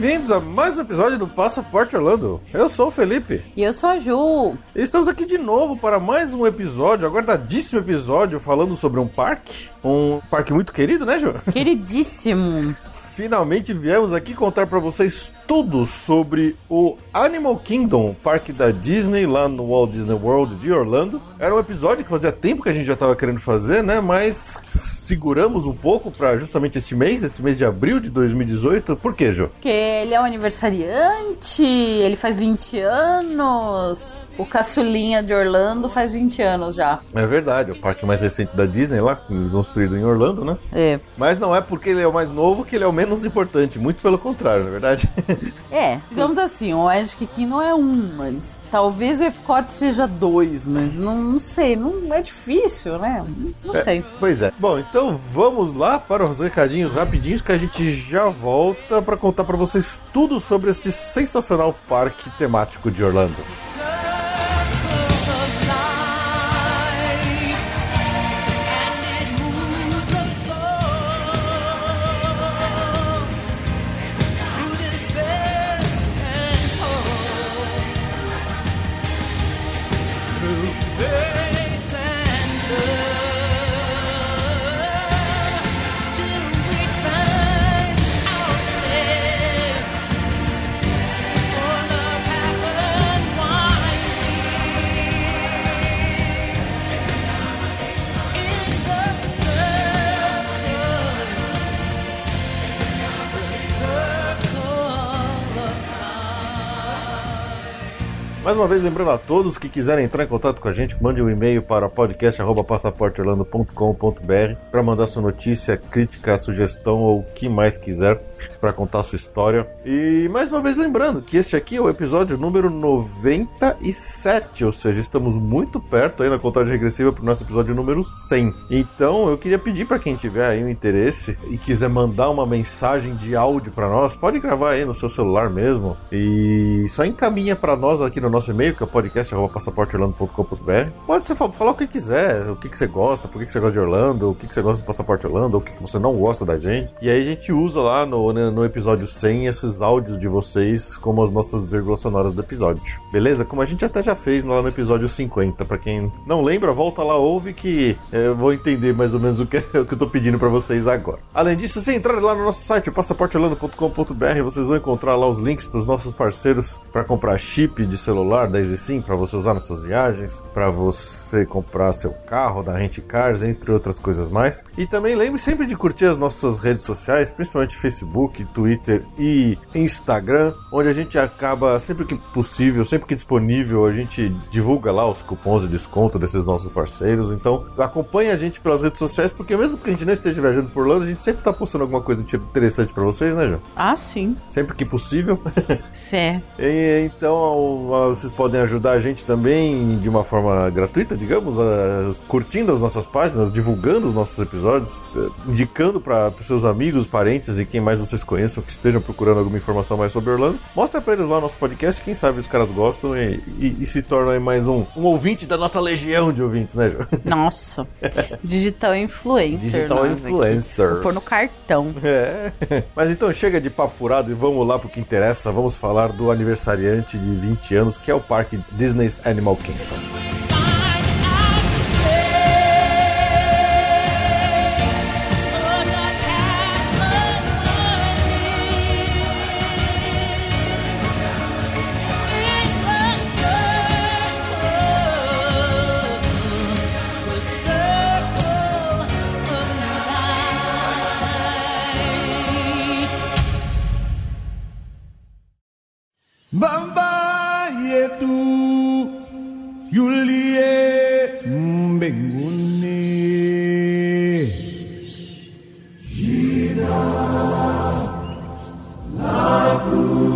Bem-vindos a mais um episódio do Passaporte Orlando. Eu sou o Felipe. E eu sou a Ju. Estamos aqui de novo para mais um episódio, aguardadíssimo episódio, falando sobre um parque. Um parque muito querido, né, Ju? Queridíssimo. Finalmente viemos aqui contar para vocês tudo sobre o Animal Kingdom, parque da Disney, lá no Walt Disney World de Orlando. Era um episódio que fazia tempo que a gente já estava querendo fazer, né? Mas seguramos um pouco para justamente esse mês, esse mês de abril de 2018. Por quê, Jô? Porque ele é um aniversariante, ele faz 20 anos. O caçulinha de Orlando faz 20 anos já. É verdade, é o parque mais recente da Disney lá, construído em Orlando, né? É. Mas não é porque ele é o mais novo que ele é o menos importante, muito pelo contrário, na é verdade. É, digamos assim, o Magic Kingdom é um, mas talvez o Epcot seja dois, mas não, não sei, não é difícil, né? Não é, sei. Pois é. Bom, então vamos lá para os recadinhos rapidinhos que a gente já volta para contar para vocês tudo sobre este sensacional parque temático de Orlando. Mais uma vez, lembrando a todos que quiserem entrar em contato com a gente, mande um e-mail para podcast.passaporteorlando.com.br para mandar sua notícia, crítica, sugestão ou o que mais quiser para contar sua história. E mais uma vez lembrando que este aqui é o episódio número 97, ou seja, estamos muito perto aí na contagem regressiva para o nosso episódio número 100. Então eu queria pedir para quem tiver aí um interesse e quiser mandar uma mensagem de áudio para nós, pode gravar aí no seu celular mesmo e só encaminha para nós aqui no nosso e-mail, que é podcast.passaporteorlando.com.br. Pode você falar o que quiser, o que, que você gosta, por que, que você gosta de Orlando, o que, que você gosta do Passaporte Orlando, o que, que você não gosta da gente. E aí a gente usa lá no, no episódio 100 esses áudios de vocês como as nossas vírgulas sonoras do episódio. Beleza? Como a gente até já fez lá no episódio 50. Para quem não lembra, volta lá, ouve que é, eu vou entender mais ou menos o que, o que eu tô pedindo para vocês agora. Além disso, se entrar lá no nosso site, passaporteorlando.com.br, vocês vão encontrar lá os links para os nossos parceiros para comprar chip de celular da EasySim para você usar nas suas viagens, para você comprar seu carro da Rent Cars, entre outras coisas mais. E também lembre sempre de curtir as nossas redes sociais, principalmente Facebook, Twitter e Instagram, onde a gente acaba sempre que possível, sempre que disponível, a gente divulga lá os cupons de desconto desses nossos parceiros. Então, acompanhe a gente pelas redes sociais, porque mesmo que a gente não esteja viajando por Orlando, a gente sempre está postando alguma coisa interessante para vocês, né, João? Ah, sim. Sempre que possível. Certo. e, então, vocês podem ajudar a gente também de uma forma gratuita, digamos, curtindo as nossas páginas, divulgando os nossos episódios, eh, indicando para seus amigos, parentes e quem mais vocês conheçam que estejam procurando alguma informação mais sobre Orlando. Mostra para eles lá o nosso podcast, quem sabe os caras gostam e, e, e se tornam mais um, um ouvinte da nossa legião de ouvintes, né, Ju? Nossa. Digital influencer. Digital influencer. Pôr no cartão. É. Mas então chega de papo furado e vamos lá pro que interessa. Vamos falar do aniversariante de 20 anos que é o parque Disney's Animal Kingdom. Bamba yetu yulie mbinguni. Jina lako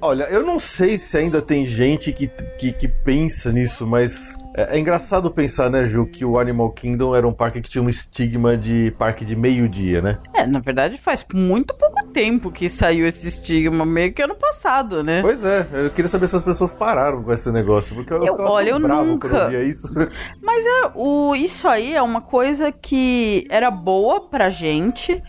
Olha, eu não sei se ainda tem gente que, que, que pensa nisso, mas é, é, engraçado pensar, né, Ju, que o Animal Kingdom era um parque que tinha um estigma de parque de meio-dia, né? É, na verdade faz muito pouco tempo que saiu esse estigma, meio que ano passado, né? Pois é, eu queria saber se as pessoas pararam com esse negócio, porque eu, eu olha, eu nunca. Eu isso. Mas é, o, isso aí é uma coisa que era boa pra gente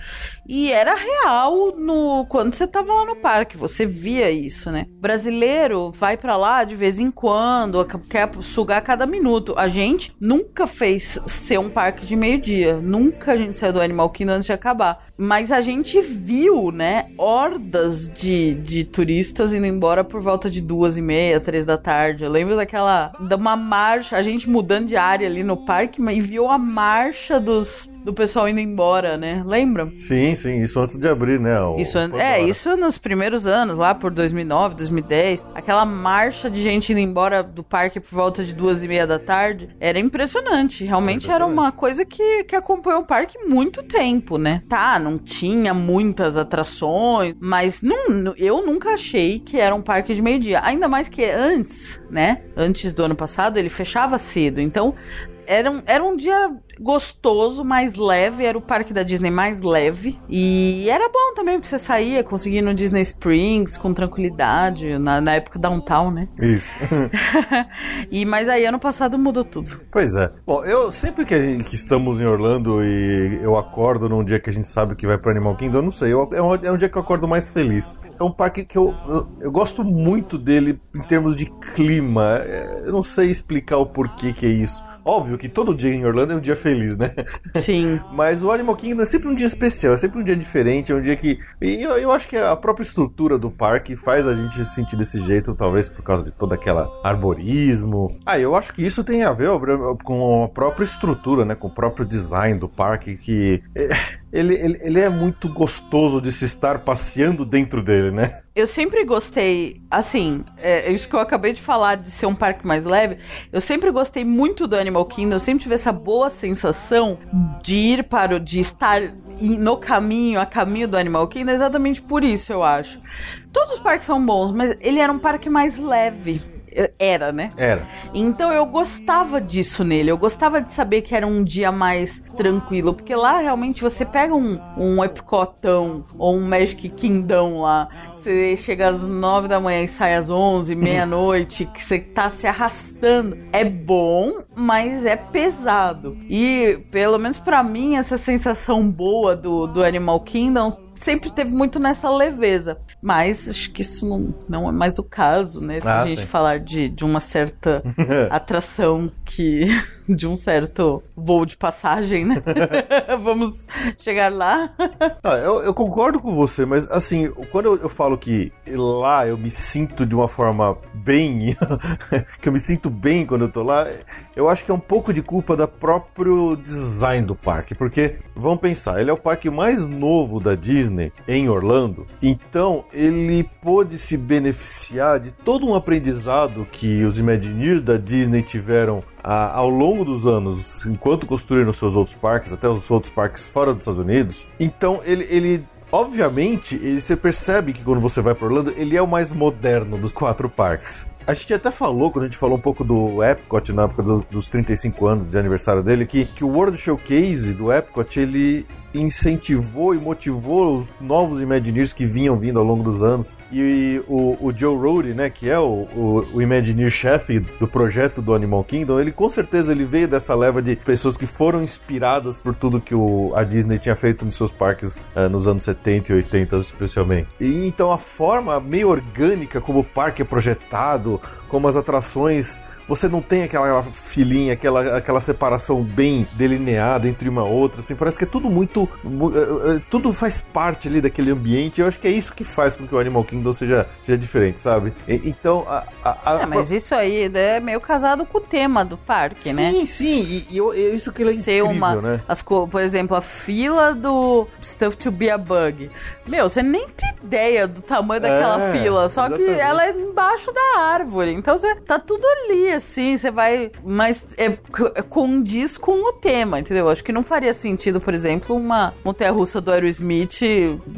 e era real no quando você tava lá no parque, você via isso, né? brasileiro vai para lá de vez em quando, quer sugar cada minuto. A gente nunca fez ser um parque de meio-dia. Nunca a gente saiu do Animal Kingdom antes de acabar. Mas a gente viu, né, hordas de, de turistas indo embora por volta de duas e meia, três da tarde. Eu lembro daquela, de uma marcha, a gente mudando de área ali no parque, e viu a marcha dos, do pessoal indo embora, né? Lembra? Sim, sim, isso antes de abrir, né? O, isso, é, isso nos primeiros anos, lá por 2009, 2010. Aquela marcha de gente indo embora do parque por volta de duas e meia da tarde era impressionante. Realmente era, impressionante. era uma coisa que, que acompanhou o parque muito tempo, né? Tá, não tinha muitas atrações, mas não, eu nunca achei que era um parque de meio-dia. Ainda mais que antes, né? Antes do ano passado, ele fechava cedo. Então, era um, era um dia gostoso, mais leve. Era o parque da Disney mais leve. E era bom também, porque você saía conseguia ir no Disney Springs com tranquilidade, na, na época downtown, né? Isso. e, mas aí ano passado mudou tudo. Pois é. Bom, eu sempre que, que, estamos em Orlando e eu acordo num dia que a gente sabe que vai pro Animal Kingdom, eu não sei. Eu, é, um, é um dia que eu acordo mais feliz. É um parque que eu, eu, eu gosto muito dele em termos de clima. É, eu não sei explicar o porquê que é isso. Óbvio que todo dia em Orlando é um dia feliz, né? Sim. Mas o Animal Kingdom é sempre um dia especial, é sempre um dia diferente, é um dia que. E eu, eu acho que a própria estrutura do parque faz a gente se sentir desse jeito, talvez por causa de todo aquela arborismo. Ah, eu acho que isso tem a ver com a própria estrutura, né? Com o próprio design do parque, que. É ele, ele, ele, é muito gostoso de se estar passeando dentro dele, né? Eu sempre gostei, assim, é, isso que eu acabei de falar de ser um parque mais leve, eu sempre gostei muito do Animal Kingdom, eu sempre tive essa boa sensação de ir para o, de estar no caminho, a caminho do Animal Kingdom, exatamente por isso, eu acho. Todos os parques são bons, mas ele era um parque mais leve. Era, né? Era. Então eu gostava disso nele. Eu gostava de saber que era um dia mais tranquilo. Porque lá realmente você pega um, um Epcotão ou um Magic Kingdom lá. Você chega às nove da manhã e sai às onze, meia-noite, que você tá se arrastando. É bom, mas é pesado. E, pelo menos para mim, essa sensação boa do, do Animal Kingdom sempre teve muito nessa leveza. Mas acho que isso não, não é mais o caso, né? Se ah, a gente sim. falar de, de uma certa atração que. De um certo voo de passagem, né? Vamos chegar lá. ah, eu, eu, concordo com você, mas assim, quando eu, eu, falo que lá eu me sinto de uma forma bem. que eu me sinto bem quando eu tô lá, eu acho que é um pouco de culpa do próprio design do parque. Porque, vamos pensar, ele é o parque mais novo da Disney em Orlando, então ele pôde se beneficiar de todo um aprendizado que os Imagineers da Disney tiveram ao longo dos anos, enquanto construíram seus outros parques, até os outros parques fora dos Estados Unidos. Então ele, ele obviamente, ele, você percebe que quando você vai para Orlando, ele é o mais moderno dos quatro parques. A gente até falou, quando a gente falou um pouco do Epcot na época do, dos 35 anos de aniversário dele, que, que o World Showcase do Epcot, ele incentivou e motivou os novos Imagineers que vinham vindo ao longo dos anos. E o, o Joe Rohde, né, que é o, o, o Imagineer-chefe do projeto do Animal Kingdom, ele com certeza ele veio dessa leva de pessoas que foram inspiradas por tudo que o, a Disney tinha feito nos seus parques uh, nos anos 70 e 80, especialmente. E então a forma meio orgânica como o parque é projetado, como as atrações você não tem aquela filinha, aquela, aquela separação bem delineada entre uma outra, assim, parece que é tudo muito. É, é, tudo faz parte ali daquele ambiente. Eu acho que é isso que faz com que o Animal Kingdom seja, seja diferente, sabe? E, então. A, a, a, é, mas isso aí é meio casado com o tema do parque, sim, né? Sim, sim. E, e eu, isso que ele é Ser incrível, uma, né? As, por exemplo, a fila do Stuff to Be a Bug. Meu, você nem tem ideia do tamanho daquela é, fila, só exatamente. que ela é embaixo da árvore. Então você tá tudo ali, assim, você vai. Mas é, c- condiz com o tema, entendeu? Acho que não faria sentido, por exemplo, uma montanha russa do Aerosmith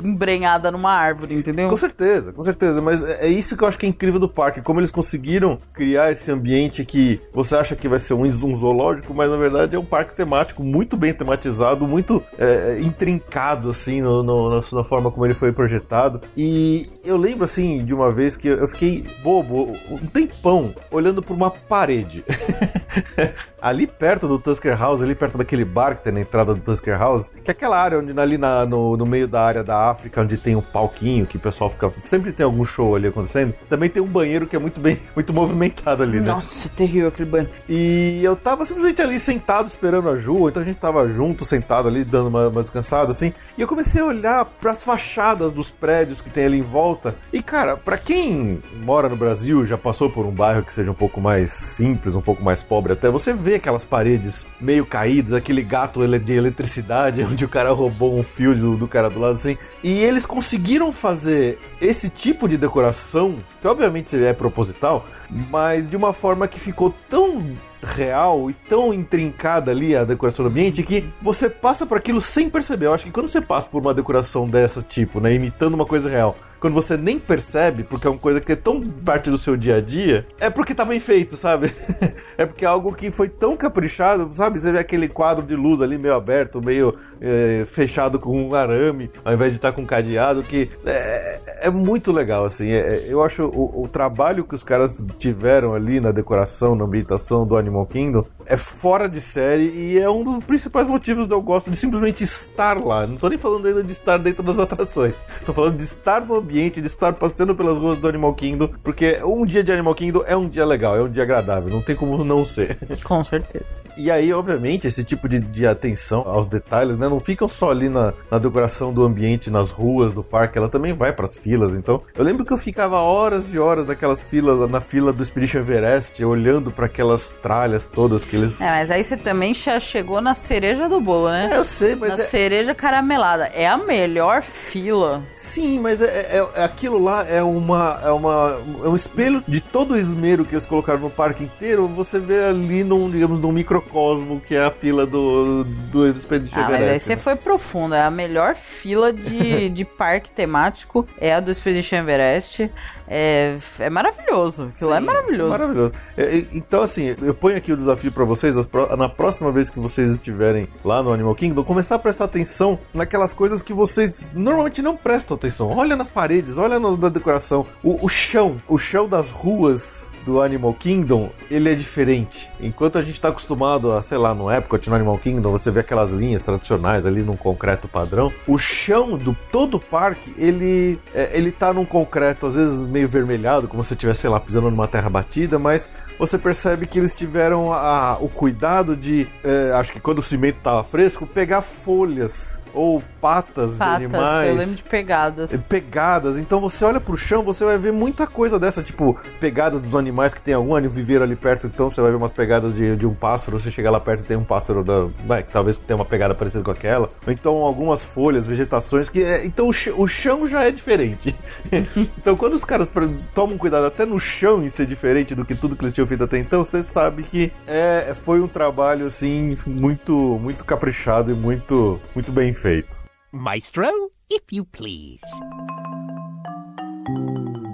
embrenhada numa árvore, entendeu? Com certeza, com certeza. Mas é é isso que eu acho que é incrível do parque. Como eles conseguiram criar esse ambiente que você acha que vai ser um, um zoológico, mas na verdade é um parque temático muito bem tematizado, muito é, intrincado, assim, no, no- na, na forma como ele foi projetado. E eu lembro, assim, de uma vez que eu fiquei bobo, um tempão, olhando por uma parede. ali perto do Tusker House, ali perto daquele bar que tem na entrada do Tusker House, que é aquela área onde ali na- no, no meio da área da África, onde tem um palquinho que o pessoal fica. Sempre tem algum show ali acontecendo. Também tem um banheiro que é muito bem, muito movimentado ali, né? Nossa, terrível aquele banho. E eu tava simplesmente ali sentado esperando a Ju, então a gente tava junto, sentado ali, dando uma, uma descansada, assim. E eu comecei a olhar pras fachadas dos prédios que tem ali em volta. E, cara, pra quem mora no Brasil, já passou por um bairro que seja um pouco mais simples, um pouco mais pobre até, você vê aquelas paredes meio caídas, aquele gato de eletricidade, onde o cara roubou um fio do, do cara do lado, assim. E eles conseguiram fazer esse tipo de decoração, que obviamente é proposital, mas de uma forma que ficou tão real e tão intrincada ali a decoração do ambiente que você passa por aquilo sem perceber. Eu acho que quando você passa por uma decoração dessa tipo, né, imitando uma coisa real, quando você nem percebe, porque é uma coisa que é tão parte do seu dia a dia, é porque tá bem feito, sabe? é porque é algo que foi tão caprichado, sabe? Você vê aquele quadro de luz ali meio aberto, meio eh, fechado com um arame, ao invés de estar com um cadeado, que é, é muito legal, assim. É- eu acho o, o trabalho que os caras tiveram ali na decoração, na ambientação do Animal Kingdom é fora de série e é um dos principais motivos de eu gosto de simplesmente estar lá. Não tô nem falando ainda de estar dentro das atrações. Tô falando de estar no ambiente, de estar passeando pelas ruas do Animal Kingdom, porque um dia de Animal Kingdom é um dia legal, é um dia agradável, não tem como não ser. Com certeza. E aí, obviamente, esse tipo de, de atenção aos detalhes, né? Não ficam só ali na, na decoração do ambiente, nas ruas do parque, ela também vai pras filas. Então, eu lembro que eu ficava horas e horas naquelas filas, na fila do Expedition Everest, olhando para aquelas tralhas todas que eles. É, mas aí você também já chegou na cereja do bolo, né? É, eu sei, mas na é, cereja caramelada. É a melhor fila. Sim, mas é, é- é- aquilo lá é uma, é uma é um espelho de todo o esmero que eles colocaram no parque inteiro. Você vê ali num, digamos, num microcosmo que é a fila do do Expedition Ah, mas aí Everest. você né? foi profundo. É a melhor fila de, de parque temático. É a do Expedition Everest. É, é maravilhoso. Aquilo é Sim, maravilhoso. Maravilhoso. É, então, assim, eu ponho aqui o desafio pra vocês, na próxima vez que vocês estiverem lá no Animal Kingdom, começar a prestar atenção naquelas coisas que vocês normalmente não prestam atenção. Olha nas paredes, olha na, na decoração. O, o chão, o chão das ruas do Animal Kingdom, ele é diferente. Enquanto a gente tá acostumado a, sei lá, no Epcot, no Animal Kingdom, você vê aquelas linhas tradicionais ali num concreto padrão. O chão do todo o parque, ele, é, ele tá num concreto, às vezes meio vermelhado, como se estivesse, sei lá, pisando numa terra batida, mas você percebe que eles tiveram a- o cuidado de, é, acho que quando o cimento tava fresco, pegar folhas ou patas, de Patas, animais. eu lembro de pegadas. É, pegadas. Então você olha pro chão, você vai ver muita coisa dessa, tipo, pegadas dos animais que tem algum viveiro ali perto, então você vai ver umas pegadas de, de um pássaro, você chega lá perto e tem um pássaro da. que talvez tenha uma pegada parecida com aquela. Ou então algumas folhas, vegetações que. é- então o ch- o chão já é diferente. então quando os caras tomam cuidado até no chão em ser diferente do que tudo que eles tinham feito até então, você sabe que é, foi um trabalho assim muito muito caprichado e muito muito bem feito. Maestro, if you please.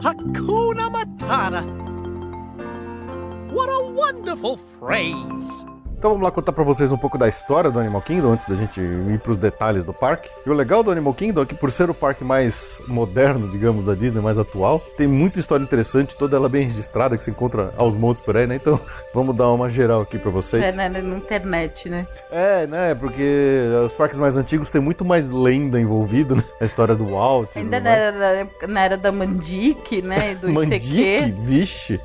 Hakuna Matata. What a wonderful phrase. Então vamos lá contar pra vocês um pouco da história do Animal Kingdom antes da gente ir pros detalhes do parque. E o legal do Animal Kingdom é que por ser o parque mais moderno, digamos, da Disney, mais atual, tem muita história interessante, toda ela bem registrada, que se encontra aos montes por aí, né? Então vamos dar uma geral aqui pra vocês. É, né, na internet, né? É, né? Porque os parques mais antigos têm muito mais lenda envolvida, né? A história do Walt. Ainda na era, época- na era da Mandique, né? e Do Mandique? ICQ. Vixe.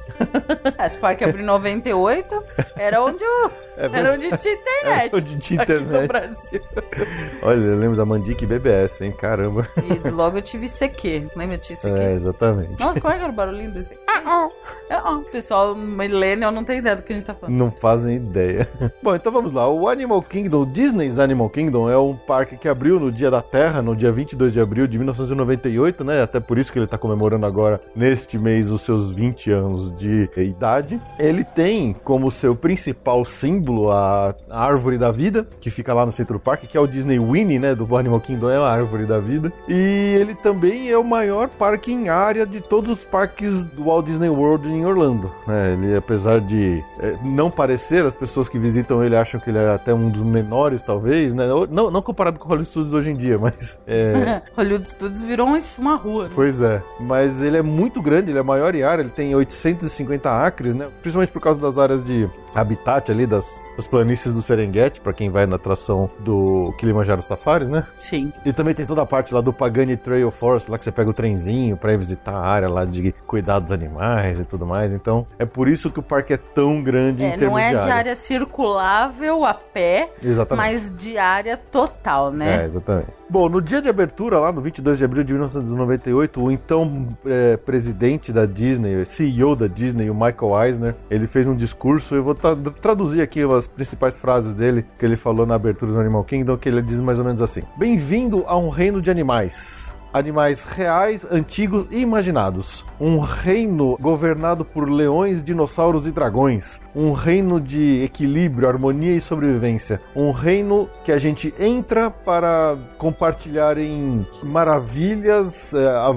Esse parque abriu em 98. Era onde, o, É era onde tinha internet. Era onde tinha internet. no Brasil. Olha, eu lembro da Mandique BBS, hein? Caramba. E logo eu tive ICQ. Lembra de ICQ? É, exatamente. Nossa, qual é que era o barulhinho do ICQ? Ah, ah. O pessoal millennial não tem ideia do que a gente tá falando. Não fazem ideia. Bom, então vamos lá. O Animal Kingdom, o Disney's Animal Kingdom, é um parque que abriu no Dia da Terra, no dia 22 de abril de 1998, né? Até por isso que ele tá comemorando agora, neste mês, os seus 20 anos de idade. Ele tem como seu principal símbolo a a árvore da vida, que fica lá no centro do parque, que é o Disney Winnie, né, do Animal Kingdom, é a árvore da vida. E ele também é o maior parque em área de todos os parques do Walt Disney World em Orlando. né? ele, apesar de é, não parecer, as pessoas que visitam ele acham que ele é até um dos menores, talvez, né? Não, não comparado com o Hollywood Studios hoje em dia, mas é, Hollywood Studios virou um- uma rua. né? Pois é, mas ele é muito grande, ele é maior em área, ele tem 850 acres, né? Principalmente por causa das áreas de habitat ali, das, das planícies do Serengeti, pra quem vai na atração do Kilimanjaro Safaris, né? Sim. E também tem toda a parte lá do Pagani Trail Forest, lá que você pega o trenzinho pra ir visitar a área lá de cuidar dos animais e tudo mais. Então, é por isso que o parque é tão grande em É, termos não é de de área. área circulável a pé, Exatamente. mas de área total, É, né? exatamente. Bom, no dia de abertura, lá no 22 de abril de 1998, o então é, presidente da Disney, CEO da Disney, o Michael Eisner, ele fez um discurso, eu vou tra- traduzir aqui as principais frases dele, que ele falou na abertura do Animal Kingdom, que ele diz mais ou menos assim. Bem-vindo a um reino de animais. Animais reais, antigos e imaginados. Um reino governado por leões, dinossauros e dragões. Um reino de equilíbrio, harmonia e sobrevivência. Um reino que a gente entra para compartilhar em maravilhas,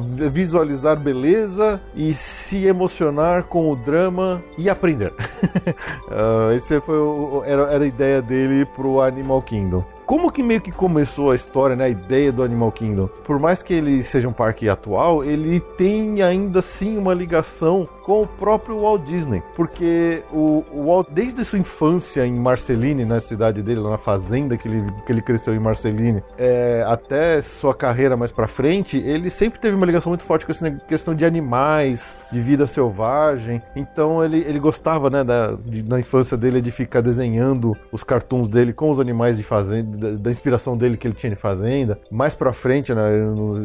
vi- visualizar beleza e se emocionar com o drama e aprender. Ah, esse foi o, era, a ideia dele pro Animal Kingdom. Como que meio que começou a história, né, a ideia do Animal Kingdom? Por mais que ele seja um parque atual, ele tem ainda assim uma ligação com o próprio Walt Disney, porque o, o Walt, desde sua infância em Marceline, na cidade dele, lá na fazenda que ele, que ele cresceu em Marceline, é, até sua carreira mais pra frente, ele sempre teve uma ligação muito forte com essa questão de animais, de vida selvagem. Então ele, ele gostava, né, da, de- na infância dele de ficar desenhando os cartoons dele com os animais de fazenda, da, da inspiração dele que ele tinha de fazenda. Mais pra frente, né,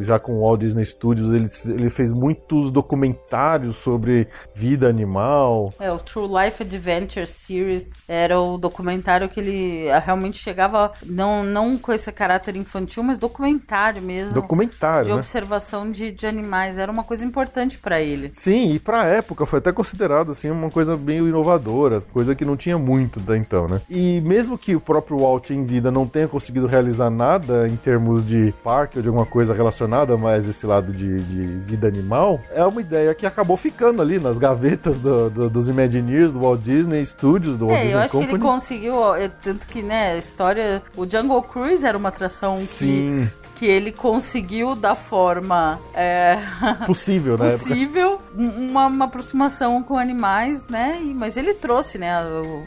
já com o Walt Disney Studios, ele, ele fez muitos documentários sobre vida animal. É, o True Life Adventure Series era o documentário que ele ah, realmente chegava, não, não com esse caráter infantil, mas documentário mesmo. Documentário, de né? observação de, de animais. Era uma coisa importante pra ele. Sim, e pra época foi até considerado assim uma coisa meio inovadora, coisa que não tinha muito até então, né? E mesmo que o próprio Walt em vida não tenha conseguido realizar nada em termos de parque ou de alguma coisa relacionada a mais esse lado de, de vida animal, é uma ideia que acabou ficando ali nas gavetas do- do- dos Imagineers, do Walt Disney Studios, do Walt É, eu Disney acho que ele Company. conseguiu, é, tanto que, né, a história. O Jungle Cruise era uma atração Sim, que ele conseguiu da forma é, possível, né? possível uma, uma aproximação com animais, né? e- Mas ele trouxe, né?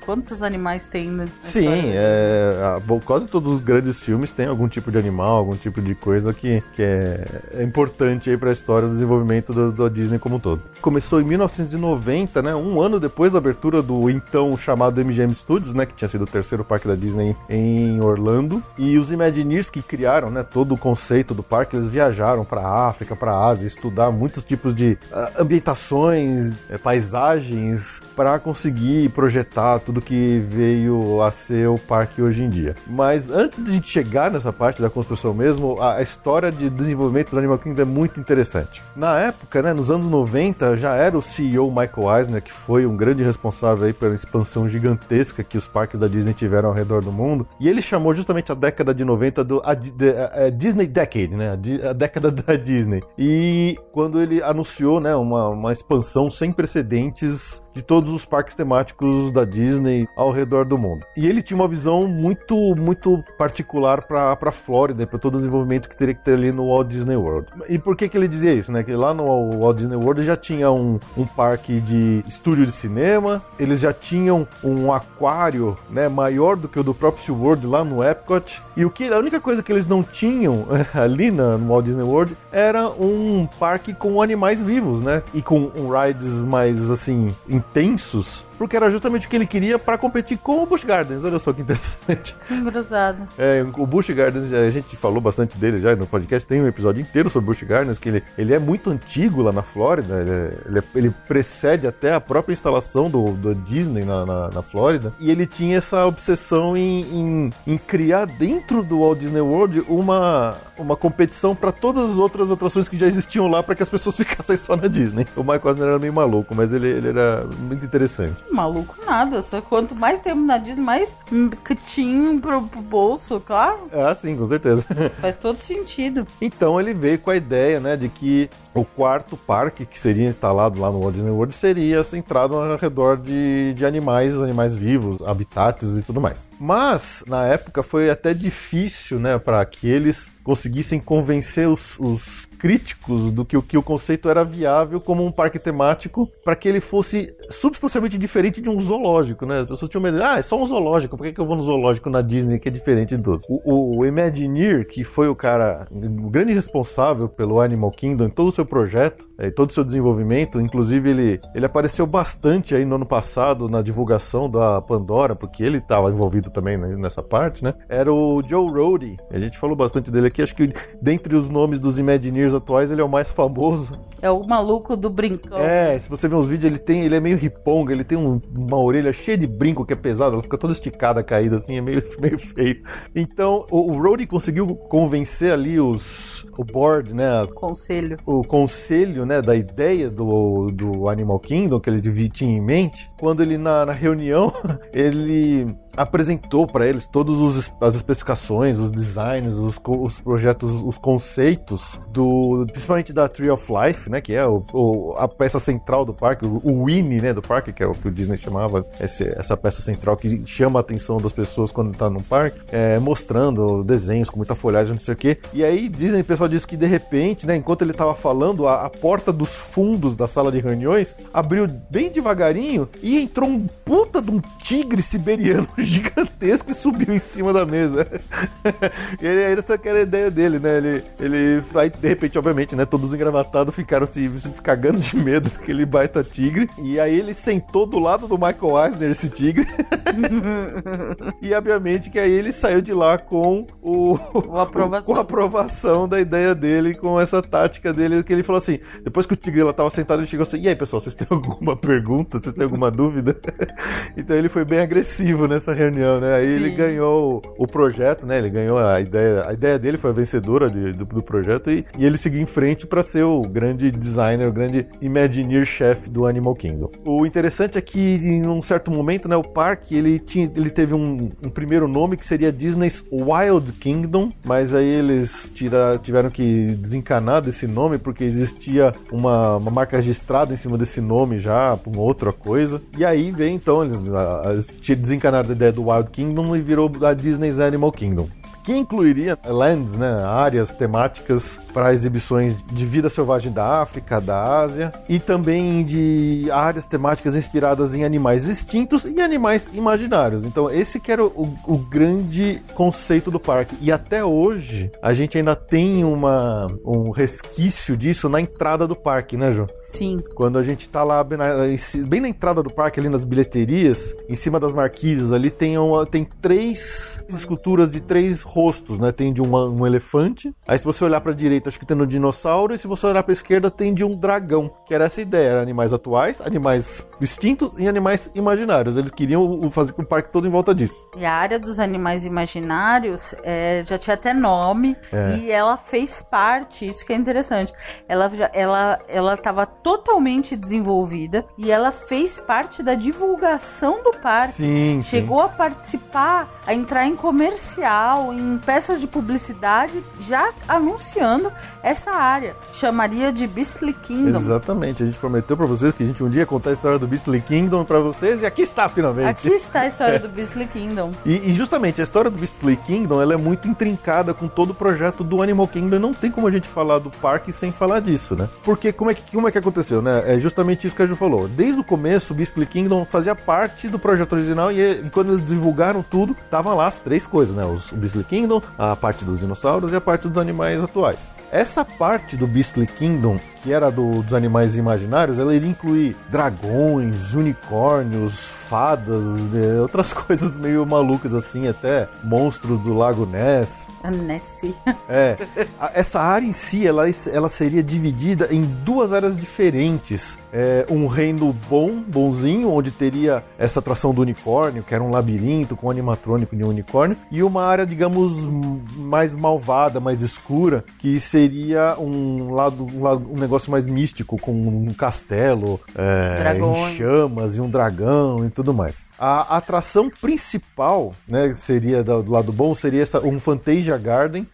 Quantos animais tem na Sim, é, a- quase todos os grandes filmes têm algum tipo de animal, algum tipo de coisa que, que é, é importante aí para a história do desenvolvimento da Disney como um todo. Começou em 1990, né, um ano depois da abertura do então chamado MGM Studios, né, que tinha sido o terceiro parque da Disney em Orlando, e os Imagineers que criaram, né, todo conceito do parque, eles viajaram para África, para Ásia, estudar muitos tipos de ah, ambientações, eh, paisagens para conseguir projetar tudo que veio a ser o parque hoje em dia. Mas antes de a gente chegar nessa parte da construção mesmo, a, a história de desenvolvimento do Animal Kingdom é muito interessante. Na época, né, nos anos 90, já era o CEO Michael Eisner, que foi um grande responsável aí pela expansão gigantesca que os parques da Disney tiveram ao redor do mundo. E ele chamou justamente a década de 90 do a, a- a Disney Decade, né? A, década da Disney. E quando ele anunciou, né, uma, uma expansão sem precedentes de todos os parques temáticos da Disney ao redor do mundo. E ele tinha uma visão muito, muito particular para a Flórida, para todo o desenvolvimento que teria que ter ali no Walt Disney World. E por que que ele dizia isso, né? Que lá no Walt Disney World já tinha um, um parque de estúdio de cinema, eles já tinham um aquário, né, maior do que o do próprio SeaWorld lá no Epcot. E o que a única coisa que eles não tinham ali na, no Walt Disney World era um parque com animais vivos, né? E com rides mais assim intensos porque era justamente o que ele queria para competir com o Busch Gardens. Olha só que interessante. Que engraçado. É, o Busch Gardens, a gente falou bastante dele já no podcast, tem um episódio inteiro sobre Busch Gardens, que ele, ele é muito antigo lá na Flórida, ele, ele, ele precede até a própria instalação do, do Disney na, na, na Flórida, e ele tinha essa obsessão em, em, em criar dentro do Walt Disney World uma, uma competição para todas as outras atrações que já existiam lá para que as pessoas ficassem só na Disney. O Michael Eisner era meio maluco, mas ele, ele era muito interessante. Maluco nada. Só quanto mais tempo na Disney, mais cutinho pro, pro bolso, claro. Ah, sim, com certeza. Faz todo sentido. Então ele veio com a ideia, né, de que o quarto parque que seria instalado lá no Walt Disney World seria centrado ao redor de, de animais, animais vivos, habitats e tudo mais. Mas na época foi até difícil, né, para que eles conseguissem convencer os, os críticos do que, que o conceito era viável como um parque temático para que ele fosse substancialmente diferente de um zoológico, né? As pessoas tinham medo, ah, é só um zoológico, por que, que eu vou no zoológico na Disney que é diferente de tudo? O, o Imagineer, que foi o cara, o grande responsável pelo Animal Kingdom em todo o seu projeto, eh, em todo o seu desenvolvimento, inclusive ele, ele apareceu bastante aí no ano passado na divulgação da Pandora, porque ele estava envolvido também né, nessa parte, né? Era o Joe Rohde, a gente falou bastante dele aqui, acho que dentre os nomes dos Imagineers atuais, ele é o mais famoso. É o maluco do brincão. É, se você ver os vídeos, ele tem, ele é meio riponga, ele tem um- uma orelha cheia de brinco que é pesado, ela fica toda esticada, caída assim, é meio, meio feio. Então, o, o Rhodey conseguiu convencer ali os o board, né, Conselho. o conselho, né, da ideia do, do Animal Kingdom que ele tinha em mente, quando ele na, na reunião ele apresentou para eles todas as especificações, os designs, os, os projetos, os conceitos do, principalmente da Tree of Life, né, que é o, o- a peça central do parque, o, o Winnie, né, do parque, que é o que o Disney chamava esse- essa peça central que chama a atenção das pessoas quando tá no parque, é, mostrando desenhos com muita folhagem, não sei o quê. E aí Disney, o pessoal disse que de repente, né, enquanto ele tava falando, a, a porta dos fundos da sala de reuniões abriu bem devagarinho e entrou um puta de um tigre siberiano gigantesco e subiu em cima da mesa. e aí essa que era a ideia dele, né? Ele, ele aí, de repente, obviamente, né? Todos engravatados ficaram se, se cagando de medo daquele baita tigre. E aí ele sentou do lado do Michael Eisner, esse tigre. e obviamente que aí ele saiu de lá com o O aprovação. com a aprovação da ideia dele, com essa tática dele, que ele falou assim, depois que o tigre lá tava sentado, ele chegou assim, e aí pessoal, vocês têm alguma pergunta? Vocês têm alguma dúvida? então ele foi bem agressivo nessa reunião, né? Aí ele Sim. ganhou o projeto, né? Ele ganhou a ideia, a ideia dele foi a vencedora de- do, do projeto e, e ele seguiu em frente para ser o grande designer, o grande Imagineer chef do Animal Kingdom. O interessante é que em um certo momento, né, o parque ele tinha, ele teve um, um primeiro nome que seria Disney's Wild Kingdom, mas aí eles tira, tiveram que desencanar desse nome porque existia uma, uma marca registrada em cima desse nome já, por outra coisa. E aí veio então, eles, eles desencanado a ideia do Wild Kingdom e virou a Disney's Animal Kingdom que incluiria lands, né, áreas temáticas para exibições de vida selvagem da África, da Ásia e também de áreas temáticas inspiradas em animais extintos e animais imaginários. Então esse que era o, o grande conceito do parque e até hoje a gente ainda tem uma, um resquício disso na entrada do parque, né, João? Sim. Quando a gente tá lá bem na, bem na entrada do parque, ali nas bilheterias, em cima das marquises ali, tem, uma, tem três esculturas de três rostos, né? Tem de uma- um elefante. Aí se você olhar pra direita, acho que tem um dinossauro. E se você olhar pra esquerda, tem de um dragão. Que era essa ideia, era animais atuais, animais extintos e animais imaginários. Eles queriam fazer o parque todo em volta disso. E a área dos animais imaginários é, já tinha até nome É. e ela fez parte, isso que é interessante. Ela já, ela ela estava totalmente desenvolvida e ela fez parte da divulgação do parque. Sim, sim. Chegou a participar, a entrar em comercial, em peças de publicidade, já anunciando essa área. Chamaria de Beastly Kingdom. Exatamente. A gente prometeu pra vocês que a gente um dia ia contar a história do Beastly Kingdom pra vocês. E aqui está, finalmente. Aqui está a história do Beastly Kingdom. E, e justamente a história do Beastly Kingdom ela é muito intrincada com todo o projeto do Animal Kingdom. Não tem como a gente falar do parque sem falar disso, né? Porque como é que, como é que aconteceu, né? É justamente isso que a Ju falou. Desde o começo, o Beastly Kingdom fazia parte do projeto original e, e quando eles divulgaram tudo, estavam lá as três coisas, né? Os, o Beastly Kingdom, a parte dos dinossauros e a parte dos animais atuais. Essa parte do Beastly Kingdom que era do, dos animais imaginários, ela iria incluir dragões, unicórnios, fadas, né, outras coisas meio malucas assim, até monstros do Lago Ness. A Nessie. É, a- essa área em si, ela, ela seria dividida em duas áreas diferentes. É, um reino bom, bonzinho, onde teria essa atração do unicórnio, que era um labirinto com um animatrônico de um unicórnio, e uma área, digamos, mais malvada, mais escura, que seria um lado, um, lado- um negócio mais místico, com um castelo, é, em chamas e um dragão e tudo mais. A atração principal, né, seria do, do lado bom, seria essa, um Fantasia Garden,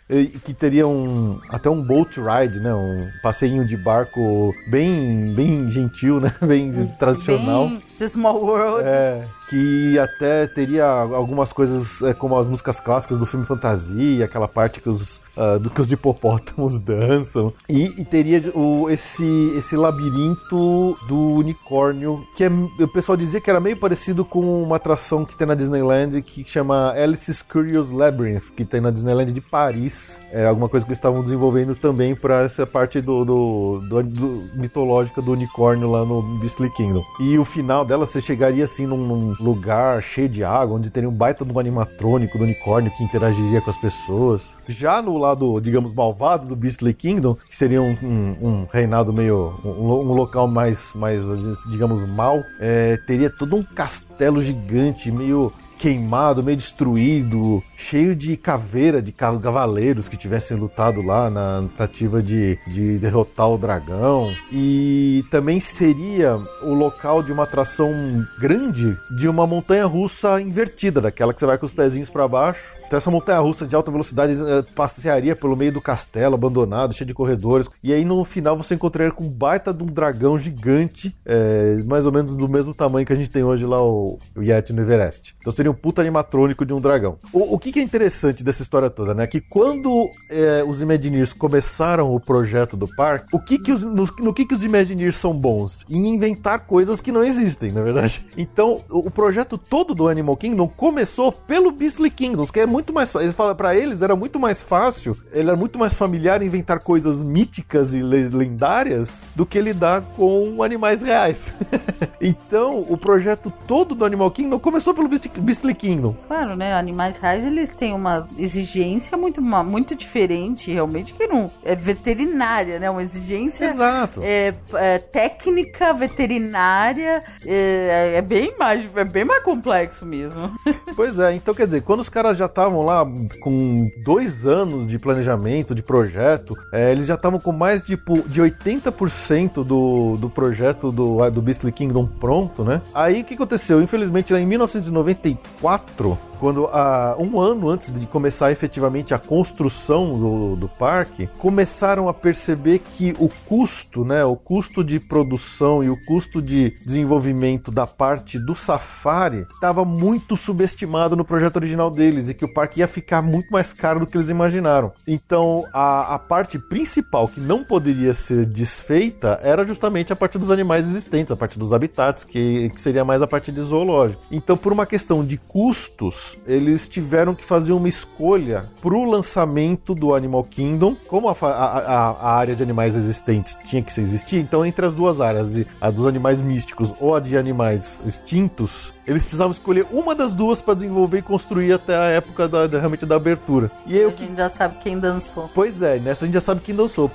que teria um até um boat ride, né, um passeinho de barco bem bem gentil, né, bem tradicional. Bem The Small World. É, que até teria algumas coisas é, como as músicas clássicas do filme Fantasia, aquela parte que os, ah, do que os hipopótamos dançam. E, e teria o, esse, esse labirinto do unicórnio, que é, o pessoal dizia que era meio parecido com uma atração que tem na Disneyland que chama Alice's Curious Labyrinth, que tem na Disneyland de Paris. É alguma coisa que eles estavam desenvolvendo também para essa parte do, do, do- do- mitológica do unicórnio lá no Beastly Kingdom. E o final dela, você chegaria assim num, lugar cheio de água, onde teria um baita do animatrônico do unicórnio que interagiria com as pessoas. Já no lado, digamos, malvado do Beastly Kingdom, que seria um, um- um reinado meio. Um, um local mais, mais, digamos, mal, é, teria todo um castelo gigante, meio queimado, meio destruído, cheio de caveira de ca- cavaleiros que tivessem lutado lá na tentativa de, de derrotar o dragão. E também seria o local de uma atração grande de uma montanha russa invertida, daquela que você vai com os pezinhos para baixo. Então essa montanha russa de alta velocidade eh, passearia pelo meio do castelo abandonado, cheio de corredores. E aí no final você encontraria com um baita de um dragão gigante, eh, mais ou menos do mesmo tamanho que a gente tem hoje lá o Yeti no Everest. Então seria um puta animatrônico de um dragão. O, o que, que é interessante dessa história toda, né? Que quando eh, os Imagineers começaram o projeto do parque, o que que os, no, no que que os Imagineers são bons? Em inventar coisas que não existem, na verdade. Então, o, o projeto todo do Animal Kingdom começou pelo Beastly Kingdoms, que é muito mais fácil. Falam para eles era muito mais fácil, ele era muito mais familiar inventar coisas míticas e le- lendárias do que lidar com animais reais. então, o projeto todo do Animal Kingdom começou pelo Beast- Beastly Kingdom. Claro, né? Animais reais, eles têm uma exigência muito, uma- muito diferente, realmente, que não é veterinária, né? Uma exigência Exato. é, é, técnica, veterinária, é, é bem mais, é bem mais complexo mesmo. Pois é, então quer dizer, quando os caras já estavam lá com dois anos de planejamento, de projeto, é, eles já estavam com mais tipo, de 80% do, do projeto do, do Beastly Kingdom pronto, né? Aí o que aconteceu? Infelizmente, lá em 1994, quando ah, um ano antes de começar efetivamente a construção do, do parque, começaram a perceber que o custo, né, o custo de produção e o custo de desenvolvimento da parte do safari estava muito subestimado no projeto original deles e que o parque ia ficar muito mais caro do que eles imaginaram. Então, a, a parte principal que não poderia ser desfeita era justamente a parte dos animais existentes, a parte dos habitats, que, que seria mais a parte de zoológico. Então, por uma questão de custos, eles tiveram que fazer uma escolha pro lançamento do Animal Kingdom. Como a, a- a- área de animais existentes tinha que existir, então entre as duas áreas, de- a dos animais místicos ou a de animais extintos, eles precisavam escolher uma das duas para desenvolver e construir até a época da, da- realmente da abertura. E aí A o que gente já sabe quem dançou. Pois é, nessa a gente já sabe quem dançou.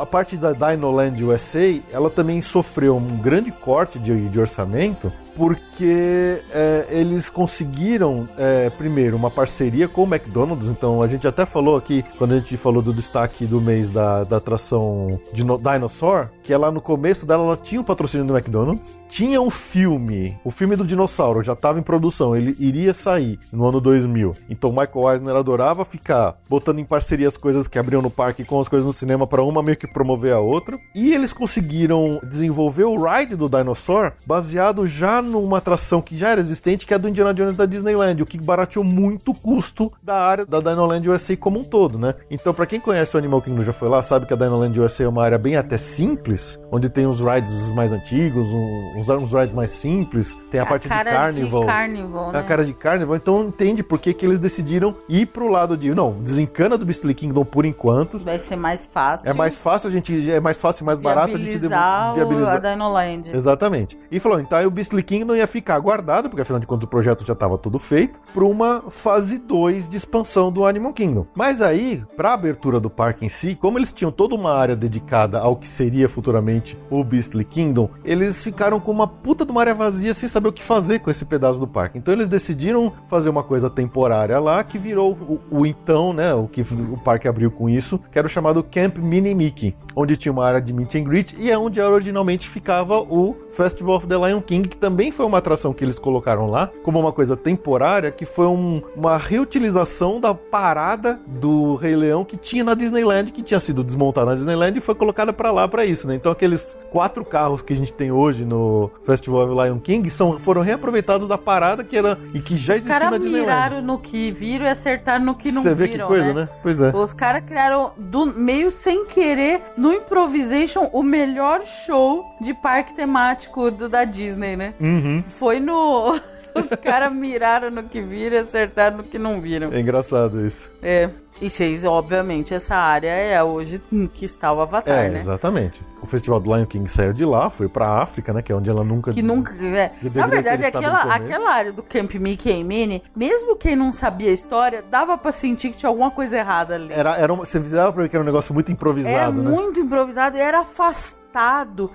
A parte da Dinoland USA, ela também sofreu um grande corte de, de orçamento, porque é, eles conseguiram, é, primeiro, uma parceria com o McDonald's. Então, a gente até falou aqui, quando a gente falou do destaque do mês da, da atração Dino, Dinosaur, que ela no começo dela ela tinha o patrocínio do McDonald's. Tinha um filme, o filme do dinossauro já estava em produção, ele iria sair no ano 2000. Então, Michael Eisner adorava ficar botando em parceria as coisas que abriam no parque com as coisas no cinema para uma meio que promover a outra. E eles conseguiram desenvolver o ride do Dinosaur baseado já numa atração que já era existente, que é a do Indiana Jones da Disneyland, o que barateou muito o custo da área da Dinoland USA como um todo, né? Então, para quem conhece o Animal Kingdom já foi lá, sabe que a Dinoland USA é uma área bem até simples, onde tem os rides mais antigos, um- uns, uns rides mais simples, tem a, A parte de Carnival. de Carnival, A né? cara de Carnival, então entende por que, que eles decidiram ir pro lado de. Não, desencana do Beastly Kingdom por enquanto. Vai ser mais fácil. É mais fácil a gente. É mais fácil e mais barato a gente de- viabilizar, a Dinoland. Exatamente. E falou, então aí o Beastly Kingdom ia ficar guardado, porque afinal de contas o projeto já estava tudo feito, para uma fase 2 de expansão do Animal Kingdom. Mas aí, para a abertura do parque em si, como eles tinham toda uma área dedicada ao que seria futuramente o Beastly Kingdom, eles ficaram com uma puta de uma área vazia sem saber o que fazer com esse pedaço do parque. Então eles decidiram fazer uma coisa temporária lá, que virou o, o então, né, o que o parque abriu com isso, que era o chamado Camp Mini Mickey, onde tinha uma área de meet and greet e é onde originalmente ficava o Festival of the Lion King, que também foi uma atração que eles colocaram lá, como uma coisa temporária, que foi um- uma reutilização da parada do Rei Leão que tinha na Disneyland, que tinha sido desmontada na Disneyland e foi colocada pra lá pra isso, né? Então aqueles quatro carros que a gente tem hoje no Festival of Lion King são, foram reaproveitados da parada que era e que já Os existia na caras Disneyland. miraram no que viram e acertaram no que não Você vê viram, que coisa, né? Pois é. Os caras criaram, do, meio sem querer, no Improvisation, o melhor show de parque temático do, da Disney, né? Uhum. Foi no... Os caras miraram no que viram e acertaram no que não viram. É engraçado isso. É. E vocês, obviamente, essa área é hoje que está o Avatar, É, né? exatamente. O festival do Lion King saiu de lá, foi pra África, né? Que é onde ela nunca. Que nunca. é. Na verdade, aquela, aquela área do Camp Mickey e Minnie, mesmo quem não sabia a história, dava pra sentir que tinha alguma coisa errada ali. Era, era uma, você dava pra ver que era um negócio muito Era improvisado, né? muito improvisado e era afastado.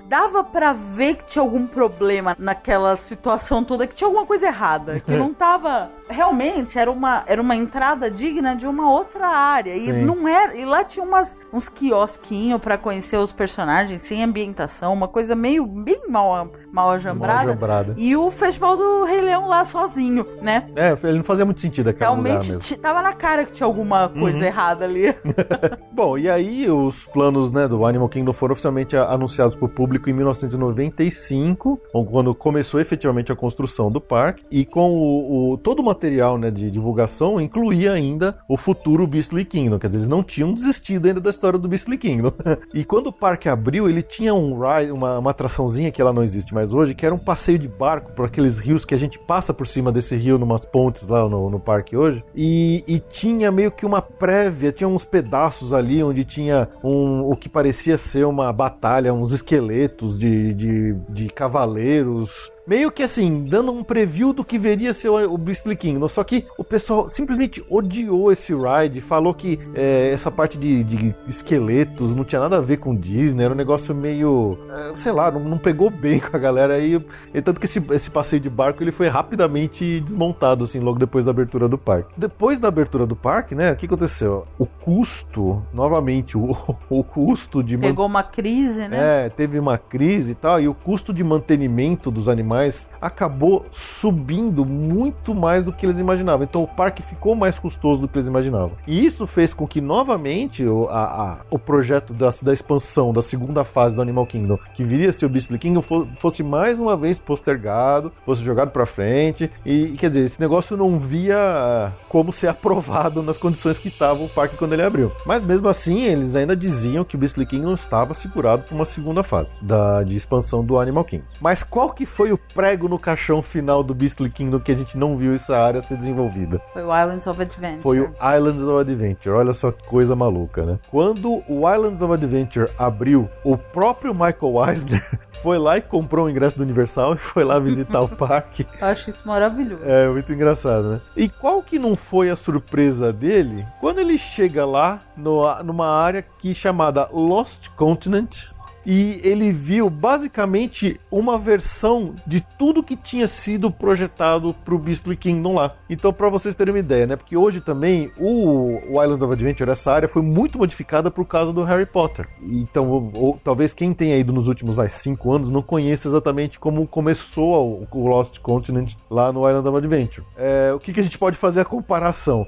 Dava pra ver que tinha algum problema naquela situação toda, que tinha alguma coisa errada, que não tava realmente era uma era uma entrada digna de uma outra área e Sim. não era e lá tinha umas uns quiosquinhos pra conhecer os personagens sem ambientação, uma coisa meio bem mal mal ajambrada. ajambrada. E o festival do Rei Leão lá sozinho, né? É, ele não fazia muito sentido aquele lugar Realmente tava na cara que tinha alguma coisa Uhum. errada ali. Bom, e aí os planos né, do Animal Kingdom foram oficialmente a- anunciados para o público em 1995, quando começou efetivamente a construção do parque. E com o, o- todo o material né, de divulgação incluía ainda o futuro Beastly Kingdom. Quer dizer, eles não tinham desistido ainda da história do Beastly Kingdom. e quando o parque abriu, ele tinha um ride, uma, uma atraçãozinha que ela não existe mais hoje, que era um passeio de barco por aqueles rios que a gente passa por cima desse rio numas pontes lá no, no parque hoje. E, e tinha meio que uma prévia, tinha uns pedaços ali onde tinha um, o que parecia ser uma batalha, uns esqueletos de, de, de cavaleiros. Meio que assim, dando um preview do que veria ser o, Beastly Kingdom. Só que o pessoal simplesmente odiou esse ride, falou que é, essa parte de, de esqueletos não tinha nada a ver com Disney, era um negócio meio. é, sei lá, não, não pegou bem com a galera aí. E tanto que esse, esse passeio de barco ele foi rapidamente desmontado, assim, logo depois da abertura do parque. Depois da abertura do parque, né, o que aconteceu? O custo, novamente, o, o custo de Pegou uma crise, né? É, teve uma crise e tal, e o custo de mantenimento dos animais acabou subindo muito mais do que eles imaginavam. Então o parque ficou mais custoso do que eles imaginavam. E isso fez com que, novamente, o, a- a- o projeto da, da expansão da segunda fase do Animal Kingdom, que viria a ser o Beastly Kingdom, fo- fosse mais uma vez postergado, fosse jogado pra frente. E, quer dizer, esse negócio não via como ser aprovado nas condições que estava o parque quando ele abriu. Mas mesmo assim, eles ainda diziam que o Beastly Kingdom estava segurado para uma segunda fase da, de expansão do Animal Kingdom. Mas qual que foi o prego no caixão final do Beastly Kingdom que a gente não viu essa área ser desenvolvida? Foi o Islands of Adventure. Foi o Islands of Adventure. Olha só que coisa maluca, né? Quando o Islands of Adventure abriu, o próprio Michael Eisner foi lá e comprou o ingresso do Universal e foi lá visitar o parque. Eu acho isso maravilhoso. É muito engraçado, né? E qual que não foi a surpresa dele quando ele chega lá no- numa área que é chamada Lost Continent e ele viu basicamente uma versão de tudo que tinha sido projetado pro Beastly Kingdom lá. Então, pra vocês terem uma ideia, né? Porque hoje também o, o Island of Adventure, essa área foi muito modificada por causa do Harry Potter. Então, ou- ou talvez quem tenha ido nos últimos vai, cinco anos não conheça exatamente como começou o, o Lost Continent lá no Island of Adventure. É, o que, que a gente pode fazer a comparação?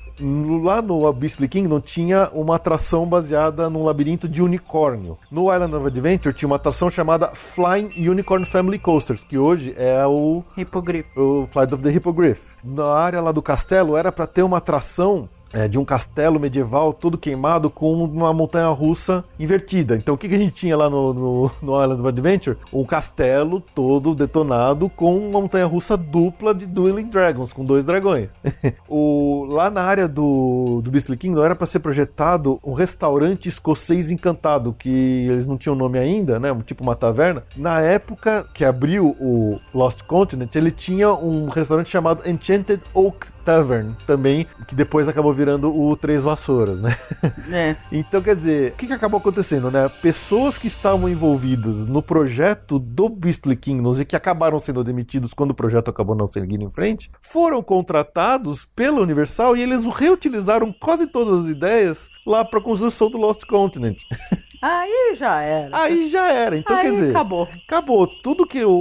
Lá no Beastly Kingdom tinha uma atração baseada num labirinto de unicórnio. No Island of Adventure tinha uma atração chamada Flying Unicorn Family Coasters, que hoje é o Hipogrifo. o Flight of the Hippogriff. Na área lá do castelo era para ter uma atração é, de um castelo medieval todo queimado com uma montanha russa invertida. Então o que, que a gente tinha lá no, no, no Island of Adventure? Um castelo todo detonado com uma montanha russa dupla de Dueling Dragons, com dois dragões. o, lá na área do, do Beastly Kingdom era para ser projetado um restaurante escocês encantado, que eles não tinham nome ainda, né? Tipo uma taverna. Na época que abriu o Lost Continent, ele tinha um restaurante chamado Enchanted Oak Tavern, também, que depois acabou virando o Três Vassouras, né? É. Então, quer dizer, o que, que acabou acontecendo, né? Pessoas que estavam envolvidas no projeto do Beastly Kingdoms e que acabaram sendo demitidos quando o projeto acabou não seguindo em frente, foram contratados pela Universal e eles reutilizaram quase todas as ideias lá para a construção do Lost Continent. Aí já era. Aí já era. Então, Aí quer dizer, acabou. acabou. Tudo que o,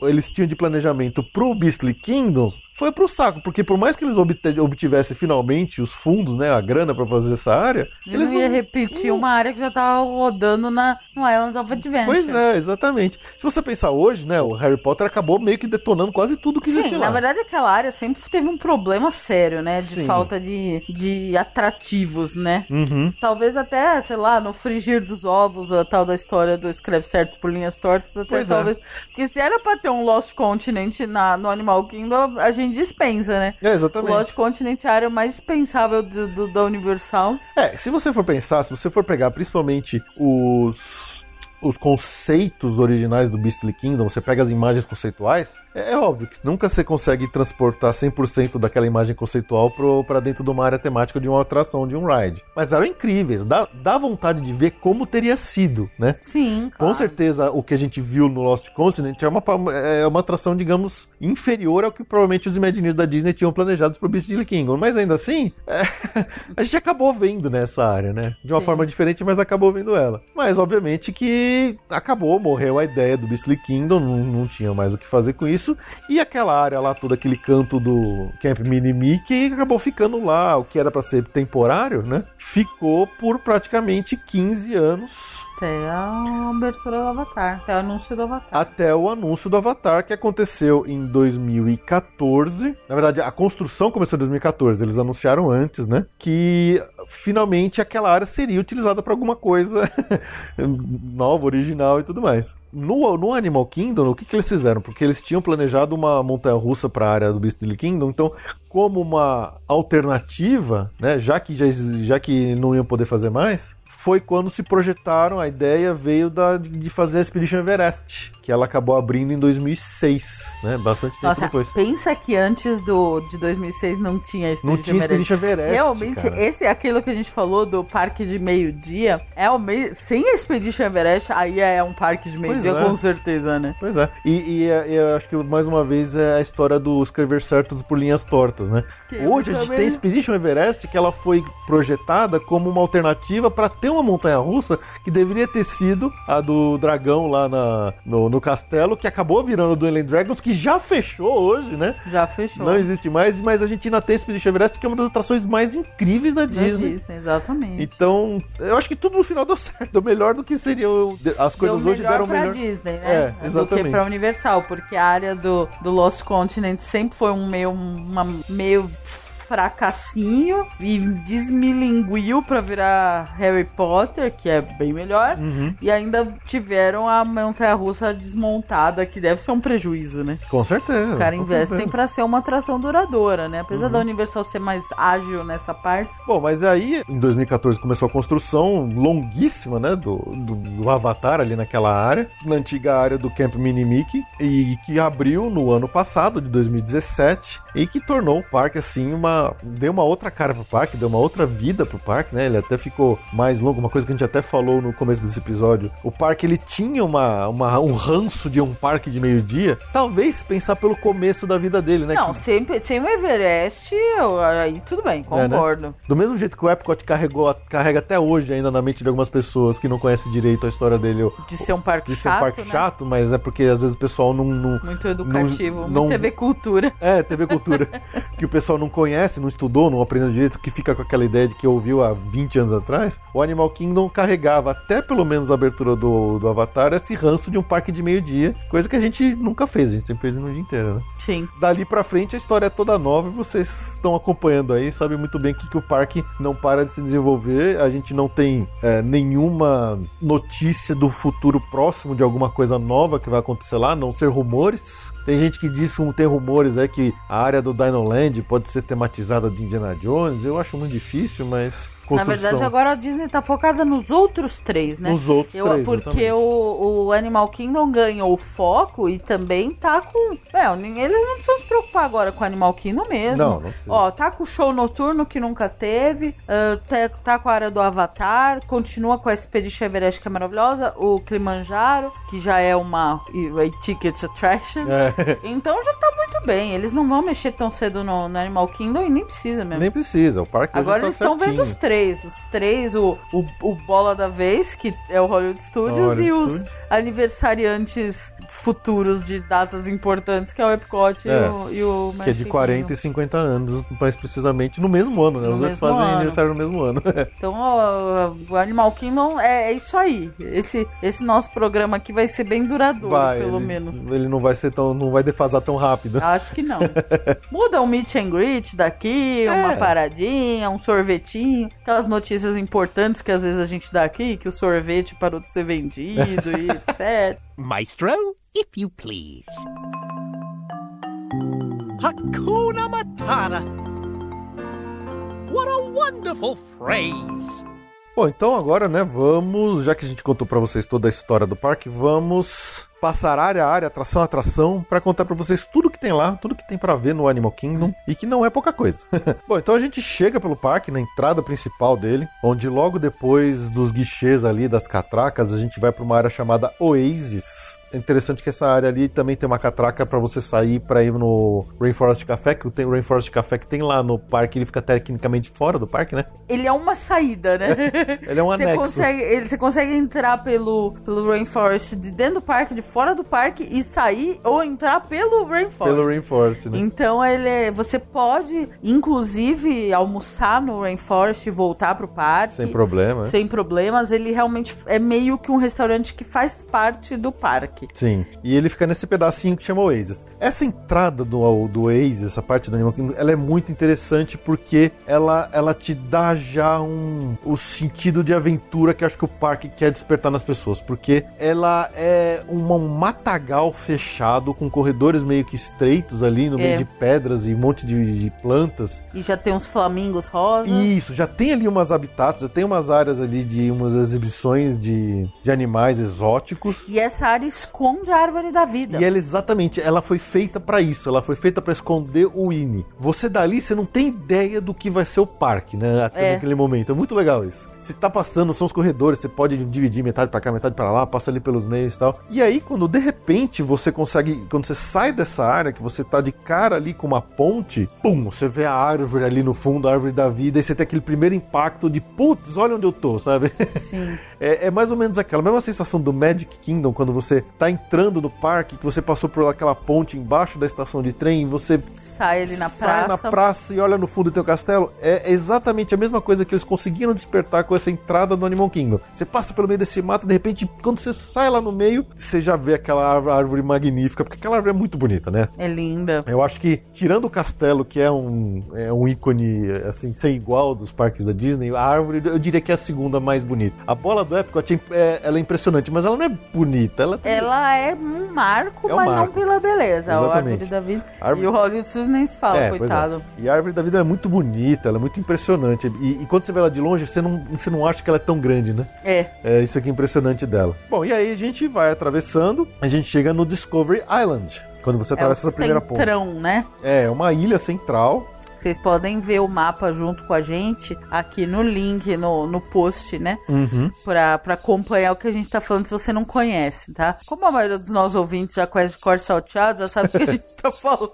o- eles tinham de planejamento pro Beastly Kingdoms foi pro saco, porque por mais que eles obtivessem finalmente os fundos, né, a grana pra fazer essa área, Ele não ia repetir uma área que já tava rodando na, no Islands of Adventure. Pois é, exatamente. Se você pensar hoje, né, o Harry Potter acabou meio que detonando quase tudo que Sim, existia lá. na verdade aquela área sempre teve um problema sério, né? De Sim. falta de, de atrativos, né? Uhum. Talvez até, sei lá, no frigir dos ovos, a tal da história do escreve certo por linhas tortas, até Pois é. talvez. Porque se era pra ter um Lost Continent na, no Animal Kingdom, a gente dispensa, né? É, O exatamente. Lost Continent é a área mais dispensável do, do- da Universal. É, se você for pensar, se você for pegar principalmente os os conceitos originais do Beastly Kingdom, você pega as imagens conceituais, é, é óbvio que nunca você consegue transportar 100% daquela imagem conceitual pra dentro de uma área temática de uma atração, de um ride. Mas eram incríveis, dá, dá vontade de ver como teria sido, né? Sim, Com claro. certeza, o que a gente viu no Lost Continent é uma, é uma atração, digamos, inferior ao que provavelmente os Imagineers da Disney tinham planejados pro Beastly Kingdom. Mas ainda assim, é, a gente acabou vendo nessa área, né? De uma Sim. forma diferente, mas acabou vendo ela. Mas, obviamente, que acabou, morreu a ideia do Beastly Kingdom, não, não tinha mais o que fazer com isso. E aquela área lá, todo aquele canto do Camp Mini Mickey, acabou ficando lá, o que era pra ser temporário, né? Ficou por praticamente 15 anos Até a abertura do Avatar, até o anúncio do Avatar. até o anúncio do Avatar, que aconteceu em 2014. Na verdade, a construção começou em 2014, eles anunciaram antes, né? Que finalmente aquela área seria utilizada para alguma coisa nova, original e tudo mais. No, no Animal Kingdom, o que, que eles fizeram? Porque eles tinham planejado uma montanha russa para a área do Beastly Kingdom, então, como uma alternativa, né? Já que, já, já que não iam poder fazer mais, foi quando se projetaram, a ideia veio da, de fazer a Expedition Everest, que ela acabou abrindo em 2006, né? Bastante tempo Nossa, depois. pensa que antes do, de 2006 não tinha Expedition Não tinha Everest. Expedition Everest. Realmente, cara. esse é aquilo que a gente falou do parque de meio-dia. É o meio, sem a Expedition Everest, aí é um parque de meio-dia, é. com certeza, né? Pois é. E, e, e eu acho que mais uma vez é a história do escrever certos por linhas tortas, né? Que Hoje a gente também- tem Expedition Everest que ela foi projetada como uma alternativa para ter uma montanha russa que deveria ter sido a do dragão lá na, no, no castelo, que acabou virando o Dueling Dragons, que já fechou hoje, né? Já fechou. Não existe mais, mas a gente ainda tem Expedition Everest, que é uma das atrações mais incríveis da Da Disney. Disney, exatamente. Então, eu acho que tudo no final deu certo, deu melhor do que seria. o- As coisas Deu hoje melhor deram melhor. Disney, né? É, Do que exatamente. pra Universal, porque a área do, do Lost Continent sempre foi um meio, uma, meio fracassinho e desmilinguiu pra virar Harry Potter, que é bem melhor. Uhum. E ainda tiveram a montanha russa desmontada, que deve ser um prejuízo, né? Com certeza. Os caras investem pra ser uma atração duradoura, né? Apesar Uhum. da Universal ser mais ágil nessa parte. Bom, mas aí, em 2014, começou a construção longuíssima, né, do, do, do Avatar ali naquela área, na antiga área do Camp Mini Mickey, e que abriu no ano passado, de 2017, e que tornou o parque, assim, uma... deu uma outra cara pro parque, deu uma outra vida pro parque, né, ele até ficou mais longo, uma coisa que a gente até falou no começo desse episódio, o parque, ele tinha uma, uma- um ranço de um parque de meio-dia, talvez pensar pelo começo da vida dele, né, Não, que- sempre, sem o Everest, eu- aí tudo bem, É, né? concordo. Do mesmo jeito que o Epcot carregou, carrega até hoje ainda na mente de algumas pessoas que não conhecem direito a história dele, o- De ser um parque de ser chato, um parque né? chato, mas é porque às vezes o pessoal não. não Muito educativo, Não- muito não- TV Cultura. é, TV Cultura. que o pessoal não conhece conhece, não estudou, não aprendeu direito, que fica com aquela ideia de que ouviu há 20 anos atrás, o Animal Kingdom carregava até pelo menos a abertura do, do Avatar esse ranço de um parque de meio-dia, coisa que a gente nunca fez, a gente sempre fez no dia inteiro, né? Sim. Dali pra frente a história é toda nova e vocês estão acompanhando aí, sabem muito bem que, que o parque não para de se desenvolver, a gente não tem é, nenhuma notícia do futuro próximo de alguma coisa nova que vai acontecer lá, a não ser rumores. Tem gente que diz tem rumores aí que a área do Dino Land pode ser tematizada de Indiana Jones. Eu acho muito difícil, mas Na verdade, agora a Disney tá focada nos outros três, né? Nos outros Eu- três, Porque o, o Animal Kingdom ganhou o foco e também tá com. É, eles não precisam se preocupar agora com o Animal Kingdom mesmo. Não, não precisa. Ó, tá com o show noturno que nunca teve, ah, tá, tá com a área do Avatar, continua com a Expedition Everest que é maravilhosa, o Kilimanjaro, que já é uma a ticket attraction. É, Então já tá muito bem. Eles não vão mexer tão cedo no, no Animal Kingdom e nem precisa mesmo. nem precisa, o parque Agora tá eles estão vendo os certinho. Três. Os três, o, o, o Bola da Vez, que é o Hollywood Studios, Hollywood e os Studios. aniversariantes futuros de datas importantes, que é o Epcot e É, o, e o Que é de Magic 40 e Kingdom. 50 anos, mais precisamente, no mesmo ano, né? No Os dois fazem ano. aniversário no mesmo ano. Então, ó, o Animal Kingdom é, é isso aí. Esse, esse nosso programa aqui vai ser bem duradouro, vai, pelo ele, menos. Ele não vai ser tão. não vai defasar tão rápido. Acho que não. Muda um meet and greet daqui, uma É. paradinha, um sorvetinho. Aquelas notícias importantes que às vezes a gente dá aqui, que o sorvete parou de ser vendido e etc. Maestro, if you please. Hakuna Matata. What a wonderful phrase. Bom, então agora, né, vamos, já que a gente contou pra vocês toda a história do parque, vamos passar área a área, atração a atração, pra contar pra vocês tudo que tem lá, tudo que tem pra ver no Animal Kingdom e que não é pouca coisa. Bom, então a gente chega pelo parque, na entrada principal dele, onde logo depois dos guichês ali das catracas, a gente vai pra uma área chamada Oasis. É interessante que essa área ali também tem uma catraca pra você sair pra ir no Rainforest Café, que tem o Rainforest Café que tem lá no parque, ele fica tecnicamente fora do parque, né? Ele é uma saída, né? Ele é um Você anexo. consegue, ele, você consegue entrar pelo, pelo Rainforest de dentro do parque, de fora do parque e sair ou entrar pelo Rainforest. Pelo Rainforest, né? Então ele é- você pode, inclusive, almoçar no Rainforest e voltar pro parque. Sem problema. né? Sem problemas. Ele realmente é meio que um restaurante que faz parte do parque. Sim. E ele fica nesse pedacinho que chama Oasis. Essa entrada do, do Oasis, essa parte do Animal Kingdom, ela é muito interessante porque ela, ela te dá já um o sentido de aventura que acho que o parque quer despertar nas pessoas. Porque ela é uma- um matagal fechado com corredores meio que estreitos ali no meio É. de pedras e um monte de, de plantas. E já tem uns flamingos rosa. Isso, já tem ali umas habitats, já tem umas áreas ali de umas exibições de, de animais exóticos. E essa área esconde a árvore da vida. E ela exatamente, ela foi feita pra isso, ela foi feita pra esconder o Winnie. Você dali, você não tem ideia do que vai ser o parque, né? Até É. naquele momento. É muito legal isso. Se tá passando, são os corredores, você pode dividir metade pra cá, metade pra lá, passa ali pelos meios e tal. E aí, quando de repente você consegue, quando você sai dessa área, que você tá de cara ali com uma ponte, pum, você vê a árvore ali no fundo, a árvore da vida, e você tem aquele primeiro impacto de, putz, olha onde eu tô, sabe? Sim. É, é mais ou menos aquela mesma sensação do Magic Kingdom quando você tá entrando no parque, que você passou por aquela ponte embaixo da estação de trem e você Sai ali na sai praça. na praça e olha no fundo do teu castelo. É exatamente a mesma coisa que eles conseguiram despertar com essa entrada no Animal Kingdom. Você passa pelo meio desse mato, de repente, quando você sai lá no meio, você já vê aquela árvore, magnífica, porque aquela árvore é muito bonita, né? É linda. Eu acho que, tirando o castelo, que é um, é um ícone, assim, sem igual dos parques da Disney, a árvore, eu diria que é a segunda mais bonita. A bola do Epcot, é, é- ela é impressionante, mas ela não é bonita. Ela tem- Ela é um marco, É um mas marco. não pela beleza. A Exatamente. árvore da vida. Árvore- E o Hollywood Studios nem se fala, É, é. coitado. E a árvore da vida é muito bonita, ela é muito impressionante. E, e quando você vê ela de longe, você não, você não acha que ela é tão grande, né? É. É isso aqui é impressionante dela. Bom, e aí a gente vai atravessando, a gente chega no Discovery Island. Quando você É atravessa essa primeira ponte. centrão, né? É, uma ilha central. Vocês podem ver o mapa junto com a gente aqui no link, no, no post, né? Uhum. Pra, pra acompanhar o que a gente tá falando se você não conhece, tá? Como a maioria dos nossos ouvintes já conhece de cor salteado, já sabe o que a gente tá falando.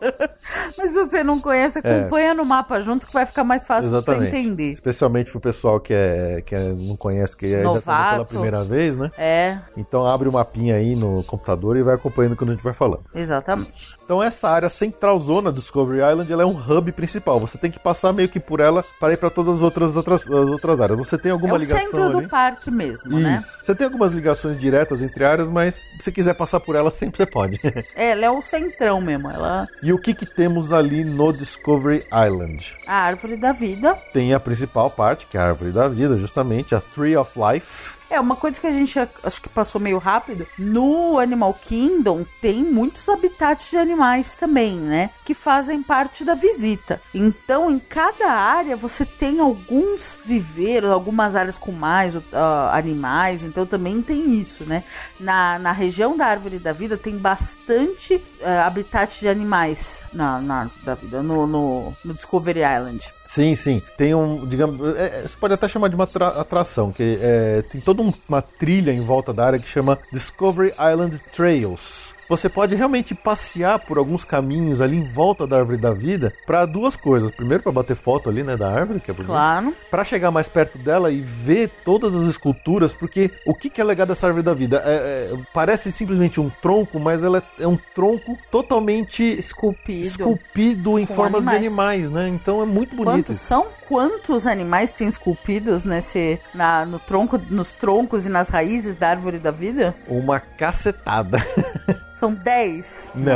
Mas se você não conhece, acompanha no mapa junto que vai ficar mais fácil pra você Exatamente. entender. Especialmente pro pessoal que, é, que é- não conhece, que ainda tá indo pela Novato. primeira vez, né? É, Então abre o mapinha aí no computador e vai acompanhando quando a gente vai falando. exatamente. Então essa área central zona do Discovery Island ela é um hub principal. Principal. Você tem que passar meio que por ela para ir para todas as outras, outras, as outras áreas. Você tem É alguma o ligação centro ali? do parque mesmo, né? Isso. Você tem algumas ligações diretas entre áreas, mas se você quiser passar por ela, sempre você pode. É, ela é o centrão mesmo. Ela e o que que temos ali no Discovery Island? a árvore da vida. Tem a principal parte, que é a árvore da vida, justamente, a Tree of Life. É, uma coisa que a gente acho que passou meio rápido. No Animal Kingdom tem muitos habitats de animais também, né? Que fazem parte da visita. Então, em cada área você tem alguns viveiros, algumas áreas com mais ah, animais. Então, também tem isso, né? Na, na região da Árvore da Vida tem bastante ah, habitat de animais na, na Árvore da Vida, no, no, no Discovery Island. Sim, sim. Tem um, digamos, é, é, você pode até chamar de uma atra- atração, que é, tem toda um- uma trilha em volta da área que chama Discovery Island Trails. Você pode realmente passear por alguns caminhos ali em volta da árvore da vida para duas coisas. Primeiro, para bater foto ali, né, da árvore, que é bonito. Claro. Para chegar mais perto dela e ver todas as esculturas, porque o que, que é legal dessa árvore da vida? É- é- parece simplesmente um tronco, mas ela é, é um tronco totalmente Esculpido. esculpido em formas de animais. animais, né? Então é muito bonito. Quantos são? Quantos animais tem esculpidos nesse na, no tronco, nos troncos e nas raízes da árvore da vida? Uma cacetada. São 10, Não.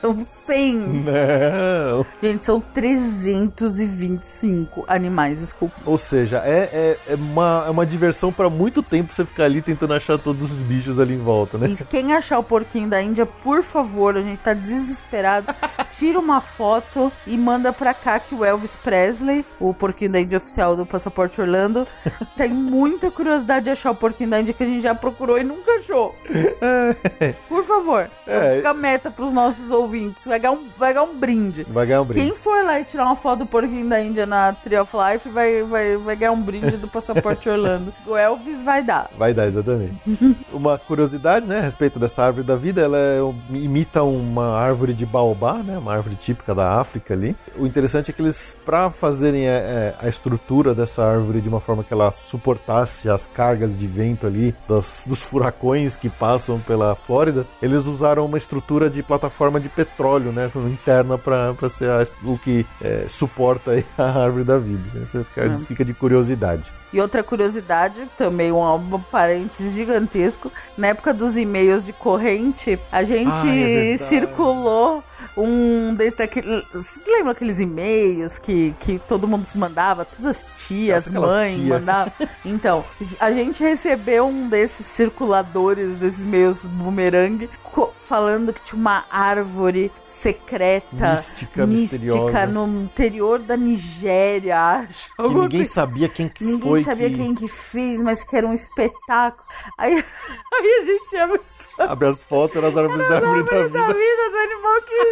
são 100. Não. Gente, são 325 animais esculpidos. Ou seja, é, é, é uma, é uma diversão para muito tempo você ficar ali tentando achar todos os bichos ali em volta, né? E quem achar o porquinho da Índia, por favor, a gente tá desesperado. Tira uma foto e manda pra cá que o Elvis Presley, o porquinho da Índia oficial do Passaporte Orlando, tem muita curiosidade de achar o porquinho da Índia que a gente já procurou e nunca achou. Por favor, É. fica a meta pros nossos ouvintes. Vai ganhar um, vai ganhar um brinde. Vai ganhar um brinde. Quem for lá e tirar uma foto do porquinho da Índia na Tree of Life vai, vai, vai ganhar um brinde do Passaporte Orlando. O Elvis vai dar. Vai dar, exatamente. uma curiosidade, né, a respeito dessa árvore da vida, ela é- imita uma árvore de baobá, né, uma árvore típica da África ali. O interessante é que eles, para fazerem é, é, a estrutura dessa árvore de uma forma que ela suportasse as cargas de vento ali, das- dos furacões que passam pela Flórida, eles usaram uma estrutura de plataforma de petróleo, né, interna para ser a- o que é, suporta a árvore da vida. né? Você fica, fica de curiosidade. E outra curiosidade, também um, um parênteses gigantesco, na época dos e-mails de corrente, a gente Ah, é circulou um desses daqueles. Você lembra aqueles e-mails que, que todo mundo se mandava? Todas as tias, Aquelas mães tia. mandavam. Então, a gente recebeu um desses circuladores, desses e-mails bumerangue, falando que tinha uma árvore secreta, Mística, mística misteriosa. no interior da Nigéria, acho. Que ninguém sabia quem que Ninguém foi sabia que quem que fez, mas que era um espetáculo. Aí, aí a gente ia abre as fotos nas árvores da as árvore da árvores da vida. vida do Animal Kingdom.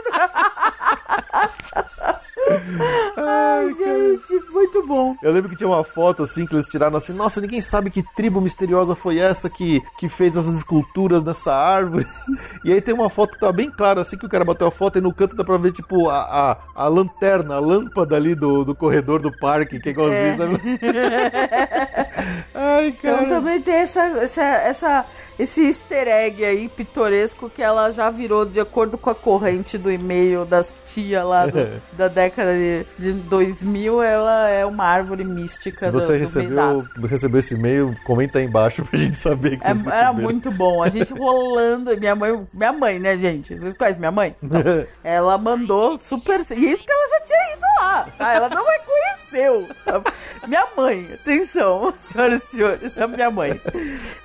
Ai, gente, muito bom. Eu lembro que tinha uma foto assim que eles tiraram assim, nossa, ninguém sabe que tribo misteriosa foi essa que, que fez essas esculturas nessa árvore. E aí tem uma foto que tá bem clara, assim que o cara bateu a foto e no canto dá pra ver, tipo, a, a, a lanterna, a lâmpada ali do, do corredor do parque, que é igualzinho, sabe? Ai, Então cara. também tem essa, essa, essa, esse easter egg aí pitoresco que ela já virou de acordo com a corrente do e-mail das tia lá do- da década de, de 2000, ela é uma árvore mística Se do- você do recebeu, recebeu esse e-mail, comenta aí embaixo pra gente saber que É, vocês era muito bom. A gente rolando. Minha mãe, minha mãe, né, gente? Vocês conhecem minha mãe? Então, ela mandou super. E isso que ela já tinha ido lá. Tá? Ela não reconheceu. Minha mãe, atenção, senhoras e senhores, a minha mãe.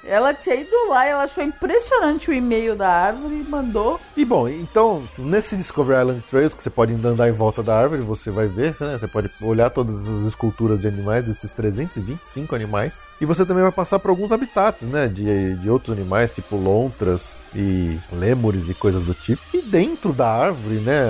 Ela tinha ido lá e ela achou impressionante o e-mail da árvore e mandou. E bom, então, nesse Discovery Island Trails, que você pode andar em volta da árvore, você vai ver, né? Você pode olhar todas as esculturas de animais, desses 325 animais. E você também vai passar por alguns habitats, né? De, de outros animais, tipo lontras e lêmures e coisas do tipo. E dentro da árvore, né?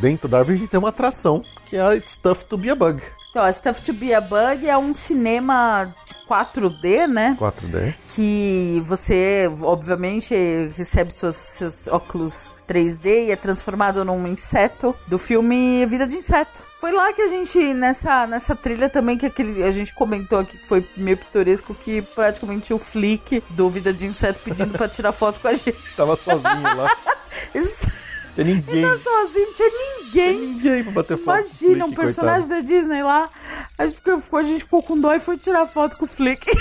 Dentro da árvore a gente tem uma atração, que é a It's Tough to Be a Bug. Então, a Stuff to Be a Bug é um cinema de 4D, né? 4D. que você, obviamente, recebe seus, seus óculos 3D e é transformado num inseto do filme Vida de Inseto. Foi lá que a gente, nessa, nessa trilha também, que aquele, a gente comentou aqui que foi meio pitoresco, que praticamente o Flick do Vida de Inseto pedindo pra tirar foto com a gente. Tava sozinho lá. Isso- Tem ninguém. Tá sozinho, não tinha ninguém. Ninguém pra bater foto. Imagina, um Flick, personagem coitado. da Disney lá. A gente ficou, a gente ficou com dó e foi tirar foto com o Flick.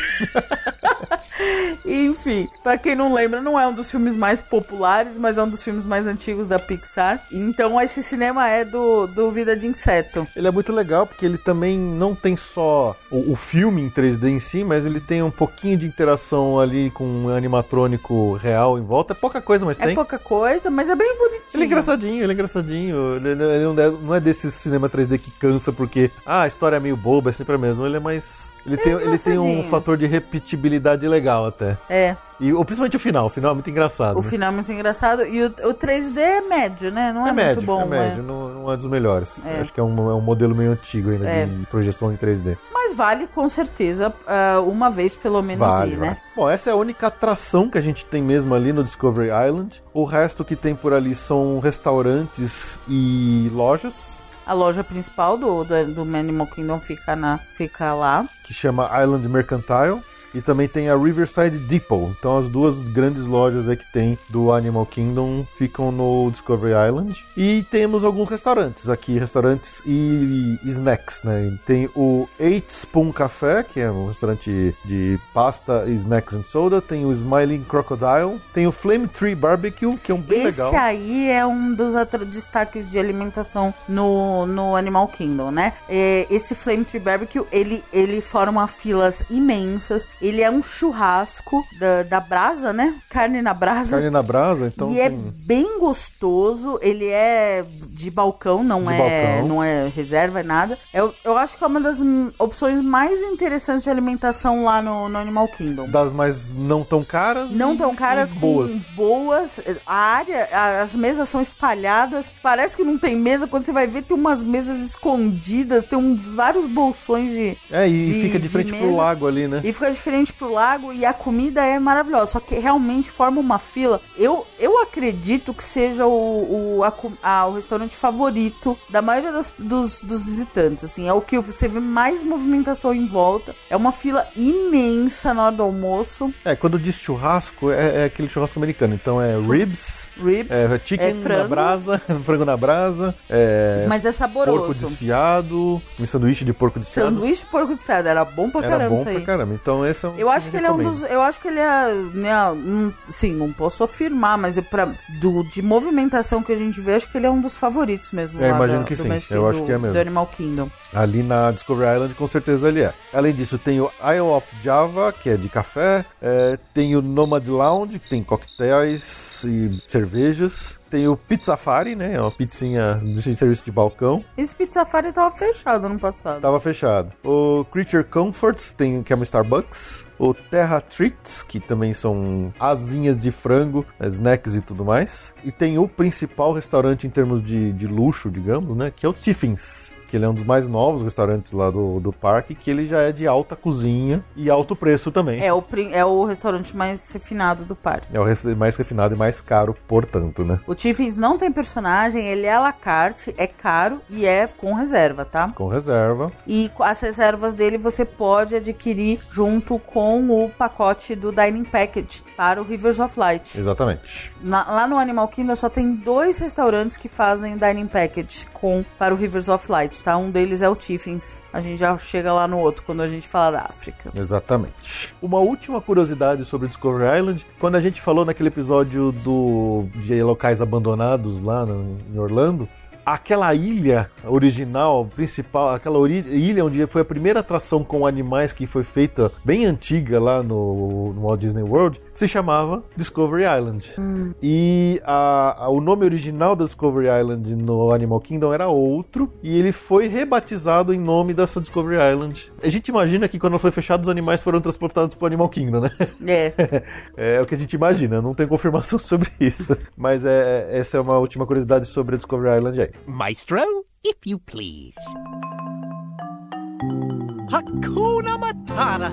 Enfim, pra quem não lembra, não é um dos filmes mais populares, mas é um dos filmes mais antigos da Pixar. Então esse cinema é do, do Vida de Inseto. Ele é muito legal porque ele também não tem só o, o filme em 3D em si, mas ele tem um pouquinho de interação ali com um animatrônico real em volta. É pouca coisa, mas É tem. pouca coisa, mas é bem bonitinho. Ele é engraçadinho, ele é engraçadinho. Ele, ele não, é, não é desse cinema 3D que cansa porque ah, a história é meio boba, é sempre a mesma. Ele é mais. Ele, tem, ele tem um fator de repetibilidade legal até. É, E ou, principalmente o final. O final é muito engraçado. o né? final é muito engraçado. E o, o 3D é médio, né? Não é, É médio, muito bom, é médio, né? não, não é dos melhores. É. Acho que é um, é um modelo meio antigo ainda É. de projeção em 3D. Mas vale com certeza ah, uma vez pelo menos Vale, ir, vale. Bom, essa é a única atração que a gente tem mesmo ali no Discovery Island. O resto que tem por ali são restaurantes e lojas, A loja principal do, do, do Animal Kingdom fica, na, fica lá. que chama Island Mercantile. E também tem a Riverside Depot. Então as duas grandes lojas aí que tem do Animal Kingdom ficam no Discovery Island. E temos alguns restaurantes aqui, restaurantes e snacks, né? Tem o Eight Spoon Café, que é um restaurante de pasta, snacks and soda. Tem o Smiling Crocodile. Tem o Flame Tree Barbecue, que é um bem Esse legal. aí é um dos destaques de alimentação no, no Animal Kingdom, né? É, esse Flame Tree Barbecue, ele, ele forma filas imensas. Ele é um churrasco da, da brasa, né? Carne na brasa. Carne na brasa, então e é tem- bem gostoso, ele é de balcão, não De é balcão. não é reserva, é nada. Eu, eu acho que é uma das opções mais interessantes de alimentação lá no, no Animal Kingdom. das mais não tão caras. Não tão caras, e boas. com boas. A área, as mesas são espalhadas. Parece que não tem mesa. Quando você vai ver, tem umas mesas escondidas, tem uns vários bolsões de. É, e de- fica de de frente pro mesa. lago ali, né? E fica diferente pro lago e a comida é maravilhosa. Só que realmente forma uma fila. Eu, eu acredito que seja o, o, a a- o restaurante favorito da maioria das- dos, dos visitantes. Assim, é o que você vê mais movimentação em volta. É uma fila imensa na hora do almoço. É, quando diz churrasco, é, é aquele churrasco americano. Então é ribs, Ribs. é chicken É frango. na brasa, frango na brasa, é Mas é saboroso. porco desfiado, um sanduíche de porco desfiado. Sanduíche de porco desfiado. Era bom pra Era caramba bom isso pra aí. caramba. Então é um Eu acho que ele é um recomendo. dos. Eu acho que ele é. Né, sim, não posso afirmar, mas é pra, do, de movimentação que a gente vê, acho que ele é um dos favoritos mesmo. Eu lá imagino da- que sim, Magic- eu acho do- que é mesmo. Do Animal Kingdom. Ali na Discovery Island, com certeza ele é. Além disso, tem o Isle of Java, que é de café. é, tem o Nomad Lounge, que tem coquetéis e cervejas. Tem o Pizzafari, né? É uma pizzinha de serviço de balcão. Esse Pizza Safari tava fechado ano passado. Tava fechado. O Creature Comforts, tem, que é uma Starbucks. O Terra Treats, que também são asinhas de frango, snacks e tudo mais. E tem o principal restaurante em termos de, de luxo, digamos, né? Que é o Tiffins. Que ele é um dos mais novos restaurantes lá do, do parque, que ele já é de alta cozinha e alto preço também. É o, é o restaurante mais refinado do parque. É o mais refinado e mais caro, portanto, né? O Tiffins não tem personagem, ele é à la carte, é caro e é com reserva, tá? Com reserva. E as reservas dele você pode adquirir junto com o pacote do Dining Package para o Rivers of Light. Exatamente. Na- lá no Animal Kingdom só tem dois restaurantes que fazem o Dining Package com para o Rivers of Light, tá? Um deles é o Tiffins. A gente já chega lá no outro quando a gente fala da África. Exatamente. Uma última curiosidade sobre Discovery Island, quando a gente falou naquele episódio do de locais abandonados lá no- em Orlando, aquela ilha original, principal, aquela ilha onde foi a primeira atração com animais que foi feita bem antiga lá no, no Walt Disney World, se chamava Discovery Island. E a- a- o nome original da Discovery Island no Animal Kingdom era outro, e ele foi rebatizado em nome dessa Discovery Island. A gente imagina que quando foi fechado, os animais foram transportados para o Animal Kingdom, né? É. É o que a gente imagina, não tem confirmação sobre isso. Mas é, essa é uma última curiosidade sobre a Discovery Island aí. Maestro, if you please. Hakuna Matata.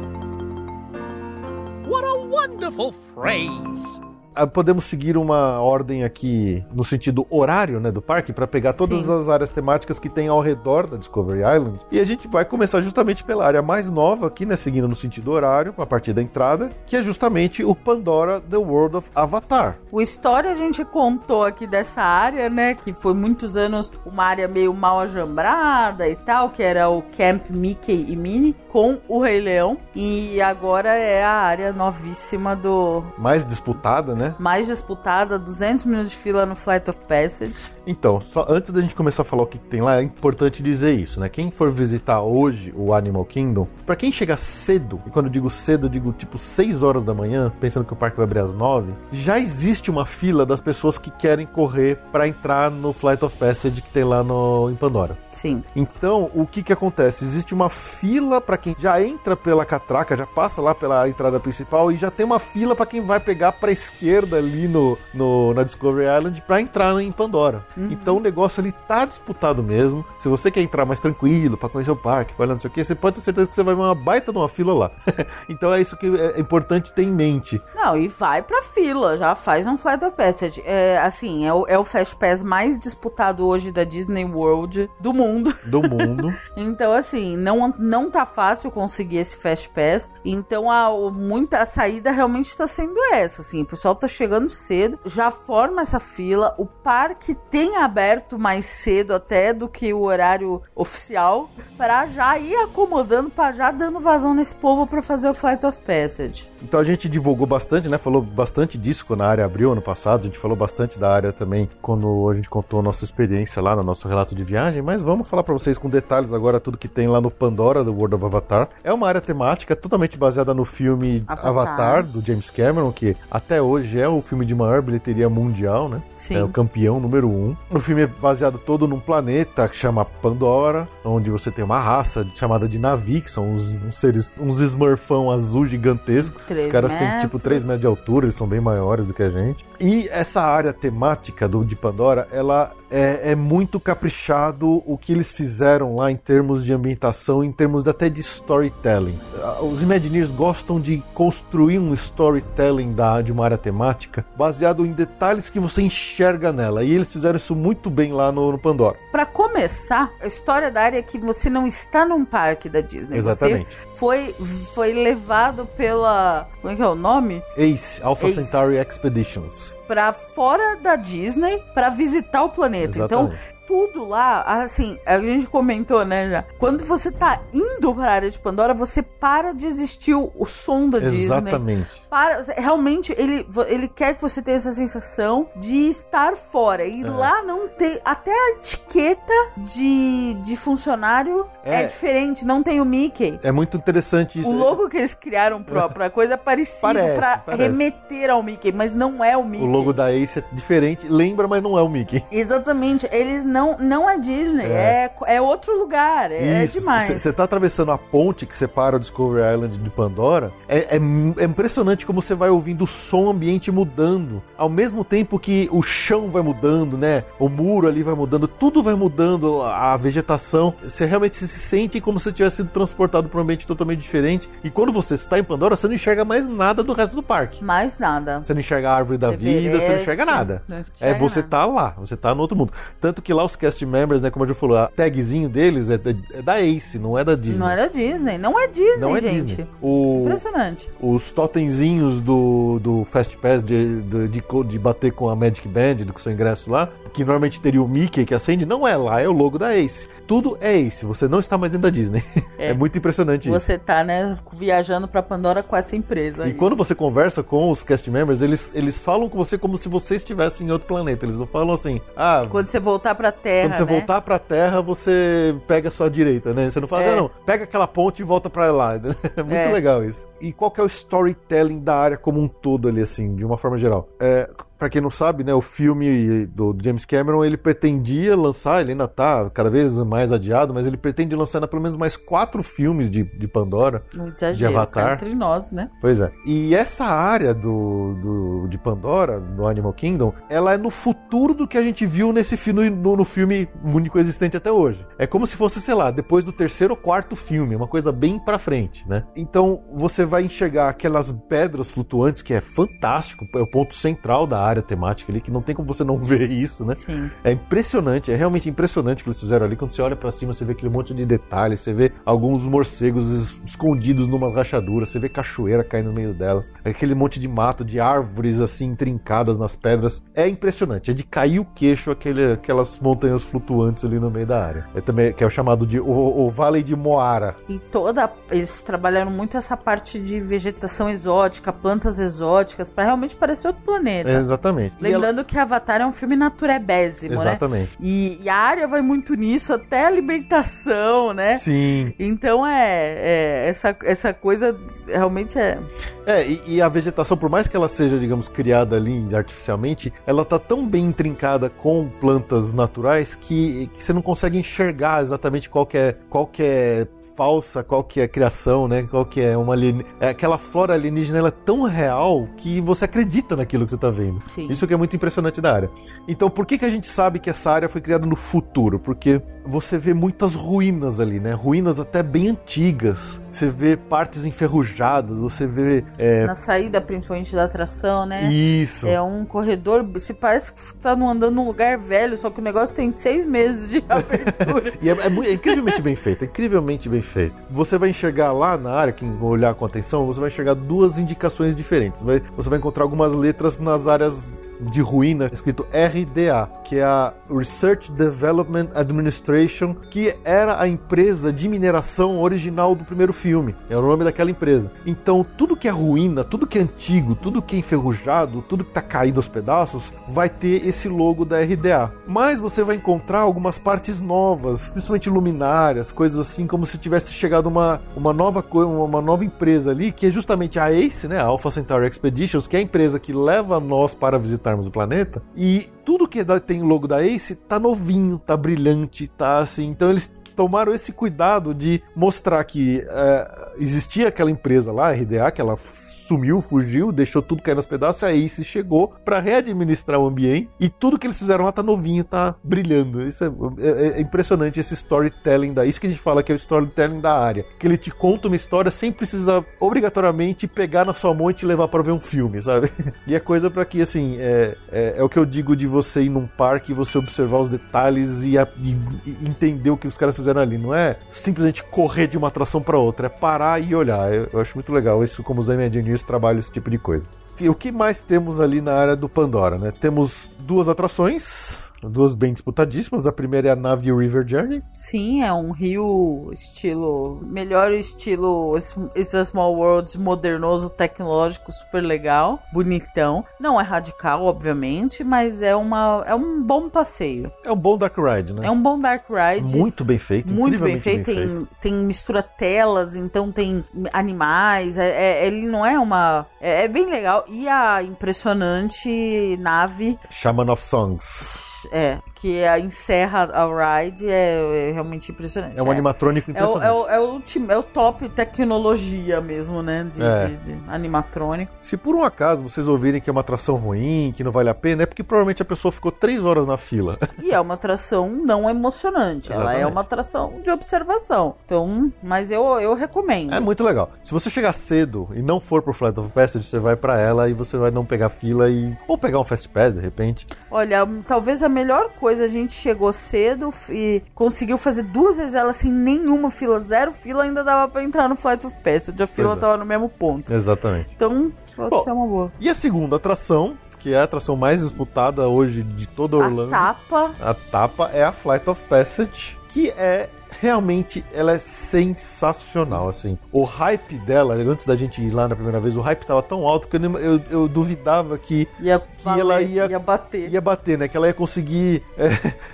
What a wonderful phrase. Ah, podemos seguir uma ordem aqui no sentido horário, né, do parque, para pegar todas Sim. as áreas temáticas que tem ao redor da Discovery Island. E a gente vai começar justamente pela área mais nova aqui, né, seguindo no sentido horário, a partir da entrada, que é justamente o Pandora The World of Avatar. O história a gente contou aqui dessa área, né? Que foi muitos anos uma área meio mal ajambrada e tal, que era o Camp Mickey e Minnie com o Rei Leão. E agora é a área novíssima do Mais disputada, né? Mais disputada, 200 minutos de fila no Flight of Passage. Então, só antes da gente começar a falar o que tem lá, é importante dizer isso, né? Quem for visitar hoje o Animal Kingdom, pra quem chegar cedo, e quando eu digo cedo, eu digo tipo 6 horas da manhã, pensando que o parque vai abrir às 9, já existe uma fila das pessoas que querem correr pra entrar no Flight of Passage que tem lá no, em Pandora. Sim. Então, o que que acontece? Existe uma fila pra quem já entra pela catraca, já passa lá pela entrada principal e já tem uma fila pra quem vai pegar pra esquerda ali no, no- na Discovery Island pra entrar em Pandora. Então o negócio ali tá disputado mesmo. Se você quer entrar mais tranquilo pra conhecer o parque, pra olhar não sei o que, você pode ter certeza que você vai ver uma baita de uma fila lá. então é isso que é importante ter em mente. Não, e vai pra fila, já faz um Flight of Passage. É, assim, é o, é o Fast Pass mais disputado hoje da Disney World do mundo. Do mundo. Então, assim, não, não tá fácil conseguir esse Fast Pass. Então, a, muita, a saída realmente tá sendo essa, assim. O pessoal tá chegando cedo, já forma essa fila. O parque tem aberto mais cedo até do que o horário oficial pra já ir acomodando, pra já dando vazão nesse povo pra fazer o Flight of Passage. Então a gente divulgou bastante, né? Falou bastante disso quando a área abriu ano passado. A gente falou bastante da área também quando a gente contou a nossa experiência lá no nosso relato de viagem. Mas vamos falar pra vocês com detalhes agora tudo que tem lá no Pandora do World of Avatar. É uma área temática totalmente baseada no filme Avatar. Avatar, do James Cameron, que até hoje é o filme de maior bilheteria mundial, né? Sim. É o campeão número um. O filme é baseado todo num planeta que chama Pandora, onde você tem uma raça chamada de Navi, que são uns, uns seres, uns smurfão azul gigantesco. Os caras têm metros. tipo 3 metros de altura, eles são bem maiores do que a gente. E essa área temática do de Pandora, ela é, é muito caprichado o que eles fizeram lá em termos de ambientação, em termos até de storytelling. Os Imagineers gostam de construir um storytelling da, de uma área temática baseado em detalhes que você enxerga nela. E eles fizeram isso muito bem lá no, no Pandora. Pra começar, a história da área é que você não está num parque da Disney. Exatamente. Você foi, foi levado pela. Como é que é o nome? Ace, Alpha Ace. Centauri Expeditions. Pra fora da Disney pra visitar o planeta. Exatamente. Então. Tudo lá, assim, a gente comentou, né, já. Quando você tá indo pra área de Pandora, você para de existir o, som da Disney. Exatamente. Para, realmente, ele, ele quer que você tenha essa sensação de estar fora. E É. lá não tem. Até a etiqueta de, de funcionário é. É. diferente. Não tem o Mickey. É muito interessante isso. O logo que eles criaram próprio, a coisa é parecida Parece, pra parece. remeter ao Mickey, mas não é o Mickey. O logo da Ace é diferente, lembra, mas não é o Mickey. Exatamente, eles não, não é Disney, é, é, outro lugar, é, é demais. Você tá atravessando a ponte que separa o Discovery Island de Pandora. É, é, é impressionante como você vai ouvindo o som ambiente mudando. Ao mesmo tempo que o chão vai mudando, né? O muro ali vai mudando, tudo vai mudando, a vegetação. Você realmente se sente como se tivesse sido transportado para um ambiente totalmente diferente. E quando você está em Pandora, você não enxerga mais nada do resto do parque. Mais nada. Você não enxerga a árvore da vida, você não enxerga nada. Não É, enxerga você nada. tá lá, você tá no outro mundo. Tanto que lá os cast members, né, como a gente falou, a tagzinho deles é da, é da Ace, não é da Disney. Não era Disney, não é Disney, Não é gente. Disney. O, Impressionante. os totemzinhos do, do Fast Pass de, de, de, de bater com a Magic Band, do seu ingresso lá, que normalmente teria o Mickey que acende, não é lá, é o logo da Ace. Tudo é Ace, você não está mais dentro da Disney. É, É. muito impressionante isso. Você tá, né, viajando pra Pandora com essa empresa. E aí. quando você conversa com os cast members, eles, eles falam com você como se você estivesse em outro planeta. Eles não falam assim, ah, Quando você voltar pra Terra, Quando você né? voltar pra terra, você pega a sua direita, né? Você não fala, É. ah, não, pega aquela ponte e volta pra lá. É muito É. legal isso. E qual que é o storytelling da área como um todo ali, assim, de uma forma geral? É, pra quem não sabe, né, o filme do James Cameron, ele pretendia lançar, ele ainda tá cada vez mais adiado, mas ele pretende lançar ainda pelo menos mais quatro filmes de, de Pandora. Não De exagero, Avatar. cá entre nós, né? Pois é. E essa área do, do, de Pandora, do Animal Kingdom, ela é no futuro do que a gente viu nesse filme, no, no filme único existente até hoje. É como se fosse, sei lá, depois do terceiro ou quarto filme, uma coisa bem pra frente, né? Então você vai enxergar aquelas pedras flutuantes, que é fantástico, é o ponto central da área temática ali, que não tem como você não ver isso, né? Sim. É impressionante, é realmente impressionante o que eles fizeram ali. Quando você olha pra cima, você vê aquele monte de detalhes, você vê alguns morcegos es- escondidos numas rachaduras, você vê cachoeira caindo no meio delas, aquele monte de mato, de árvores assim intrincadas nas pedras. É impressionante, é de cair o queixo aquele, aquelas montanhas flutuantes ali no meio da área. É também que é o chamado de o, o Vale de Moara. E toda. Eles trabalharam muito essa parte de vegetação exótica, plantas exóticas, pra realmente parecer outro planeta. É, exatamente. E ela- Lembrando que Avatar é um filme naturebésimo, né? Exatamente. E, e a área vai muito nisso, até alimentação, né? Sim. Então é, é, essa, essa coisa realmente é. É, e, e a vegetação, por mais que ela seja, digamos, criada ali artificialmente, ela tá tão bem intrincada com plantas naturais que, que você não consegue enxergar exatamente qual que é, qual que é falsa, qual que é criação, né? Qual que é uma alien... é, aquela flora alienígena ela é tão real que você acredita naquilo que você tá vendo. Sim. Isso que é muito impressionante da área. Então, por que que a gente sabe que essa área foi criada no futuro? Porque você vê muitas ruínas ali, né? Ruínas até bem antigas. Você vê partes enferrujadas, você vê é, Na saída, principalmente da atração, né? isso. É um corredor. Se parece que tá num- andando num lugar velho, só que o negócio tem seis meses de abertura. E é, é é incrivelmente bem feito, é incrivelmente bem feito. Você vai enxergar lá na área, quem olhar com atenção, você vai enxergar duas indicações diferentes. Vai- você vai encontrar algumas letras nas áreas de ruína, escrito RDA, que é a Research Development Administration, que era a empresa de mineração original do primeiro filme. É o nome daquela empresa. Então, tudo que é ruína, tudo que é antigo, tudo que é enferrujado, tudo que tá caído aos pedaços, vai ter esse logo da RDA. Mas você vai encontrar algumas partes novas, principalmente luminárias, coisas assim, como se tivesse chegado uma, uma nova coisa, uma nova empresa ali, que é justamente a ACE, né, a Alpha Centauri Expeditions, que é a empresa que leva nós para visitarmos o planeta. E tudo que dá- tem logo da ACE tá novinho, tá brilhante, tá assim. Então eles tomaram esse cuidado de mostrar que é, existia aquela empresa lá, a RDA, que ela sumiu, fugiu, deixou tudo cair nos pedaços, e a Ace chegou para readministrar o ambiente e tudo que eles fizeram lá tá novinho, tá brilhando. Isso é, é- é impressionante esse storytelling da isso que a gente fala que é o storytelling da área, que ele te conta uma história sem precisar obrigatoriamente pegar na sua mão e te levar para ver um filme, sabe? E é coisa para que assim é, é, é o que eu digo de você ir num parque e você observar os detalhes e, a- e- e entender o que os caras fizeram ali. Não é simplesmente correr de uma atração para outra, é parar e olhar. Eu, eu acho muito legal isso como os Imagineers trabalham esse tipo de coisa. E o que mais temos ali na área do Pandora, né? Temos duas atrações, duas bem disputadíssimas. A primeira é a Navy River Journey. Sim, é um rio estilo. Melhor estilo It's a Small World, modernoso, tecnológico, super legal, bonitão. Não é radical, obviamente, mas é, uma, é um bom passeio. É um bom Dark Ride, né? É um bom Dark Ride. Muito bem feito, Muito bem feito, tem, tem mistura telas, então tem animais. é- é- ele não é uma. É, é bem legal. E a impressionante nave, Shaman of Songs. É, que a encerra a ride, é, é realmente impressionante. É um animatrônico É o, impressionante. é, o, é, o ultim- é o top tecnologia mesmo, né? De, É. de- de animatrônico. Se por um acaso vocês ouvirem que é uma atração ruim, que não vale a pena, é porque provavelmente a pessoa ficou três horas na fila. E é uma atração não emocionante. Ela é Exatamente. uma atração de observação. Então, mas eu, eu recomendo. É muito legal. Se você chegar cedo e não for pro Flight of Passage, você vai pra ela e você vai não pegar fila e ou pegar um Fast Pass de repente. Olha, talvez a melhor coisa, a gente chegou cedo e conseguiu fazer duas vezes ela sem nenhuma fila, zero fila, ainda dava pra entrar no Flight of Passage. A fila é. tava no mesmo ponto. Exatamente. Então, pode Bom, ser uma boa. E a segunda atração, que é a atração mais disputada hoje de toda A Orlando, tapa, a tapa é a Flight of Passage, que é realmente ela é sensacional, assim. O hype dela, antes da gente ir lá na primeira vez, o hype tava tão alto que eu, eu, eu duvidava que, Ia, que valer, ela ia, ia bater. ia bater, né? Que ela ia conseguir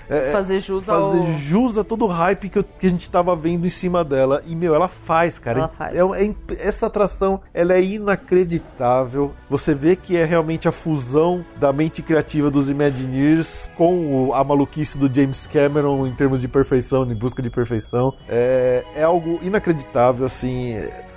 é, fazer jus fazer ao... jus a todo o hype que, eu- que a gente tava vendo em cima dela. E, meu, ela faz, cara. Ela faz. É- é essa atração, ela é inacreditável. Você vê que é realmente a fusão da mente criativa dos Imagineers com o- a maluquice do James Cameron em termos de perfeição, em busca de perfeição. É, é algo inacreditável, assim.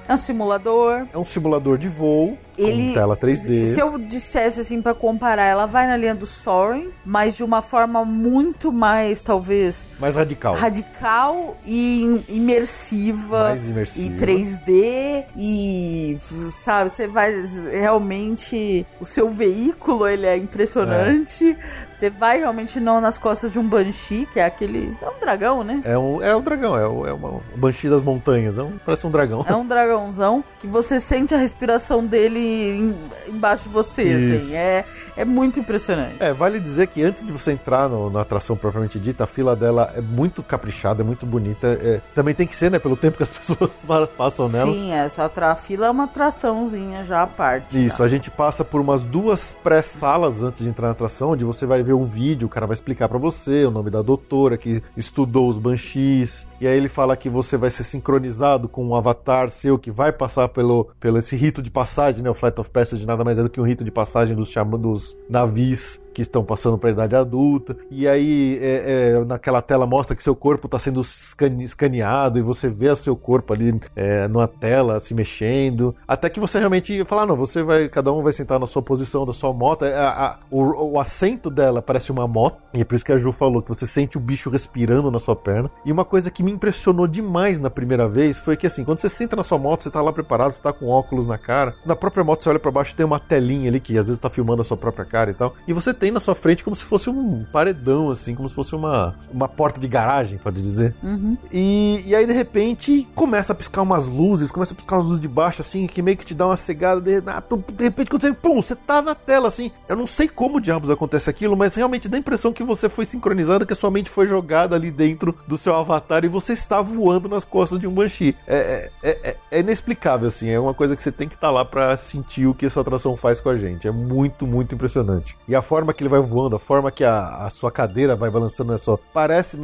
É um simulador. É um simulador de voo Ele, com tela 3D. Se eu dissesse assim pra comparar, ela vai na linha do Soaring, mas de uma forma muito mais, talvez, Mais radical. radical e im- imersiva. Mais imersiva. E 3D e sabe, você vai realmente o seu veículo, ele é impressionante. Você vai realmente não nas costas de um Banshee, que é aquele, é um dragão, né? É um, é um dragão, é, um, é uma, um Banshee das montanhas. É um, parece um dragão. É um dragãozão que você sente a respiração dele em- embaixo de você, Isso. assim. É, é muito impressionante. É, vale dizer que antes de você entrar no- na atração propriamente dita, a fila dela é muito caprichada, é muito bonita. É, também tem que ser, né? Pelo tempo que as pessoas passam nela. Sim, essa atra- fila é uma atraçãozinha já à parte. Isso, tá? a gente passa por umas duas pré-salas antes de entrar na atração, onde você vai ver um vídeo, o cara vai explicar pra você o nome da doutora que estudou os Banshees, e aí ele fala que você vai ser sincronizado com um avatar seu que vai passar pelo, pelo esse rito de passagem, né? O Flight of Passage nada mais é do que um rito de passagem dos, dos navios que estão passando para a idade adulta. E aí, é, é, naquela tela mostra que seu corpo está sendo escane- escaneado e você vê seu corpo ali é, numa tela se mexendo. Até que você realmente fala: ah, não, você vai, cada um vai sentar na sua posição da sua moto. É, a- a- o, o assento dela parece uma moto. E é por isso que a Ju falou que você sente o bicho respirando na sua perna. E uma coisa que me impressionou demais na primeira vez foi que, assim, quando você senta na sua moto, você tá lá preparado, você tá com óculos na cara. Na própria moto, você olha para baixo, tem uma telinha ali que às vezes tá filmando a sua própria cara e tal. E você tem na sua frente como se fosse um paredão, assim, como se fosse uma, uma porta de garagem, pode dizer. Uhum. E, e aí, de repente, começa a piscar umas luzes, começa a piscar umas luzes de baixo, assim, que meio que te dá uma cegada. De, ah, de repente, quando você, pum, você tá na tela, assim. Eu não sei como diabos acontece aquilo, mas realmente dá a impressão que você foi sincronizado, que a sua mente foi jogada ali dentro do seu avatar e você está voando nas costas de um Banshee. É, é, é, é inexplicável, assim. É uma coisa que você tem que estar lá pra sentir o que essa atração faz com a gente. É muito, muito impressionante. E a forma que ele vai voando, a forma que a, a sua cadeira vai balançando, é só. Parece.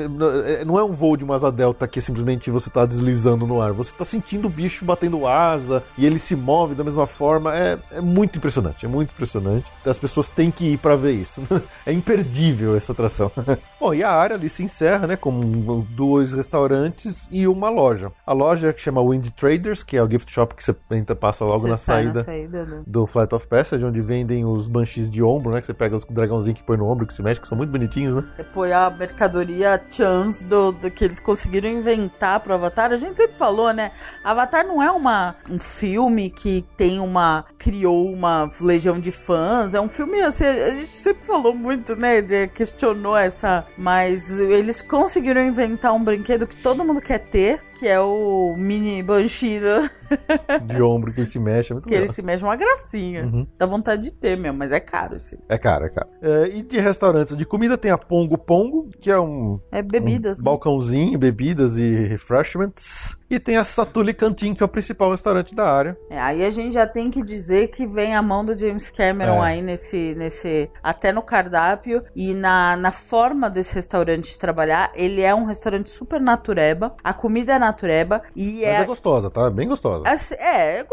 Não é um voo de uma asa delta que simplesmente você tá deslizando no ar. Você tá sentindo o bicho batendo asa e ele se move da mesma forma. É, é muito impressionante. É muito impressionante. As pessoas têm que ir pra ver isso. é imperdível essa atração. Bom, e a área ali se encerra, né? Com dois restaurantes e uma loja. A loja que chama Wind Traders, que é o gift shop que você entra, passa logo Você na saída na saída do... do Flight of Passage, onde vendem os banshees de ombro, né? Que você pega os dragãozinhos que põe no ombro, que se mexe, que são muito bonitinhos, né? Foi a mercadoria chance do, do que eles conseguiram inventar pro Avatar. A gente sempre falou, né? Avatar não é uma, um filme que tem uma. criou uma legião de fãs. É um filme. Assim, a gente sempre falou muito, né? de- questionou essa. Mas eles conseguiram inventar um brinquedo que todo mundo quer ter. Que é o mini Banshee, De ombro, que ele se mexe, é muito que ele legal. se mexe uma gracinha. Uhum. Dá vontade de ter mesmo, mas é caro esse. É caro, é caro. É, e de restaurantes de comida tem a Pongo Pongo, que é um, É bebidas, um né? balcãozinho, bebidas e refreshments. E tem a Satuli Cantin, que é o principal restaurante da área. É, aí a gente já tem que dizer que vem a mão do James Cameron É. aí nesse, nesse. até no cardápio e na, na forma desse restaurante de trabalhar. Ele é um restaurante super natureba. A comida é natureba e Mas é é. gostosa, tá? É bem gostosa. assim, é, é,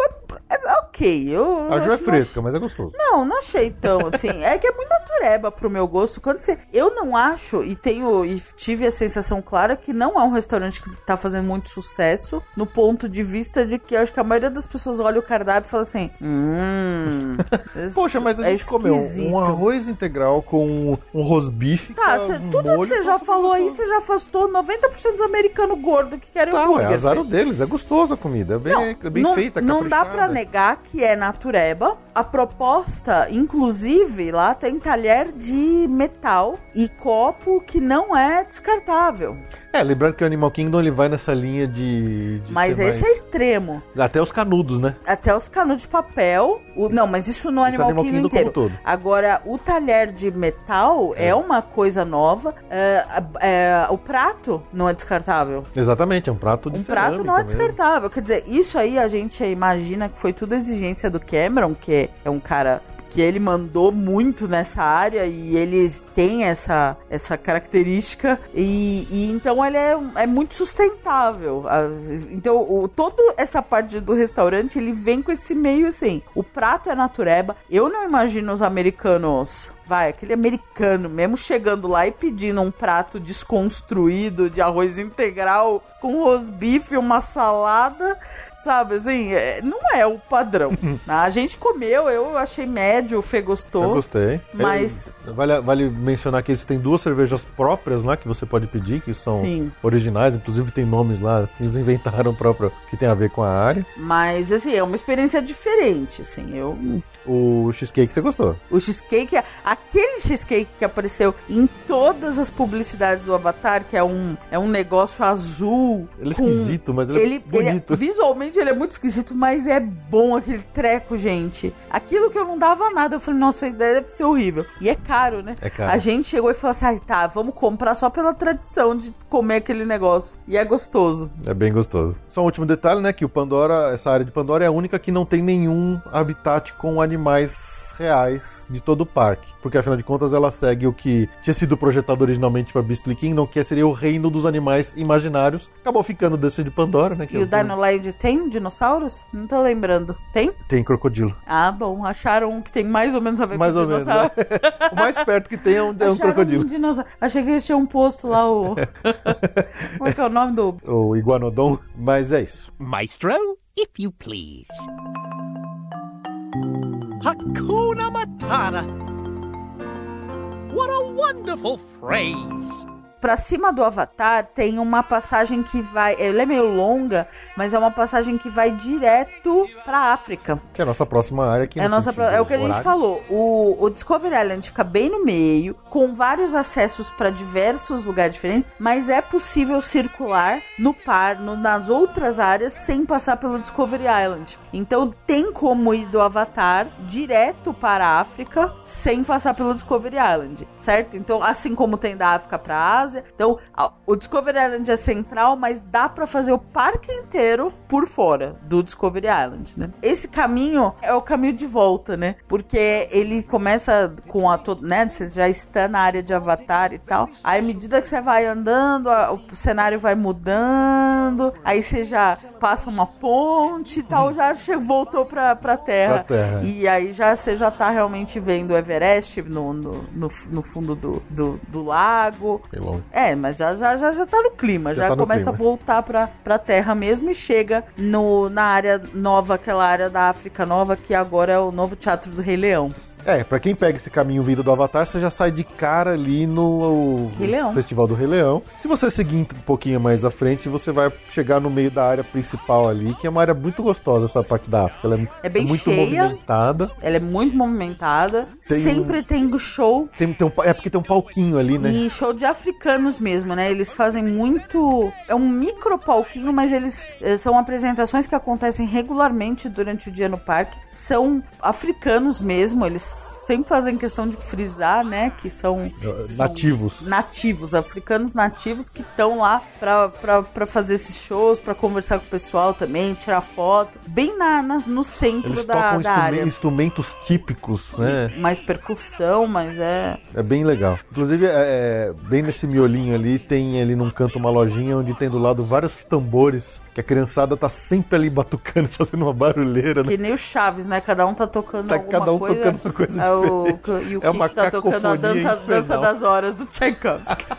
é ok. Eu A Ju é fresca, mas é gostoso. não, não achei tão assim. É que é muito natureba pro meu gosto. Quando você. Eu não acho, e tenho. E tive a sensação clara que não é um restaurante que tá fazendo muito sucesso. No ponto de vista de que acho que a maioria das pessoas olha o cardápio e fala assim. Hum. Poxa, mas a é gente comeu esquisito." um arroz integral com um rosbife. Tá, com cê- um tudo que molho, você já tá falou aí, gostoso. você já afastou 90% dos americanos gordos que querem Tá, hambúrguer. é azar deles, é gostoso a comida, é bem, é bem não, feita, Não dá pra negar que é natureba. A proposta, inclusive, lá tem talher talher de metal e copo que não é descartável. É, lembrando que o Animal Kingdom ele vai nessa linha de. De Mas esse é mais- extremo. Até os canudos, né? Até os canudos de papel. o- não, mas isso no é Animal, Animal Kingdom, inteiro. todo. Agora, o talher de metal é, uma coisa nova. É, é, o prato não é descartável. Exatamente, é um prato de Um prato não é mesmo. descartável. Quer dizer, isso aí a gente imagina que foi tudo exigência do Cameron, que é um cara que ele mandou muito nessa área e eles têm essa, essa característica e, e então ele é, é muito sustentável. Então, o, toda essa parte do restaurante, ele vem com esse meio assim, o prato é natureba. Eu não imagino os americanos Vai, aquele americano mesmo chegando lá e pedindo um prato desconstruído de arroz integral com rosbife, uma salada, sabe? Assim, é- não é o padrão. a gente comeu, eu achei médio, o Fê gostou. Eu gostei. Mas- É, vale, vale mencionar que eles têm duas cervejas próprias lá que você pode pedir, que são Sim. originais, inclusive tem nomes lá, eles inventaram próprio que tem a ver com a área. Mas, assim, é uma experiência diferente, assim, eu... O cheesecake você gostou? O cheesecake, aquele cheesecake que apareceu em todas as publicidades do Avatar, que é um, é um negócio azul. Ele é com- esquisito, mas ele, Ele, é ele é- bonito. Ele é muito esquisito, mas é bom aquele treco, gente. Aquilo que eu não dava nada, eu falei, nossa, isso deve ser horrível. E é caro, né? É caro. A gente chegou e falou assim, ah, tá, vamos comprar só pela tradição de comer aquele negócio. E é gostoso. É bem gostoso. Só um último detalhe, né? Que o Pandora, essa área de Pandora é a única que não tem nenhum habitat com animais reais de todo o parque. Porque afinal de contas ela segue o que tinha sido projetado originalmente para Beastly Kingdom, que seria o reino dos animais imaginários. Acabou ficando desse de Pandora, né? que E o é- Dino Land tem dinossauros? Não tô lembrando. Tem? Tem crocodilo. Ah, bom. Acharam um que tem mais ou menos a ver Mais com ou menos. né? o mais perto que tem é um, é um crocodilo. um dinossauro. Achei que eles tinham posto lá o. Como é que é o nome do. O iguanodon. Mas é isso. Maestro, if you please. Hakuna Matata. What a wonderful phrase. Pra cima do Avatar tem uma passagem que vai. Ela é meio longa, mas é uma passagem que vai direto pra África. Que é a nossa próxima área aqui É, nossa, pro- é o que a gente falou. O, o Discovery Island fica bem no meio, com vários acessos para diversos lugares diferentes, mas é possível circular no par, no- nas outras áreas, sem passar pelo Discovery Island. Então tem como ir do Avatar direto para a África, sem passar pelo Discovery Island, certo? Então, assim como tem da África para a Ásia, então o Discovery Island é central, mas dá para fazer o parque inteiro por fora do Discovery Island, né? Esse caminho é o caminho de volta, né? Porque ele começa com a né? Você já está na área de Avatar e tal. Aí, à medida que você vai andando, o cenário vai mudando. Aí você já passa uma ponte e tal, já voltou pra, pra terra. Pra terra. E aí já você já tá realmente vendo o Everest no, no, no, no fundo do, do, do lago. É, mas já, já, já, já tá no clima, Já já, tá começa clima. a voltar pra, pra terra mesmo e chega no, na área nova, aquela área da África Nova, que agora é o novo Teatro do Rei Leão. É, pra quem pega esse caminho vindo do Avatar, você já sai de cara ali no Leão. Festival do Rei Leão. Se você seguir um pouquinho mais à frente, você vai chegar no meio da área principal ali, que é uma área muito gostosa, essa parte da África. Ela é, É bem muito cheia. movimentada. Ela é muito movimentada, Tem um- sempre tem show Sempre tem um, é porque tem um palquinho ali, né? E show de africanos mesmo, né? Eles fazem muito. É um micro palquinho, mas eles são apresentações que acontecem regularmente durante o dia no parque. São africanos mesmo, eles sempre fazem questão de frisar, né? Que são. são Nativos. Nativos, africanos nativos que estão lá pra fazer esses shows, pra conversar com o pessoal também, tirar foto. Bem na, na- no centro Eles da, tocam da instrumen- área. instrumentos típicos, né? Mais percussão, mas é. É bem legal. Inclusive, é, é, bem nesse miolinho ali, tem ali num canto uma lojinha onde tem do lado vários tambores, que a criançada tá sempre ali batucando, fazendo uma barulheira, né? Que nem o Chaves, né? Cada um tá tocando Tá alguma cada um coisa. tocando uma coisa é o. E o É Kiko tá tocando a dança, dança das horas do Tchaikovsky.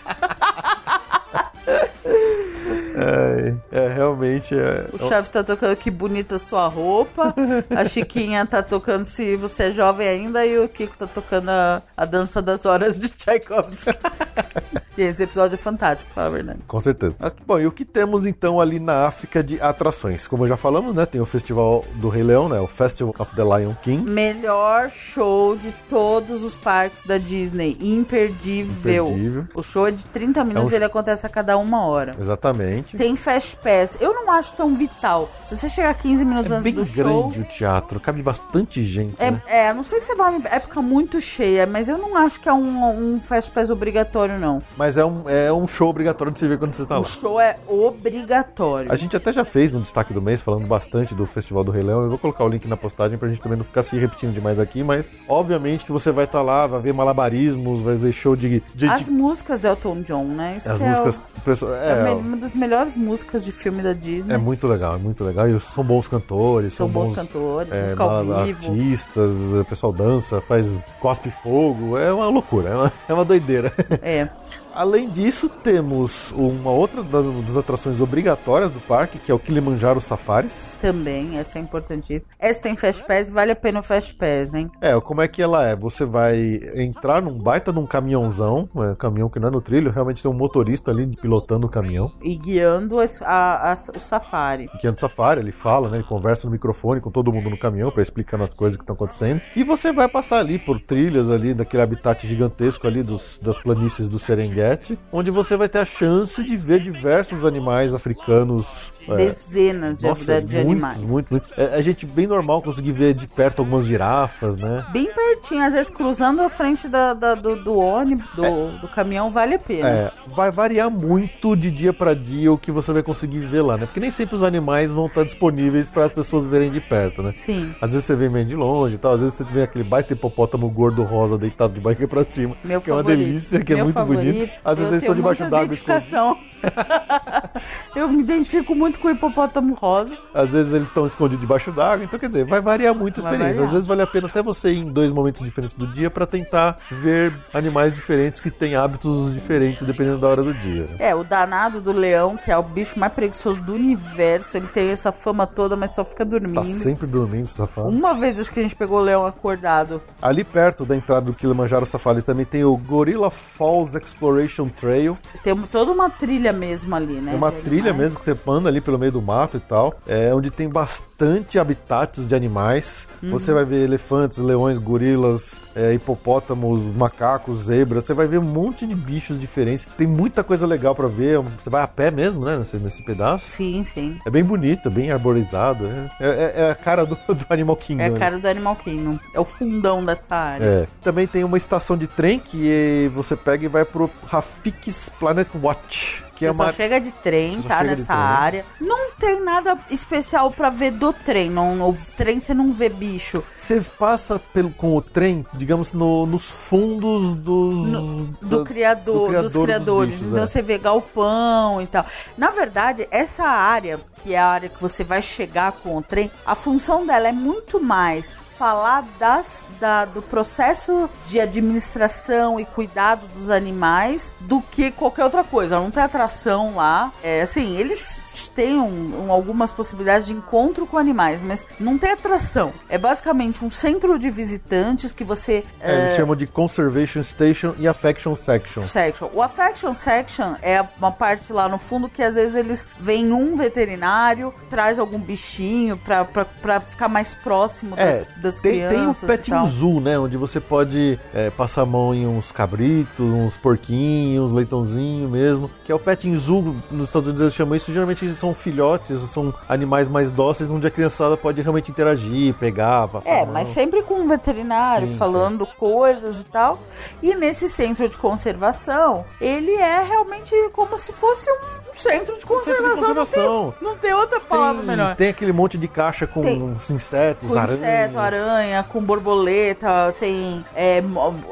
É, é, realmente é. O Chaves tá tocando Que Bonita Sua Roupa. A Chiquinha tá tocando Se Você é Jovem Ainda. E o Kiko tá tocando a, a dança das horas de Tchaikovsky. E esse episódio é fantástico, pra falar a verdade. Com certeza. Ok. Bom, e o que temos então ali na África de atrações? Como já falamos, né? Tem o Festival do Rei Leão, né? O Festival of the Lion King. Melhor show de todos os parques da Disney. Imperdível. Imperdível. O show é de 30 minutos É um- e ele acontece a cada uma hora. Exatamente. Tem Fast Pass. Eu não acho tão vital. Se você chegar 15 minutos É antes bem do show. grande o teatro, cabe bastante gente, né? É, é, a não sei que você vai em época muito cheia, mas eu não acho que é um, um Fast Pass obrigatório, não. Mas é um, é um show obrigatório de se ver quando você tá O lá. show é obrigatório. A gente até já fez um destaque do mês falando bastante do Festival do Rei Leão. Eu vou colocar o link na postagem pra gente também não ficar se repetindo demais aqui, mas obviamente que você vai estar lá, vai ver malabarismos, vai ver show de. de, As de- músicas do Elton John, né? Isso as é músicas. o- o é é, uma das melhores músicas de filme da Disney. é muito legal, é muito legal. E são bons cantores, São são, bons cantores, é, música ao vivo. artistas, o pessoal dança, faz cospe fogo, é uma loucura, é uma, é uma doideira. É. далее. Além disso, temos uma outra das, das atrações obrigatórias do parque, que é o Kilimanjaro Safaris. Também, essa é importantíssima. Essa tem Fast Pass, vale a pena o Fast Pass, hein? É, como é que ela é? Você vai entrar num baita num caminhãozão, é, um caminhão que não é no trilho, realmente tem um motorista ali pilotando o caminhão. E guiando as- a- a- o safari. Que é do safari, ele fala, né? Ele conversa no microfone com todo mundo no caminhão pra explicando as coisas que estão acontecendo. E você vai passar ali por trilhas ali daquele habitat gigantesco ali dos, das planícies do Serengeti, onde você vai ter a chance de ver diversos animais africanos. é, Dezenas de, nossa, de muitos, animais. muito, muito. É, a gente bem normal conseguir ver de perto algumas girafas, né? Bem pertinho, às vezes cruzando a frente da, da- do, do ônibus, do, do caminhão, vale a pena. É, vai variar muito de dia pra dia o que você vai conseguir ver lá, né? Porque nem sempre os animais vão estar disponíveis para as pessoas verem de perto, né? Sim. Às vezes você vê meio de longe e tal, às vezes você vê aquele baita hipopótamo gordo rosa deitado de barriga pra cima, Meu que é uma favorito. delícia, que é Meu muito favorito. bonito. Às vezes Eu eles estão debaixo d'água escondidos. Eu me identifico muito com o hipopótamo rosa. Às vezes eles estão escondidos debaixo d'água, então quer dizer, vai variar muito a experiência. variar. Às vezes vale a pena até você ir em dois momentos diferentes do dia pra tentar ver animais diferentes que têm hábitos diferentes dependendo da hora do dia. É, o danado do leão, que é o bicho mais preguiçoso do universo, ele tem essa fama toda, mas só fica dormindo. Tá sempre dormindo, safado. Uma vez acho que a gente pegou o leão acordado. Ali perto da entrada do Kilimanjaro Safari também tem o Gorilla Falls Exploration Trail. Tem toda uma trilha mesmo ali, né? É uma trilha animais. mesmo que você anda ali pelo meio do mato e tal. É onde tem bastante habitats de animais. Uhum. Você vai ver elefantes, leões, gorilas, é, hipopótamos, macacos, zebras. Você vai ver um monte de bichos diferentes. Tem muita coisa legal pra ver. Você vai a pé mesmo, né? Nesse, nesse pedaço. Sim, sim. É bem bonito, bem arborizado. É, é- é a cara do, do Animal Kingdom. É a né? cara do Animal Kingdom. É o fundão dessa área. É. Também tem uma estação de trem que você pega e vai pro Rafik's Planet Watch. Que Você é uma. só chega de trem, Você tá? Nessa trem. área. Não tem nada especial pra ver do trem. Não, no trem você não vê bicho. Você passa pelo, com o trem, digamos, no- nos fundos dos. do da- criador, criador dos criadores. bichos, então é. você vê galpão e tal. Na verdade, essa área, que é a área que você vai chegar com o trem, a função dela é muito mais falar das, da- do processo de administração e cuidado dos animais do que qualquer outra coisa. Não tem atração lá. É assim, eles têm um- um- algumas possibilidades de encontro com animais, mas não tem atração. É basicamente um centro de visitantes que você É, eles chamam de Conservation Station e Affection Section. section. O affection section é uma parte lá no fundo que às vezes eles vêm um veterinário, traz algum bichinho pra, pra, pra ficar mais próximo das, É, das tem, tem o crianças. e Petting tal. Zoo, né? Onde você pode é, passar a mão em uns cabritos, uns porquinhos, leitãozinho mesmo. Que é o Petting Zoo, nos Estados Unidos eles chamam isso. Geralmente eles são filhotes, são animais mais dóceis, onde a criançada pode realmente interagir, pegar, passar É, mas sempre com um veterinário Sim, falando coisas e tal. E nesse centro de conservação, ele é realmente como se fosse um centro de centro de conservação. conservação. Não, tem, não tem outra palavra tem, melhor. tem aquele monte de caixa com Tem. insetos, Com aranhas. inseto, aranha, com borboleta, tem. é,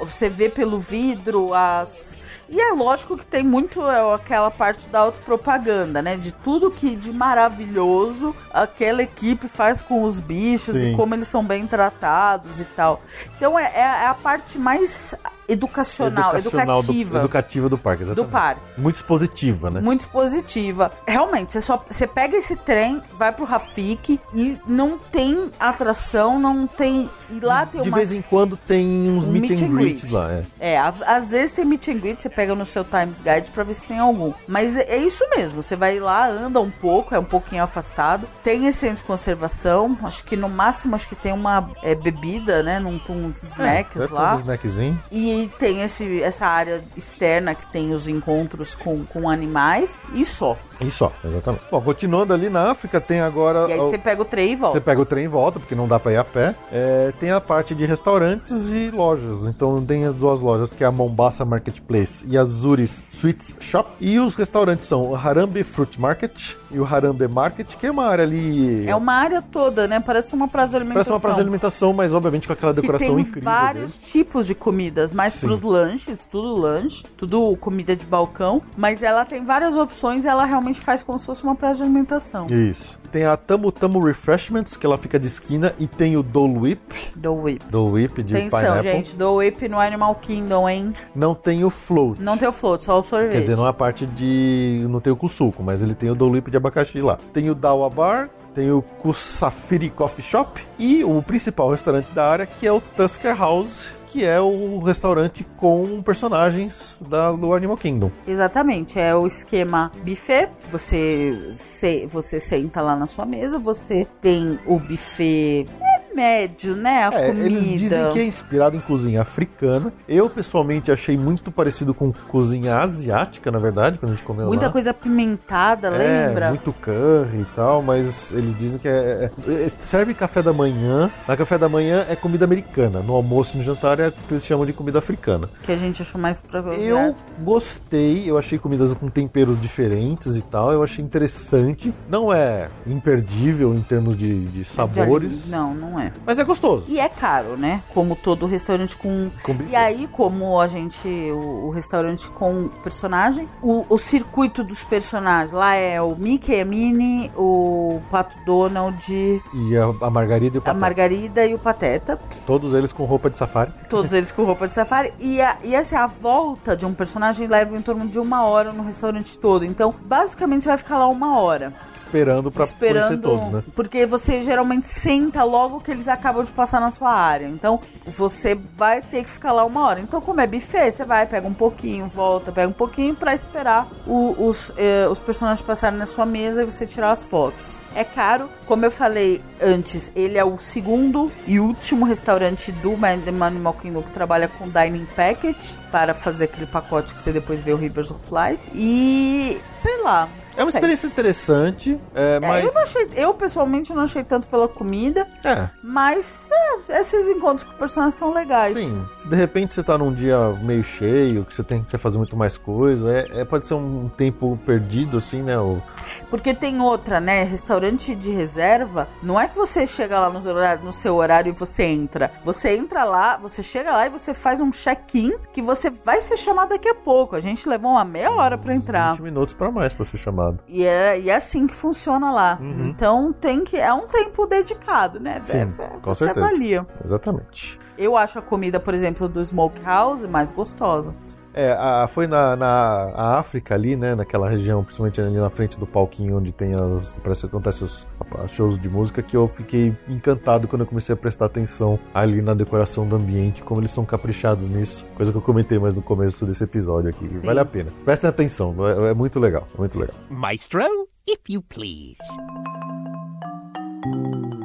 você vê pelo vidro as. E é lógico que tem muito é, aquela parte da autopropaganda, né? De tudo que de maravilhoso aquela equipe faz com os bichos Sim. e como eles são bem tratados e tal. Então é, é- é a parte mais educacional, educativa do, educativa do parque, exatamente. do parque. Muito expositiva, né? Muito positiva. Realmente, você só você pega esse trem, vai pro Rafik e não tem atração, não tem. E lá tem De vez em quando tem uns um meet, and greets lá, é. É, às vezes tem meet and greet, você pega no seu Times Guide pra ver se tem algum. Mas é, é isso mesmo, você vai lá, anda um pouco, é um pouquinho afastado. Tem esse centro de conservação, acho que no máximo acho que tem uma é, bebida, né? Num, uns snacks é, deve ter lá. uns snackzinhos. E tem esse, essa área externa que tem os encontros com, com animais e só. E só, exatamente. Bom, continuando ali na África, tem agora. E aí o- você pega o trem e volta. Você pega o trem e volta, porque não dá pra ir a pé. É, tem a parte de restaurantes e lojas. Então tem as duas lojas, que é a Mombasa Marketplace e a Zuris Sweets Shop. E os restaurantes são o Harambe Fruit Market e o Harambe Market, que é uma área ali... É uma área toda, né? Parece uma praça de alimentação. Parece uma praça de alimentação, mas obviamente com aquela que decoração tem incrível vários deles. tipos de comidas, mais Sim. pros lanches, tudo lanche, tudo comida de balcão, mas ela tem várias opções e ela realmente faz como se fosse uma praça de alimentação. Isso. Tem a Tamu Tamu Refreshments, que ela fica de esquina, e tem o Dole Whip, Do Whip. Dole Whip de Atenção, pineapple. gente, do Whip no Animal Kingdom, hein? Não tem o Float. Não tem o float, só o sorvete. Quer dizer, não é a parte de. Não tem o Kusuko, mas ele tem o Dole Whip de abacaxi lá. Tem o Dawa Bar, tem o Kusafiri Coffee Shop e o principal restaurante da área, que é o Tusker House, que é o restaurante com personagens da, do Animal Kingdom. Exatamente, é o esquema buffet, que você, se, você senta lá na sua mesa, você tem o buffet é médio, né? A É, comida. eles dizem que é inspirado em cozinha africana. Eu, pessoalmente, achei muito parecido com cozinha asiática, na verdade, quando a gente comeu Muita lá. coisa apimentada, É, lembra? muito curry e tal, mas eles dizem que é, é- é- serve café da manhã. Na café da manhã é comida americana. No almoço e no jantar é o que eles chamam de comida africana. Que a gente achou mais pra Eu gostei, eu achei comidas com temperos diferentes e tal. Eu achei interessante. Não é imperdível em termos de, de sabores, Não, não é. Mas é gostoso. E é caro, né? Como todo restaurante com. Com. E aí, como a gente. O, o restaurante com personagem, o, o circuito dos personagens lá é o Mickey, a Minnie, o Pato Donald, E a, a margarida e o a patê. Margarida e o Pateta. Todos eles com roupa de safari. Todos eles com roupa de safari. E, a, e assim, a volta de um personagem leva em torno de uma hora no restaurante todo. Então, basicamente, você vai ficar lá uma hora. Esperando pra esperando. conhecer todos, né? Porque você geralmente senta logo que eles acabam de passar na sua área. Então, você vai ter que ficar lá uma hora. Então, como é buffet, você vai, pega um pouquinho, volta, pega um pouquinho pra esperar o- os, eh, os personagens passarem na sua mesa e você tirar as fotos. É caro, como eu falei antes, ele é o segundo e último restaurante do Ma- Animal Kingdom que trabalha com Dining Package para fazer aquele pacote que você depois vê o Rivers of Light. E sei lá. É uma experiência interessante, é, É, mas. eu, não achei, eu pessoalmente não achei tanto pela comida, É, mas é, esses encontros com personagens são legais. sim. Se de repente você tá num dia meio cheio, que você tem que fazer muito mais coisa, é, é- pode ser um tempo perdido, assim, né? O, Porque tem outra, né? Restaurante de reserva, não é que você chega lá no seu horário, no seu horário e você entra. Você entra lá, você chega lá e você faz um check-in que você vai ser chamado daqui a pouco. A gente levou uma meia hora pra entrar. 20 minutos pra mais pra ser chamado. E é, e é assim que funciona lá. Então tem que. É um tempo dedicado, né? Uhum. Sim, É, com você certeza. avalia. Exatamente. Eu acho a comida, por exemplo, do Smokehouse mais gostosa. É, a- foi na, na África ali, né? Naquela região, principalmente ali na frente do palquinho onde tem as. Parece que acontece os os shows de música, que eu fiquei encantado quando eu comecei a prestar atenção ali na decoração do ambiente, como eles são caprichados nisso. Coisa que eu comentei mais no começo desse episódio aqui. Sim. Vale a pena. Prestem atenção, é, é muito legal, é muito legal. Maestro, if you please.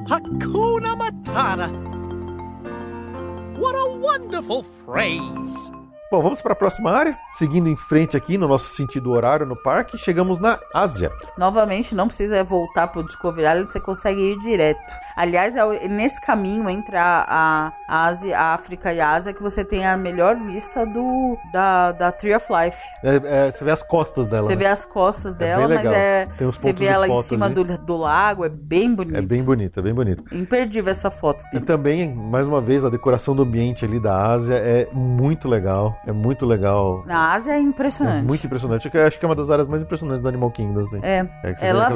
Hakuna Matata. What a wonderful phrase. Bom, vamos para a próxima área. Seguindo em frente aqui no nosso sentido horário no parque, chegamos na Ásia. Novamente, não precisa voltar pro Discovery Island, você consegue ir direto. Aliás, é o- nesse caminho entre a, a Ásia, a África e a Ásia que você tem a melhor vista do da, da Tree of Life. É, é, você vê as costas dela. Você né? vê as costas bem dela, mas é. Tem uns Você vê ela em cima ali. do, do lago, é bem bonito. É bem bonito, é bem bonito. Imperdível essa foto. E também, mais uma vez, a decoração do ambiente ali da Ásia é muito legal. É muito legal. Na Ásia é É impressionante. muito impressionante. Eu acho que é uma das áreas mais impressionantes do Animal Kingdom, assim. É. É Ela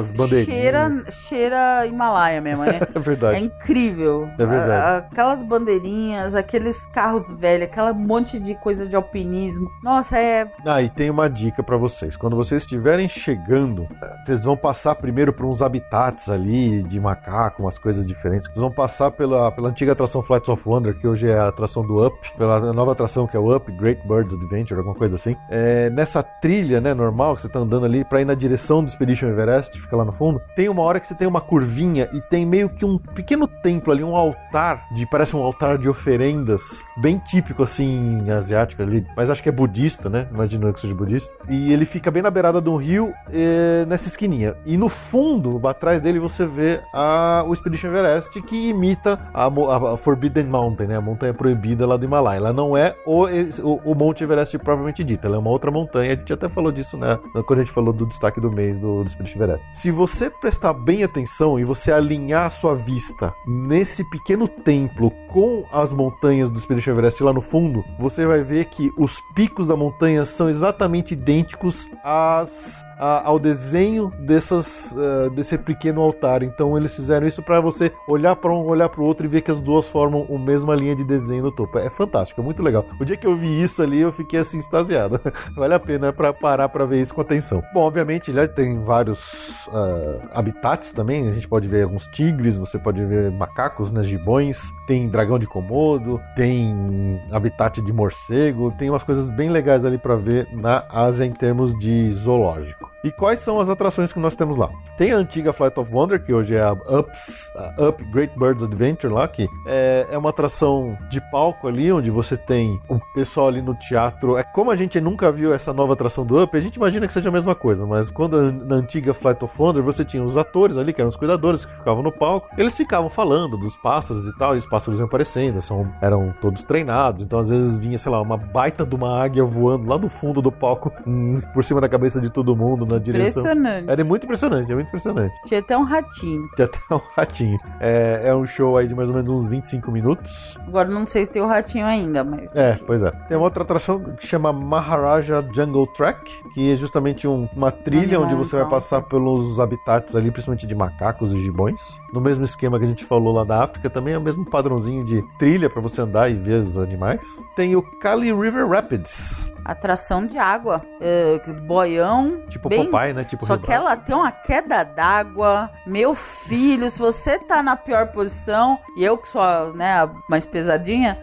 cheira, cheira Himalaia mesmo, né? É verdade. É incrível. É verdade. Aquelas bandeirinhas, aqueles carros velhos, aquela monte de coisa de alpinismo. Nossa, é. Ah, e tem uma dica pra vocês. Quando vocês estiverem chegando, vocês vão passar primeiro por uns habitats ali de macaco, umas coisas diferentes. Vocês vão passar pela, pela antiga atração Flights of Wonder, que hoje é a atração do Up, pela nova atração que é o Up, Great Birds Adventure, alguma coisa assim. É, nessa trilha, né, normal, que você tá andando ali pra ir na direção do Expedition Everest, fica lá no fundo, tem uma hora que você tem uma curvinha e tem meio que um pequeno templo ali, um altar, de parece um altar de oferendas, bem típico assim, asiático ali, mas acho que é budista, né? Imagino que seja budista. E ele fica bem na beirada de um rio, eh, nessa esquininha. E no fundo, atrás dele, você vê a, o Expedition Everest, que imita a, a- a Forbidden Mountain, né? A montanha proibida lá do Himalaia. Ela não é o, o, o Monte Everest propriamente dito, ela é uma outra montanha. A gente até falou disso, né? Quando a gente falou do destaque do mês do, do Expedition Everest. Se você prestar bem atenção e você alinhar a sua vista nesse pequeno templo com as montanhas do Expedition Everest lá no fundo, você vai ver que os picos da montanha são exatamente idênticos às, a- ao desenho dessas, ah, desse pequeno altar. Então eles fizeram isso para você olhar para um, olhar para o outro e ver que as duas formam a mesma linha de desenho no topo. É fantástico, é muito legal. O dia que eu vi isso ali, eu fiquei assim extasiado. vale a pena para parar para ver isso com atenção. Bom, obviamente ele tem vários ah, habitats também. A gente pode ver alguns tigres, você pode ver macacos, né, gibões, tem dragão de Komodo, tem habitat de morcego, tem umas coisas bem legais ali para ver na Ásia em termos de zoológico. E quais são as atrações que nós temos lá? Tem a antiga Flight of Wonder, que hoje é a Ups, a Up Great Birds Adventure lá, que é, é uma atração de palco ali, onde você tem o pessoal ali no teatro. É como a gente nunca viu essa nova atração do Up, a gente imagina que seja a mesma coisa, mas quando na antiga Flight of Wonder você tinha os atores ali, que eram os cuidadores que ficavam no palco, eles ficavam falando dos pássaros e tal, e os pássaros iam aparecendo, são, eram todos treinados, então às vezes vinha, sei lá, uma baita de uma águia voando lá do fundo do palco, por cima da cabeça de todo mundo, na direção. Impressionante. Era muito impressionante, é muito impressionante. Tinha até um ratinho. Tinha até um ratinho. É, é um show aí de mais ou menos uns 25 minutos. Agora não sei se tem o ratinho ainda, mas. É, pois é. Tem uma outra atração que chama Maharaja Jungle Track, que é justamente um- uma trilha Animal onde você vai passar pelos habitats ali, principalmente de macacos e gibões. No mesmo esquema que a gente falou lá da África, também é o mesmo padrãozinho de trilha para você andar e ver os animais. Tem o Kali River Rapids, Atração de água. É, boião. tipo bem... Popeye, né? Tipo Só que ela tem uma queda d'água. Meu filho, se você tá na pior posição, e eu que sou a, né, a mais pesadinha,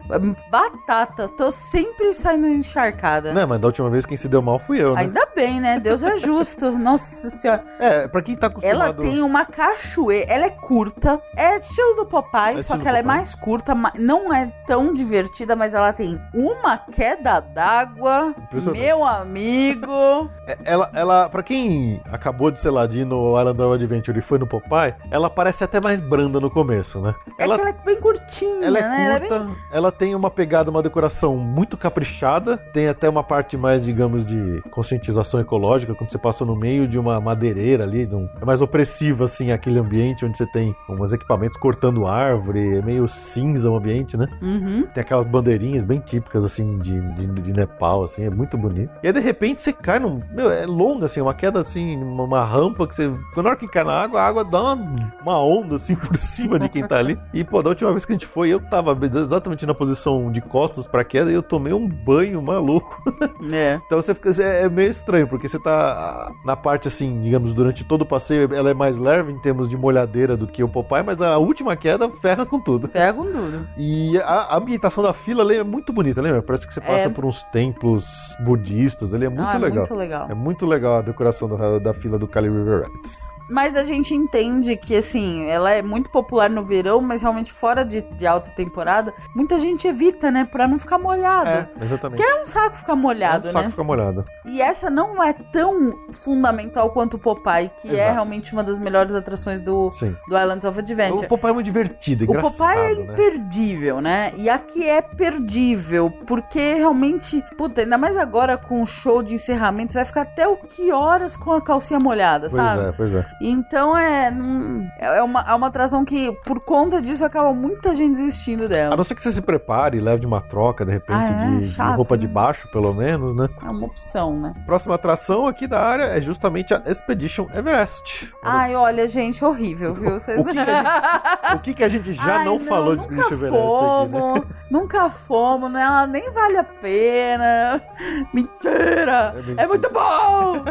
batata, tô sempre saindo encharcada. Não, mas da última vez quem se deu mal fui eu, né? Ainda bem, né? Deus é justo. Nossa senhora. É, pra quem tá Ela acostumado... tem uma cachoeira, ela é curta, é estilo do Popeye, É só que ela é Popeye. mais curta, não é tão divertida, mas ela tem uma queda d'água. Meu amigo. Ela, ela, pra quem acabou de, de ir no Island of Adventure e foi no Popeye, ela parece até mais branda no começo, né? É que ela é bem curtinha, Ela é né? Ela é curta, bem- ela tem uma pegada, uma decoração muito caprichada, tem até uma parte mais, digamos, de conscientização ecológica, quando você passa no meio de uma madeireira ali, um- é mais opressivo, assim, aquele ambiente onde você tem uns equipamentos cortando árvore, é meio cinza o ambiente, né? Uhum. Tem aquelas bandeirinhas bem típicas, assim, de, de, de Nepal, assim, é muito bonito. E aí, de repente, você cai num... Meu, é longa, assim, uma queda, assim, uma, uma rampa que você... Quando na hora que cai na água, a água dá uma, uma onda, assim, por cima de quem tá ali. E, pô, da última vez que a gente foi, eu tava exatamente na posição de costas pra queda e eu tomei um banho maluco. É. Então você fica... É meio estranho, porque você tá na parte, assim, digamos, durante todo o passeio, ela é mais leve em termos de molhadeira do que o Popeye, mas a última queda ferra com tudo. Pega um duro. E a, a ambientação da fila ali é muito bonita, lembra? Parece que você passa É. por uns templos budistas, ele é muito ah, legal. muito legal. É muito legal a decoração da, da fila do Kali River Rapids. Mas a gente entende que, assim, ela é muito popular no verão, mas realmente fora de, de alta temporada, muita gente evita, né? Pra não ficar molhado. exatamente. É um saco ficar molhado, é um saco né? ficar molhado. E essa não é tão fundamental quanto o Popeye, que é Exato. realmente uma das melhores atrações do, Sim. do Islands of Adventure. O Popeye é muito divertido, O engraçado, Popeye é né? imperdível, né? E aqui é perdível, porque realmente, puta, ainda mais agora com o show de encerramento, você vai ficar até o que horas com a calcinha molhada, Pois sabe? é, pois é. Então é, não- é, uma, é uma atração que, por conta disso, acaba muita gente desistindo A dela. não ser que você se prepare e leve uma troca, de repente, Ah, é? de, de Chato, roupa de né? baixo, pelo menos, né? É uma opção, né? Próxima atração aqui da área é justamente a Expedition Everest. Ai, olha, gente, horrível, viu? Vocês... O que, que a gente, o que que a gente já Ai, não, falou de Expedition Everest aqui, né? fomos, Nunca fomos, né? Ela nem vale a pena. Mentira! É É, mentira. muito bom!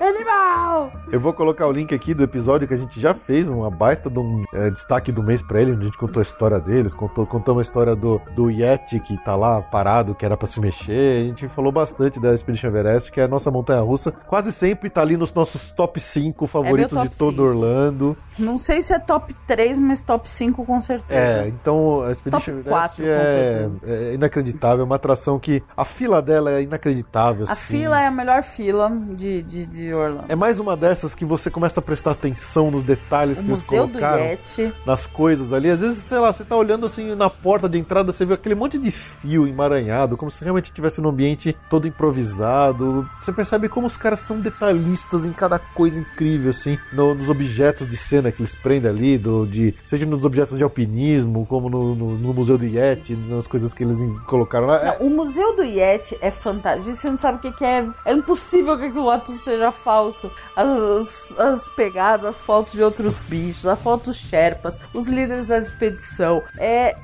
É animal! Eu vou colocar o link aqui do episódio que a gente já fez, uma baita de um é, destaque do mês pra ele, onde a gente contou a história deles, contou, contamos a história do, do Yeti que tá lá parado, que era pra se mexer. A gente falou bastante da Expedition Everest, que é a nossa montanha russa. Quase sempre tá ali nos nossos top 5 favoritos top de todo 5. Orlando. Não sei se é top 3, mas top 5 com certeza. É, então a Expedition Top Everest quatro, com é, é inacreditável, é uma atração que a fila dela é inacreditável. A assim. fila é a melhor fila de, de, de Orlando. É mais uma dessas que você começa a prestar atenção nos detalhes o que eles Museu do colocaram. Nas coisas ali. Às vezes, sei lá, você tá olhando assim na porta de entrada, você vê aquele monte de fio emaranhado, como se realmente estivesse num ambiente todo improvisado. Você percebe como os caras são detalhistas em cada coisa incrível, assim, no- nos objetos de cena que eles prendem ali, do, de, seja nos objetos de alpinismo, como no, no- no Museu do Yeti, nas coisas que eles colocaram lá. Não, o Museu do Yeti é fantástico. Você não sabe o que, que é. É impossível que aquilo lá tudo seja falso. As, as, as pegadas, as fotos de outros bichos, as fotos sherpas, os líderes da expedição. É.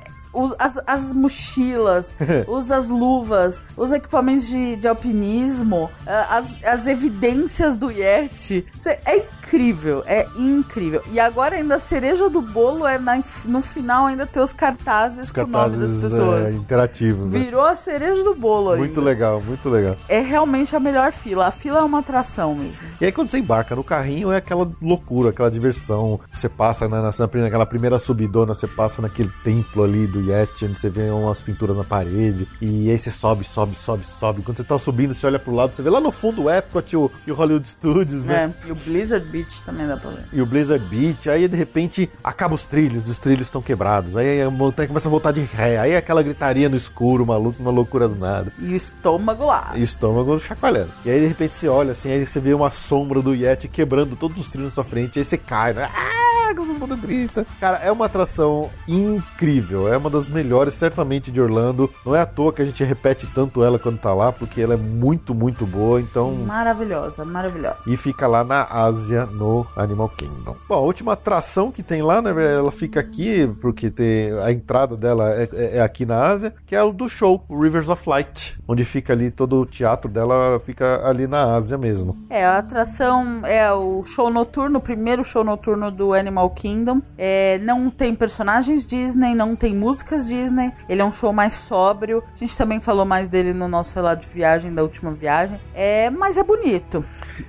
as, as mochilas, os, as luvas, os equipamentos de, de alpinismo, ah, as, as evidências do Yeti. Cê- é incrível, é incrível. E agora ainda a cereja do bolo é na- no final ainda ter os cartazes, os com o nome das cartazes pessoas. é, interativos, né? Virou a cereja do bolo Muito ainda. legal, muito legal. É realmente a melhor fila. A fila é uma atração mesmo. E aí quando você embarca no carrinho é aquela loucura, aquela diversão. Você passa na, na, naquela primeira subidona, você passa naquele templo ali do Yeti, onde você vê umas pinturas na parede. E aí você sobe, sobe, sobe, sobe. Quando você tá subindo, você olha pro lado, você vê lá no fundo o Epcot e o, e o Hollywood Studios, né? É, e o Blizzard Beach também dá pra ver. E o Blizzard Beach, aí de repente acaba os trilhos, os trilhos estão quebrados. Aí a montanha começa a voltar de ré. Aí aquela gritaria no escuro, maluco, uma loucura do nada. E o estômago lá. E o estômago chacoalhando. E aí, de repente, você olha assim, aí você vê uma sombra do Yeti quebrando todos os trilhos na sua frente, aí você cai, né? Ah, todo mundo grita. Cara, é uma atração incrível. É uma das melhores, certamente, de Orlando. Não é à toa que a gente repete tanto ela quando tá lá, porque ela é muito, muito boa. Então. Maravilhosa, maravilhosa. E fica lá na Ásia, no Animal Kingdom. Bom, a última atração que tem lá, né? Ela fica aqui, porque tem a entrada dela é, é- é aqui na Ásia, que é o do show, o Rivers of Light, onde fica ali todo o teatro dela, fica ali na Ásia mesmo. É, a atração é o show noturno, o primeiro show noturno do Animal Kingdom. É, não tem personagens Disney, não tem músicas Disney. Ele é um show mais sóbrio. A gente também falou mais dele no nosso relato de viagem, da última viagem. É, mas é bonito.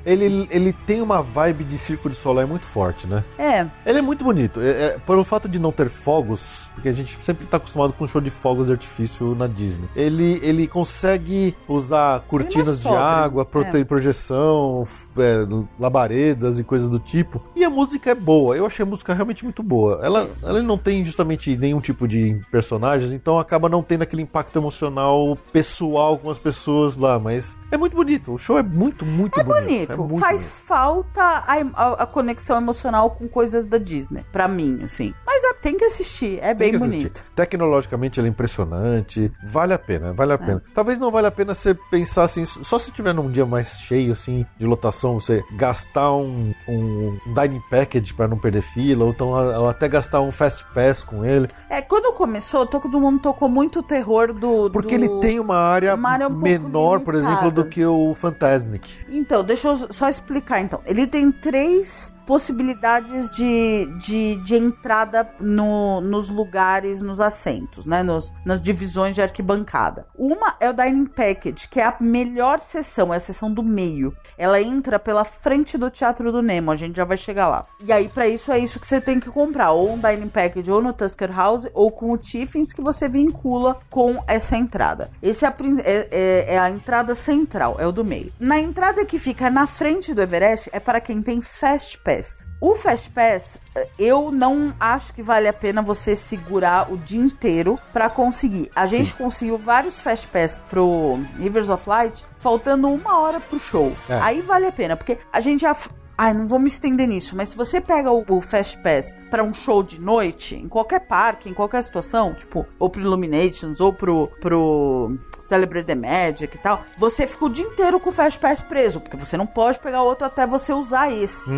Ele, ele tem uma vibe de Circo de Soleil muito forte, né? É, Ele é muito bonito. É, é, pelo fato de não ter fogos, porque a gente sempre tá acostumado com show de fogos de artifício na Disney. Ele, ele consegue usar cortinas de sóbrio, água, prote- é. projeção, é, labaredas e coisas do tipo. E a música é boa. Eu achei a música realmente muito boa. Ela, ela não tem justamente nenhum tipo de personagens, então acaba não tendo aquele impacto emocional pessoal com as pessoas lá. Mas é muito bonito. O show é muito, muito é bonito. bonito. É muito Faz falta a, a- a conexão emocional com coisas da Disney. Pra mim, assim. Mas é, tem que assistir. É Tem bem que assistir. bonito. Tecnologicamente ele é impressionante. Vale a pena, vale a pena. Talvez não valha a pena você pensar assim, só se tiver num dia mais cheio, assim, de lotação, você gastar um, um dining package pra não perder fila, ou, então, ou até gastar um fast pass com ele. É, quando começou, todo mundo tocou muito o terror do. Porque do- ele tem uma área uma área um menor, por exemplo, do que o Fantasmic. Então, deixa eu só explicar então. Ele tem três possibilidades de, de, de entrada no, nos lugares, nos assentos, né? Nos, nas divisões de arquibancada. Uma é o Dining Package, que é a melhor sessão, é a sessão do meio. Ela entra pela frente do Teatro do Nemo, a gente já vai chegar lá. E aí, pra isso, é isso que você tem que comprar. Ou um Dining Package, ou no Tusker House, ou com o Tiffins, que você vincula com essa entrada. Esse é a, é- é- é a entrada central, é o do meio. Na entrada que fica na frente do Everest, é para quem tem Fast Pass. Pass. O Fast Pass, eh, eu não acho que vale a pena você segurar o dia inteiro pra conseguir. A gente conseguiu vários Fast Pass pro Rivers of Light faltando uma hora pro show. É. Aí vale a pena, porque a gente já. Ai, não vou me estender nisso, mas se você pega o, o Fast Pass pra um show de noite, em qualquer parque, em qualquer situação, tipo, ou pro Illuminations, ou pro, pro Celebrate the Magic e tal, você fica o dia inteiro com o Fast Pass preso, porque você não pode pegar outro até você usar esse.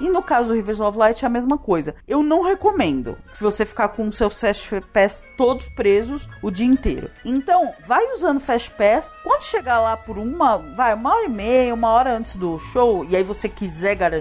E no caso do Rivers of Light é a mesma coisa. Eu não recomendo você ficar com os seus Fast Pass todos presos o dia inteiro. Então, vai usando Fast Pass. Quando chegar lá por uma, vai, uma hora e meia, uma hora antes do show, e aí você quiser garantir,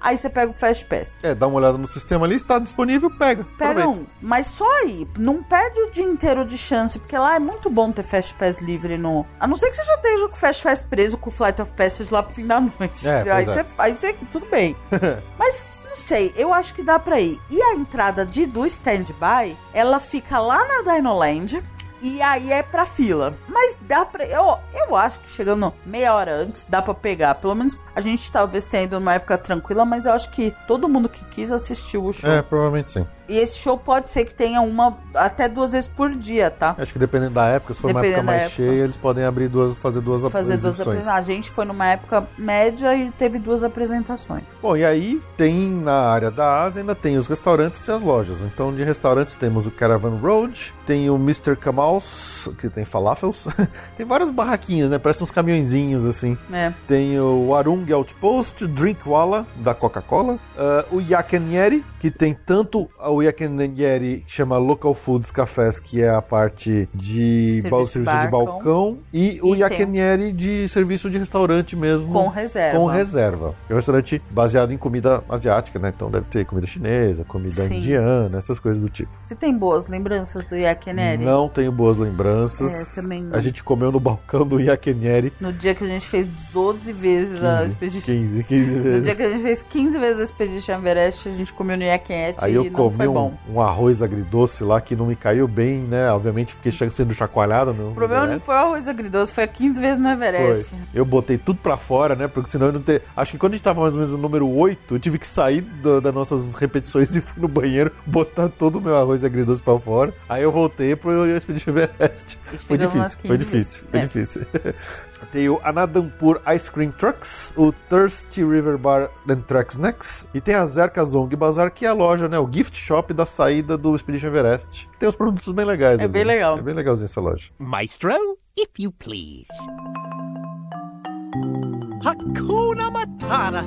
aí você pega o Fast Pass. É, dá uma olhada no sistema ali, está disponível, pega. Pega Aproveita. um, mas só aí. Não perde o dia inteiro de chance, porque lá é muito bom ter Fast Pass livre no. A não ser que você já esteja com o Fast Pass preso com o Flight of Passage lá pro fim da noite. É, aí, é. você, aí você. Tudo bem. mas não sei, eu acho que dá pra ir. E a entrada de do stand-by, ela fica lá na Dinoland. E aí é pra fila. Mas dá pra. Eu, eu acho que chegando meia hora antes dá pra pegar. Pelo menos a gente talvez tenha ido numa época tranquila, mas eu acho que todo mundo que quis assistiu o show. É, provavelmente sim. E esse show pode ser que tenha uma até duas vezes por dia, tá? Acho que dependendo da época, se for uma época Dependendo mais época. cheia, eles podem abrir duas, fazer duas Fazer duas apresentações. A gente foi numa época média e teve duas apresentações. Bom, e aí tem na área da Ásia ainda tem os restaurantes e as lojas. Então, de restaurantes temos o Caravan Road, tem o Mr. Kamal's, que tem falafels. tem várias barraquinhas, né? Parece uns caminhõezinhos assim. É. Tem o Arung Outpost, Drinkwala, da Coca-Cola. ah, o Yakenieri, que tem tanto o Yakenieri, que chama Local Foods Cafés, que é a parte de Serviço serviço de balcão. E o E tem- Yakenieri de serviço de restaurante mesmo. Com reserva. Com reserva. É um restaurante baseado em comida asiática, né? Então deve ter comida chinesa, comida Sim. indiana, essas coisas do tipo. Você tem boas lembranças do Yakineri? Não tenho boas lembranças. É, também não. A gente comeu no balcão do Yakenieri No dia que a gente fez 12 vezes a 15, Expedition. 15, 15 No vezes. dia que a gente fez 15 vezes a Expedition Everest, a gente comeu no Yakinete Aí eu comi foi um, um arroz agridoce lá que não me caiu bem, né? Obviamente fiquei sendo chacoalhado no O problema não Everest. foi o arroz agridoce, foi 15 vezes no Everest. Foi. Eu botei tudo pra fora, né? Porque senão eu não ter. Acho que quando a gente tava mais ou menos no número 8, eu tive que sair da- das nossas repetições e fui no banheiro botar todo o meu arroz agridoce pra fora. Aí eu voltei pro Expedition Everest. Foi chegamos umas difícil, foi 15 difícil, foi É. difícil. tem o Anadampur Ice Cream Trucks, o Thirsty River Bar and Truck Snacks, e tem a Zerka Zong Bazaar, que é a loja, né? O gift shop da saída do Expedition Everest. Que tem uns produtos bem legais É ali. bem legal. É bem legalzinho essa loja. Maestro, if you please. Hakuna Matata.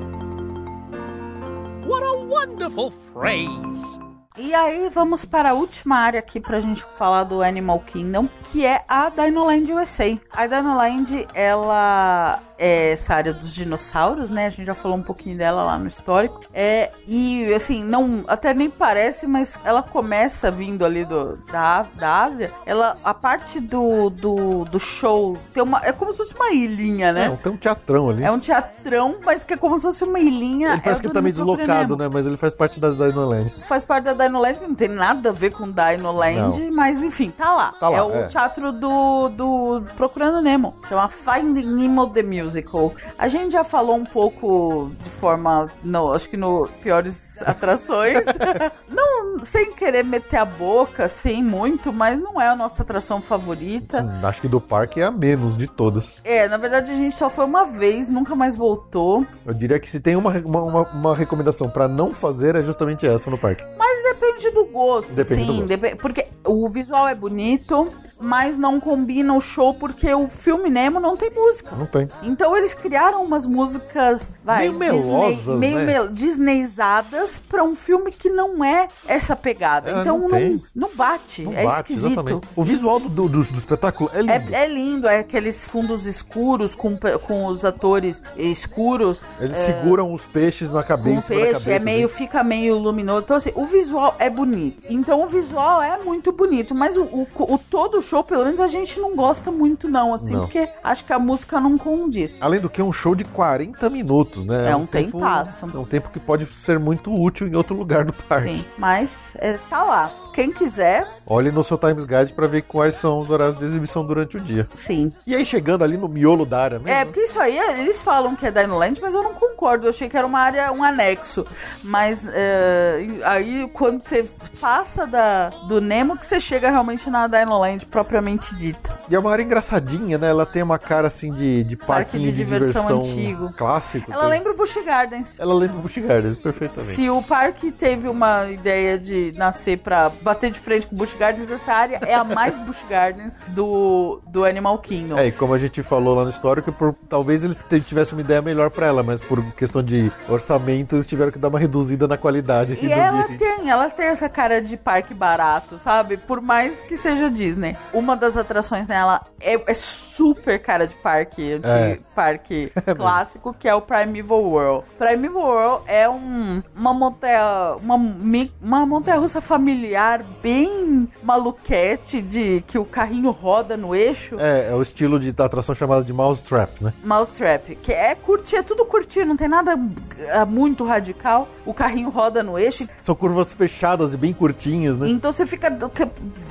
What a wonderful phrase. E aí vamos para a última área aqui pra gente falar do Animal Kingdom, que é a Dinoland USA. A Dinoland, ela é essa área dos dinossauros, né? A gente já falou um pouquinho dela lá no histórico. É, e assim, não, até nem parece, mas ela começa vindo ali do, da, da Ásia. Ela, a parte do, do, do show tem uma, é como se fosse uma ilhinha, né? É, tem um teatrão ali. É um teatrão, mas que é como se fosse uma ilhinha. Ele parece é que tá meio deslocado, né? Mas ele faz parte da Dinoland. faz parte da Dinoland, não tem nada a ver com Dinoland, mas enfim, tá lá. Tá lá, é o é. teatro do, do Procurando Nemo. Chama Finding Nemo The Musical. A gente já falou um pouco de forma, no, acho que no Piores Atrações. não, sem querer meter a boca, assim, muito, mas não é a nossa atração favorita. Hum, Acho que do parque é a menos de todas. É, na verdade a gente só foi uma vez, nunca mais voltou. Eu diria que se tem uma, uma, uma- recomendação pra não fazer, é justamente essa no parque. Mas depende do gosto, Depende do sim. gosto. depe- porque o visual é bonito, mas não combina o show porque o filme Nemo não tem música. Não tem. Então eles criaram umas músicas, vai, Meio melosas, meio né? mel- disneyizadas pra um filme que não é essa pegada. É, então não não, não bate, Não é bate, esquisito. exatamente. O visual do, do, do- do espetáculo é lindo. É, é lindo, é aqueles fundos escuros com, com os atores escuros. Eles seguram os peixes na cabeça. da peixe, é cabeça, meio, assim. fica meio luminoso. Então, assim, o visual é bonito. Então, o visual é muito bonito. Mas o, o, o todo o show, pelo menos, a gente não gosta muito, não, assim, Não. porque acho que a música não condiz. Além do que é um show de 40 minutos, né? É um tempo, tempasso. É um tempo que pode ser muito útil em outro lugar do parque. Sim, mas é, tá lá. Quem quiser, Olhe no seu Times Guide pra ver quais são os horários de exibição durante o dia. sim. E aí, chegando ali no miolo da área mesmo, É, porque isso aí, eles falam que é Dino Land, mas eu não concordo. Eu achei que era uma área, um anexo. Mas é, aí, quando você passa da, do Nemo, que você chega realmente na Dino Land propriamente dita. E é uma área engraçadinha, né? Ela tem uma cara assim de, de Parque de, diversão diversão, antigo. clássico. Ela Tem- lembra o Busch Gardens. Ela lembra o Busch Gardens perfeitamente. Se o parque teve uma ideia de nascer pra bater de frente com o Busch Gardens, essa área é a mais Busch Gardens do, do Animal Kingdom. É, e como a gente falou lá no histórico, por, talvez eles tivessem uma ideia melhor pra ela, mas por questão de orçamento, eles tiveram que dar uma reduzida na qualidade E ela ambiente. tem, ela tem essa cara de parque barato, sabe? Por mais que seja Disney. Uma das atrações nela é, é super cara de parque, anti É. parque clássico, que é o Primeval World. Primeval World é um, uma montanha, uma, uma montanha russa familiar bem maluquete de que o carrinho roda no eixo. É, é o estilo de da atração chamada de Mousetrap, né? Mousetrap, que é curtir, é tudo curtir, não tem nada ah, muito radical. O carrinho roda no eixo, São curvas fechadas e bem curtinhas, né? Então você fica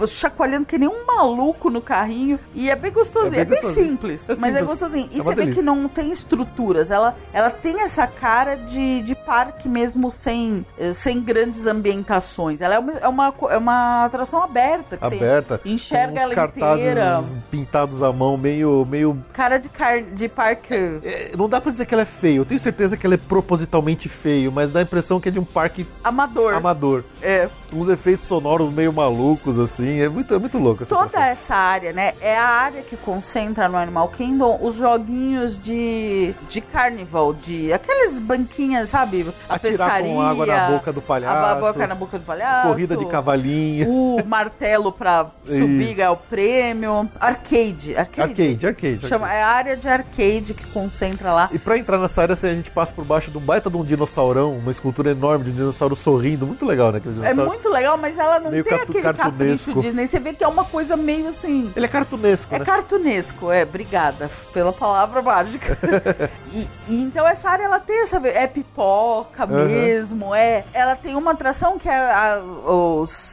chacoalhando que nem um maluco no carrinho. E é bem gostosinho. É É bem bem, gostosinho. simples, É mas é simples. gostosinho. E É você uma vê delícia. que não tem estruturas. Ela, ela tem essa cara de, de parque mesmo sem, eh, sem grandes ambientações. Ela é uma, é uma, é uma atração aberta. Que Aberta. Você enxerga com uns ela cartazes inteira. pintados à mão, meio. meio Cara de, car de parque. é, não dá pra dizer que ela é feia. Eu tenho certeza que ela é propositalmente feio, mas dá a impressão que é de um parque Amador. amador. É. Uns efeitos sonoros meio malucos, assim. É muito, é muito louco essa Toda essa área, né? É a área que concentra no Animal Kingdom os joguinhos de, de carnival, de aqueles banquinhas, sabe? A Atirar com pescaria, água na boca do palhaço. A boca na boca do palhaço. Corrida de cavalinho. O martelo pra subir ganhar o prêmio. Arcade. Arcade. Arcade, arcade. Chama, arcade. é a área de arcade que concentra lá. E pra entrar nessa área, assim, a gente passa por baixo de um baita de um dinossaurão, uma escultura enorme de um dinossauro sorrindo. Muito legal, né? É muito legal, mas ela não Meio tem cartu- aquele capricho. Disney. Você vê que é uma coisa meio assim. Ele é cartunesco, É né? cartunesco, é, obrigada pela palavra mágica. e, e então essa área ela tem essa. É pipoca mesmo, é. Ela tem uma atração que é a, os,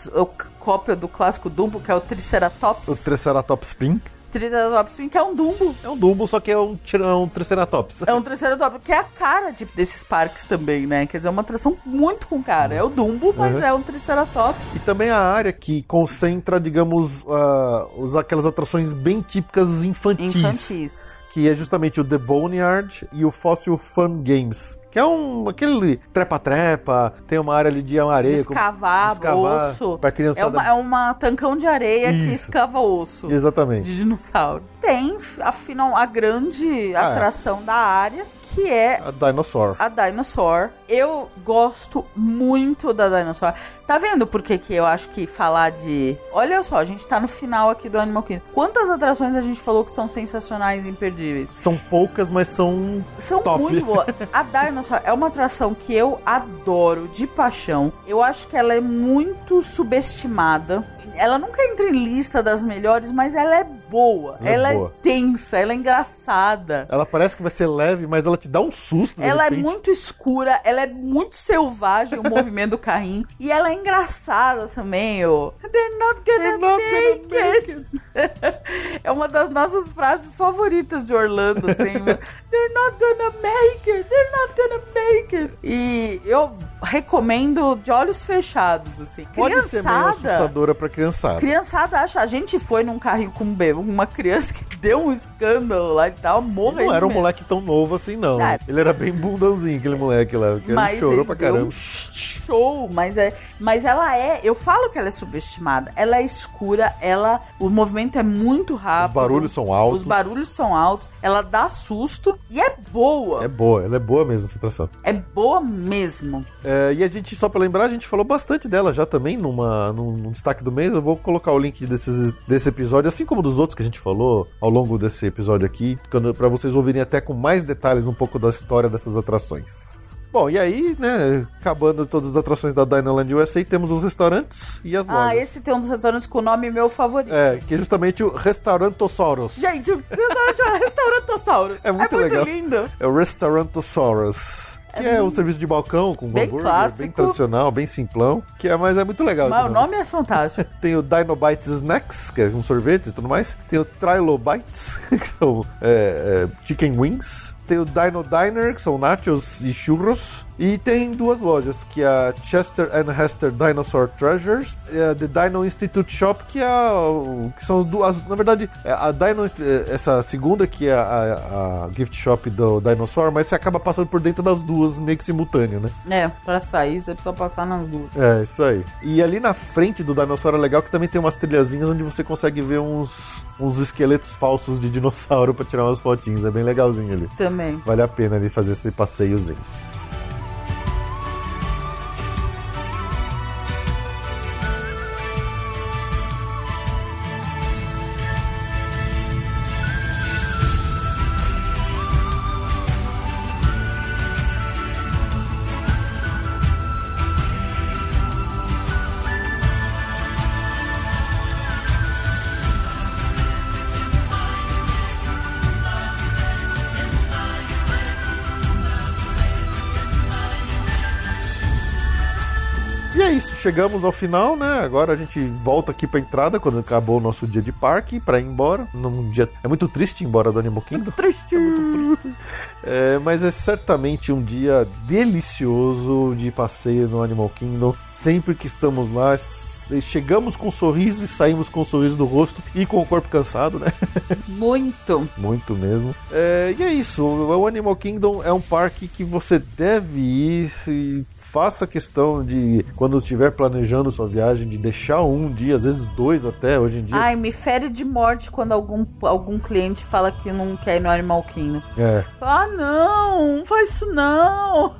cópia do clássico Dumbo, que é o Triceratops. O Triceratops Pin. Triceratops, que é um Dumbo. É um Dumbo, só que é um, tira- um Triceratops. É um Triceratops, que é a cara de- desses parques também, né? Quer dizer, é uma atração muito com cara. É o Dumbo, mas Uhum. é um Triceratops. E também a área que concentra, digamos, ah, os, aquelas atrações bem típicas infantis. Infantis. Que é justamente o The Boneyard e o Fossil Fun Games. Que é um. aquele trepa-trepa, tem uma área ali de areia. Escavar, escavar osso. Pra É criançada. uma, é uma tancão de areia que Isso. escava osso. Exatamente. de dinossauro. Tem, afinal, a grande Ah, é. atração da área, que é A Dinosaur. a Dinosaur. Eu gosto muito da Dinosaur. Tá vendo por que que eu acho que falar de... Olha só, a gente tá no final aqui do Animal Kingdom. Quantas atrações a gente falou que são sensacionais e imperdíveis? São poucas, mas são. São Top. muito boas. A Dinosaur é uma atração que eu adoro de paixão. Eu acho que ela é muito subestimada. Ela nunca entra em lista das melhores, mas ela é boa. Ela é Ela é, boa. tensa, ela é engraçada. Ela parece que vai ser leve, mas ela te dá um susto. Ela é repente. muito escura, ela é muito selvagem, o movimento do carrinho. E ela é engraçada também, ó. They're not gonna, They're not make, gonna it. é uma das nossas frases favoritas de Orlando, assim. They're not gonna make it, they're not gonna make it. E eu recomendo de olhos fechados, assim. Pode ser meio Criançada. assustadora pra criançada. Criançada acha. A gente foi num carrinho com um bebê, uma criança que deu um escândalo lá e tal, morreu. Não era um moleque tão novo assim, não. Ah. Ele era bem bundãozinho, aquele moleque lá. Que ele chorou ele pra deu caramba. um show, mas é, mas ela é, eu falo que ela é subestimada. Ela é escura, ela, o movimento é muito rápido. Os barulhos são altos. Os barulhos são altos. Ela dá susto e é boa. É boa, ela é boa mesmo essa atração. É, boa mesmo. É, e a gente, só pra lembrar, a gente falou bastante dela já também numa, num, num destaque do mês. Eu vou colocar o link desses, desse episódio, assim como dos outros que a gente falou ao longo desse episódio aqui, pra vocês ouvirem até com mais detalhes um pouco da história dessas atrações. Bom, e aí, né, acabando todas as atrações da Dinoland USA, temos os restaurantes e as Ah, lojas. esse tem um dos restaurantes com o nome meu favorito. É, que é justamente o Restaurantosaurus. Gente, o restaurante é Restaurantossauros. É muito legal. lindo. É o Restaurantosaurus. Que é, um serviço de balcão com Bem hambúrguer, clássico. bem tradicional, bem simplão. Que é, mas é muito legal. Mas o nome. nome é fantástico. Tem o Dinobites Snacks, que é um sorvete e tudo mais. Tem o Trilobites, que são é, é, chicken wings. Tem o Dino Diner, que são nachos e churros. E tem duas lojas, que é a Chester and Hester Dinosaur Treasures e a The Dino Institute Shop, que, é a, que são duas... Na verdade, é a Dino, é, essa segunda, que é a, a gift shop do Dinosaur, mas você acaba passando por dentro das duas, meio que simultâneo, né? É, pra sair você precisa passar nas duas. É, isso aí. E ali na frente do dinossauro é legal que também tem umas trilhazinhas onde você consegue ver uns, uns esqueletos falsos de dinossauro pra tirar umas fotinhas. É bem legalzinho ali. Também. Vale a pena ali fazer esse passeiozinho. Chegamos ao final, né? Agora a gente volta aqui pra entrada quando acabou o nosso dia de parque pra ir embora. Num dia... É muito triste ir embora do Animal Kingdom. Triste. É, mas é certamente um dia delicioso de passeio no Animal Kingdom. Sempre que estamos lá, chegamos com um sorriso e saímos com um sorriso no rosto e com o corpo cansado, né? Muito. Muito mesmo. É, e é isso. O Animal Kingdom é um parque que você deve ir e faça questão de, quando estiver planejando sua viagem, de deixar um dia, às vezes dois até, hoje em dia. Ai, me fere de morte quando algum, algum cliente fala que não quer ir no Animal Kingdom. É, Ah, não, não faz isso não.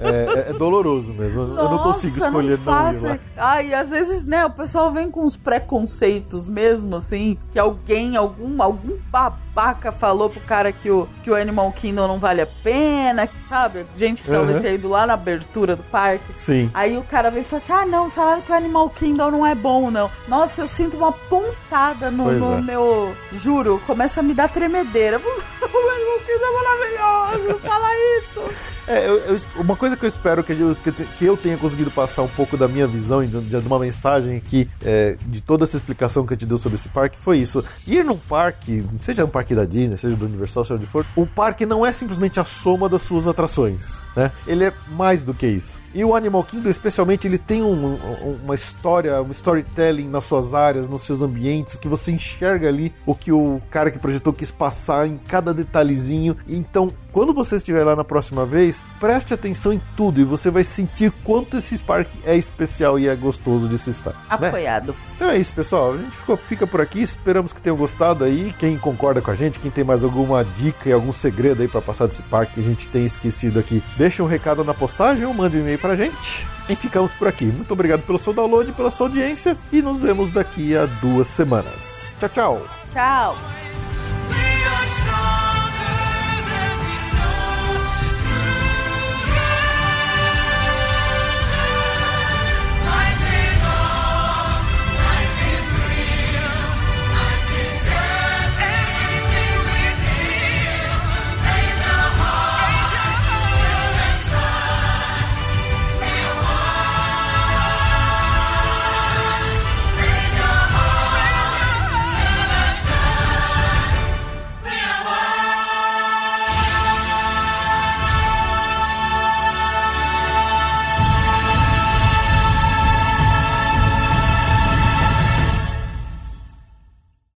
É, é doloroso mesmo. Eu não Nossa, consigo escolher não, ir lá. Ai, às vezes, né, o pessoal vem com uns preconceitos mesmo, assim, que alguém, algum, algum babaca falou pro cara que o, que o Animal Kingdom não vale a pena, sabe? Gente que talvez Uhum. tenha ido lá na abertura do parque. Sim. Aí o cara vem e fala assim: ah, não, falaram que o Animal Kingdom não é bom, não. Nossa, eu sinto uma pontada no, no é. meu. Juro, começa a me dar tremedeira. O Animal Kingdom é maravilhoso, fala isso. É, eu- eu- uma coisa que eu espero que eu, que eu tenha conseguido passar um pouco da minha visão e de, de uma mensagem aqui, é, de toda essa explicação que eu te deu sobre esse parque, foi isso. Ir num parque, seja um parque da Disney, seja do Universal, seja onde for, o parque não é simplesmente a soma das suas atrações, né? Ele é mais do que isso. E o Animal Kingdom, especialmente, ele tem um- um- uma história, um storytelling nas suas áreas, nos seus ambientes, que você enxerga ali o que o cara que projetou quis passar em cada detalhezinho. Então, quando você estiver lá na próxima vez, preste atenção em tudo e você vai sentir quanto esse parque é especial e é gostoso de se estar. né? Apoiado. Então é isso, pessoal. A gente ficou- fica por aqui. Esperamos que tenham gostado aí. Quem concorda com a gente, quem tem mais alguma dica e algum segredo aí pra passar desse parque que a gente tem esquecido aqui, deixa um recado na postagem ou manda um e-mail pra gente. E ficamos por aqui. Muito obrigado pelo seu download, pela sua audiência e nos vemos daqui a duas semanas. Tchau, tchau. Tchau.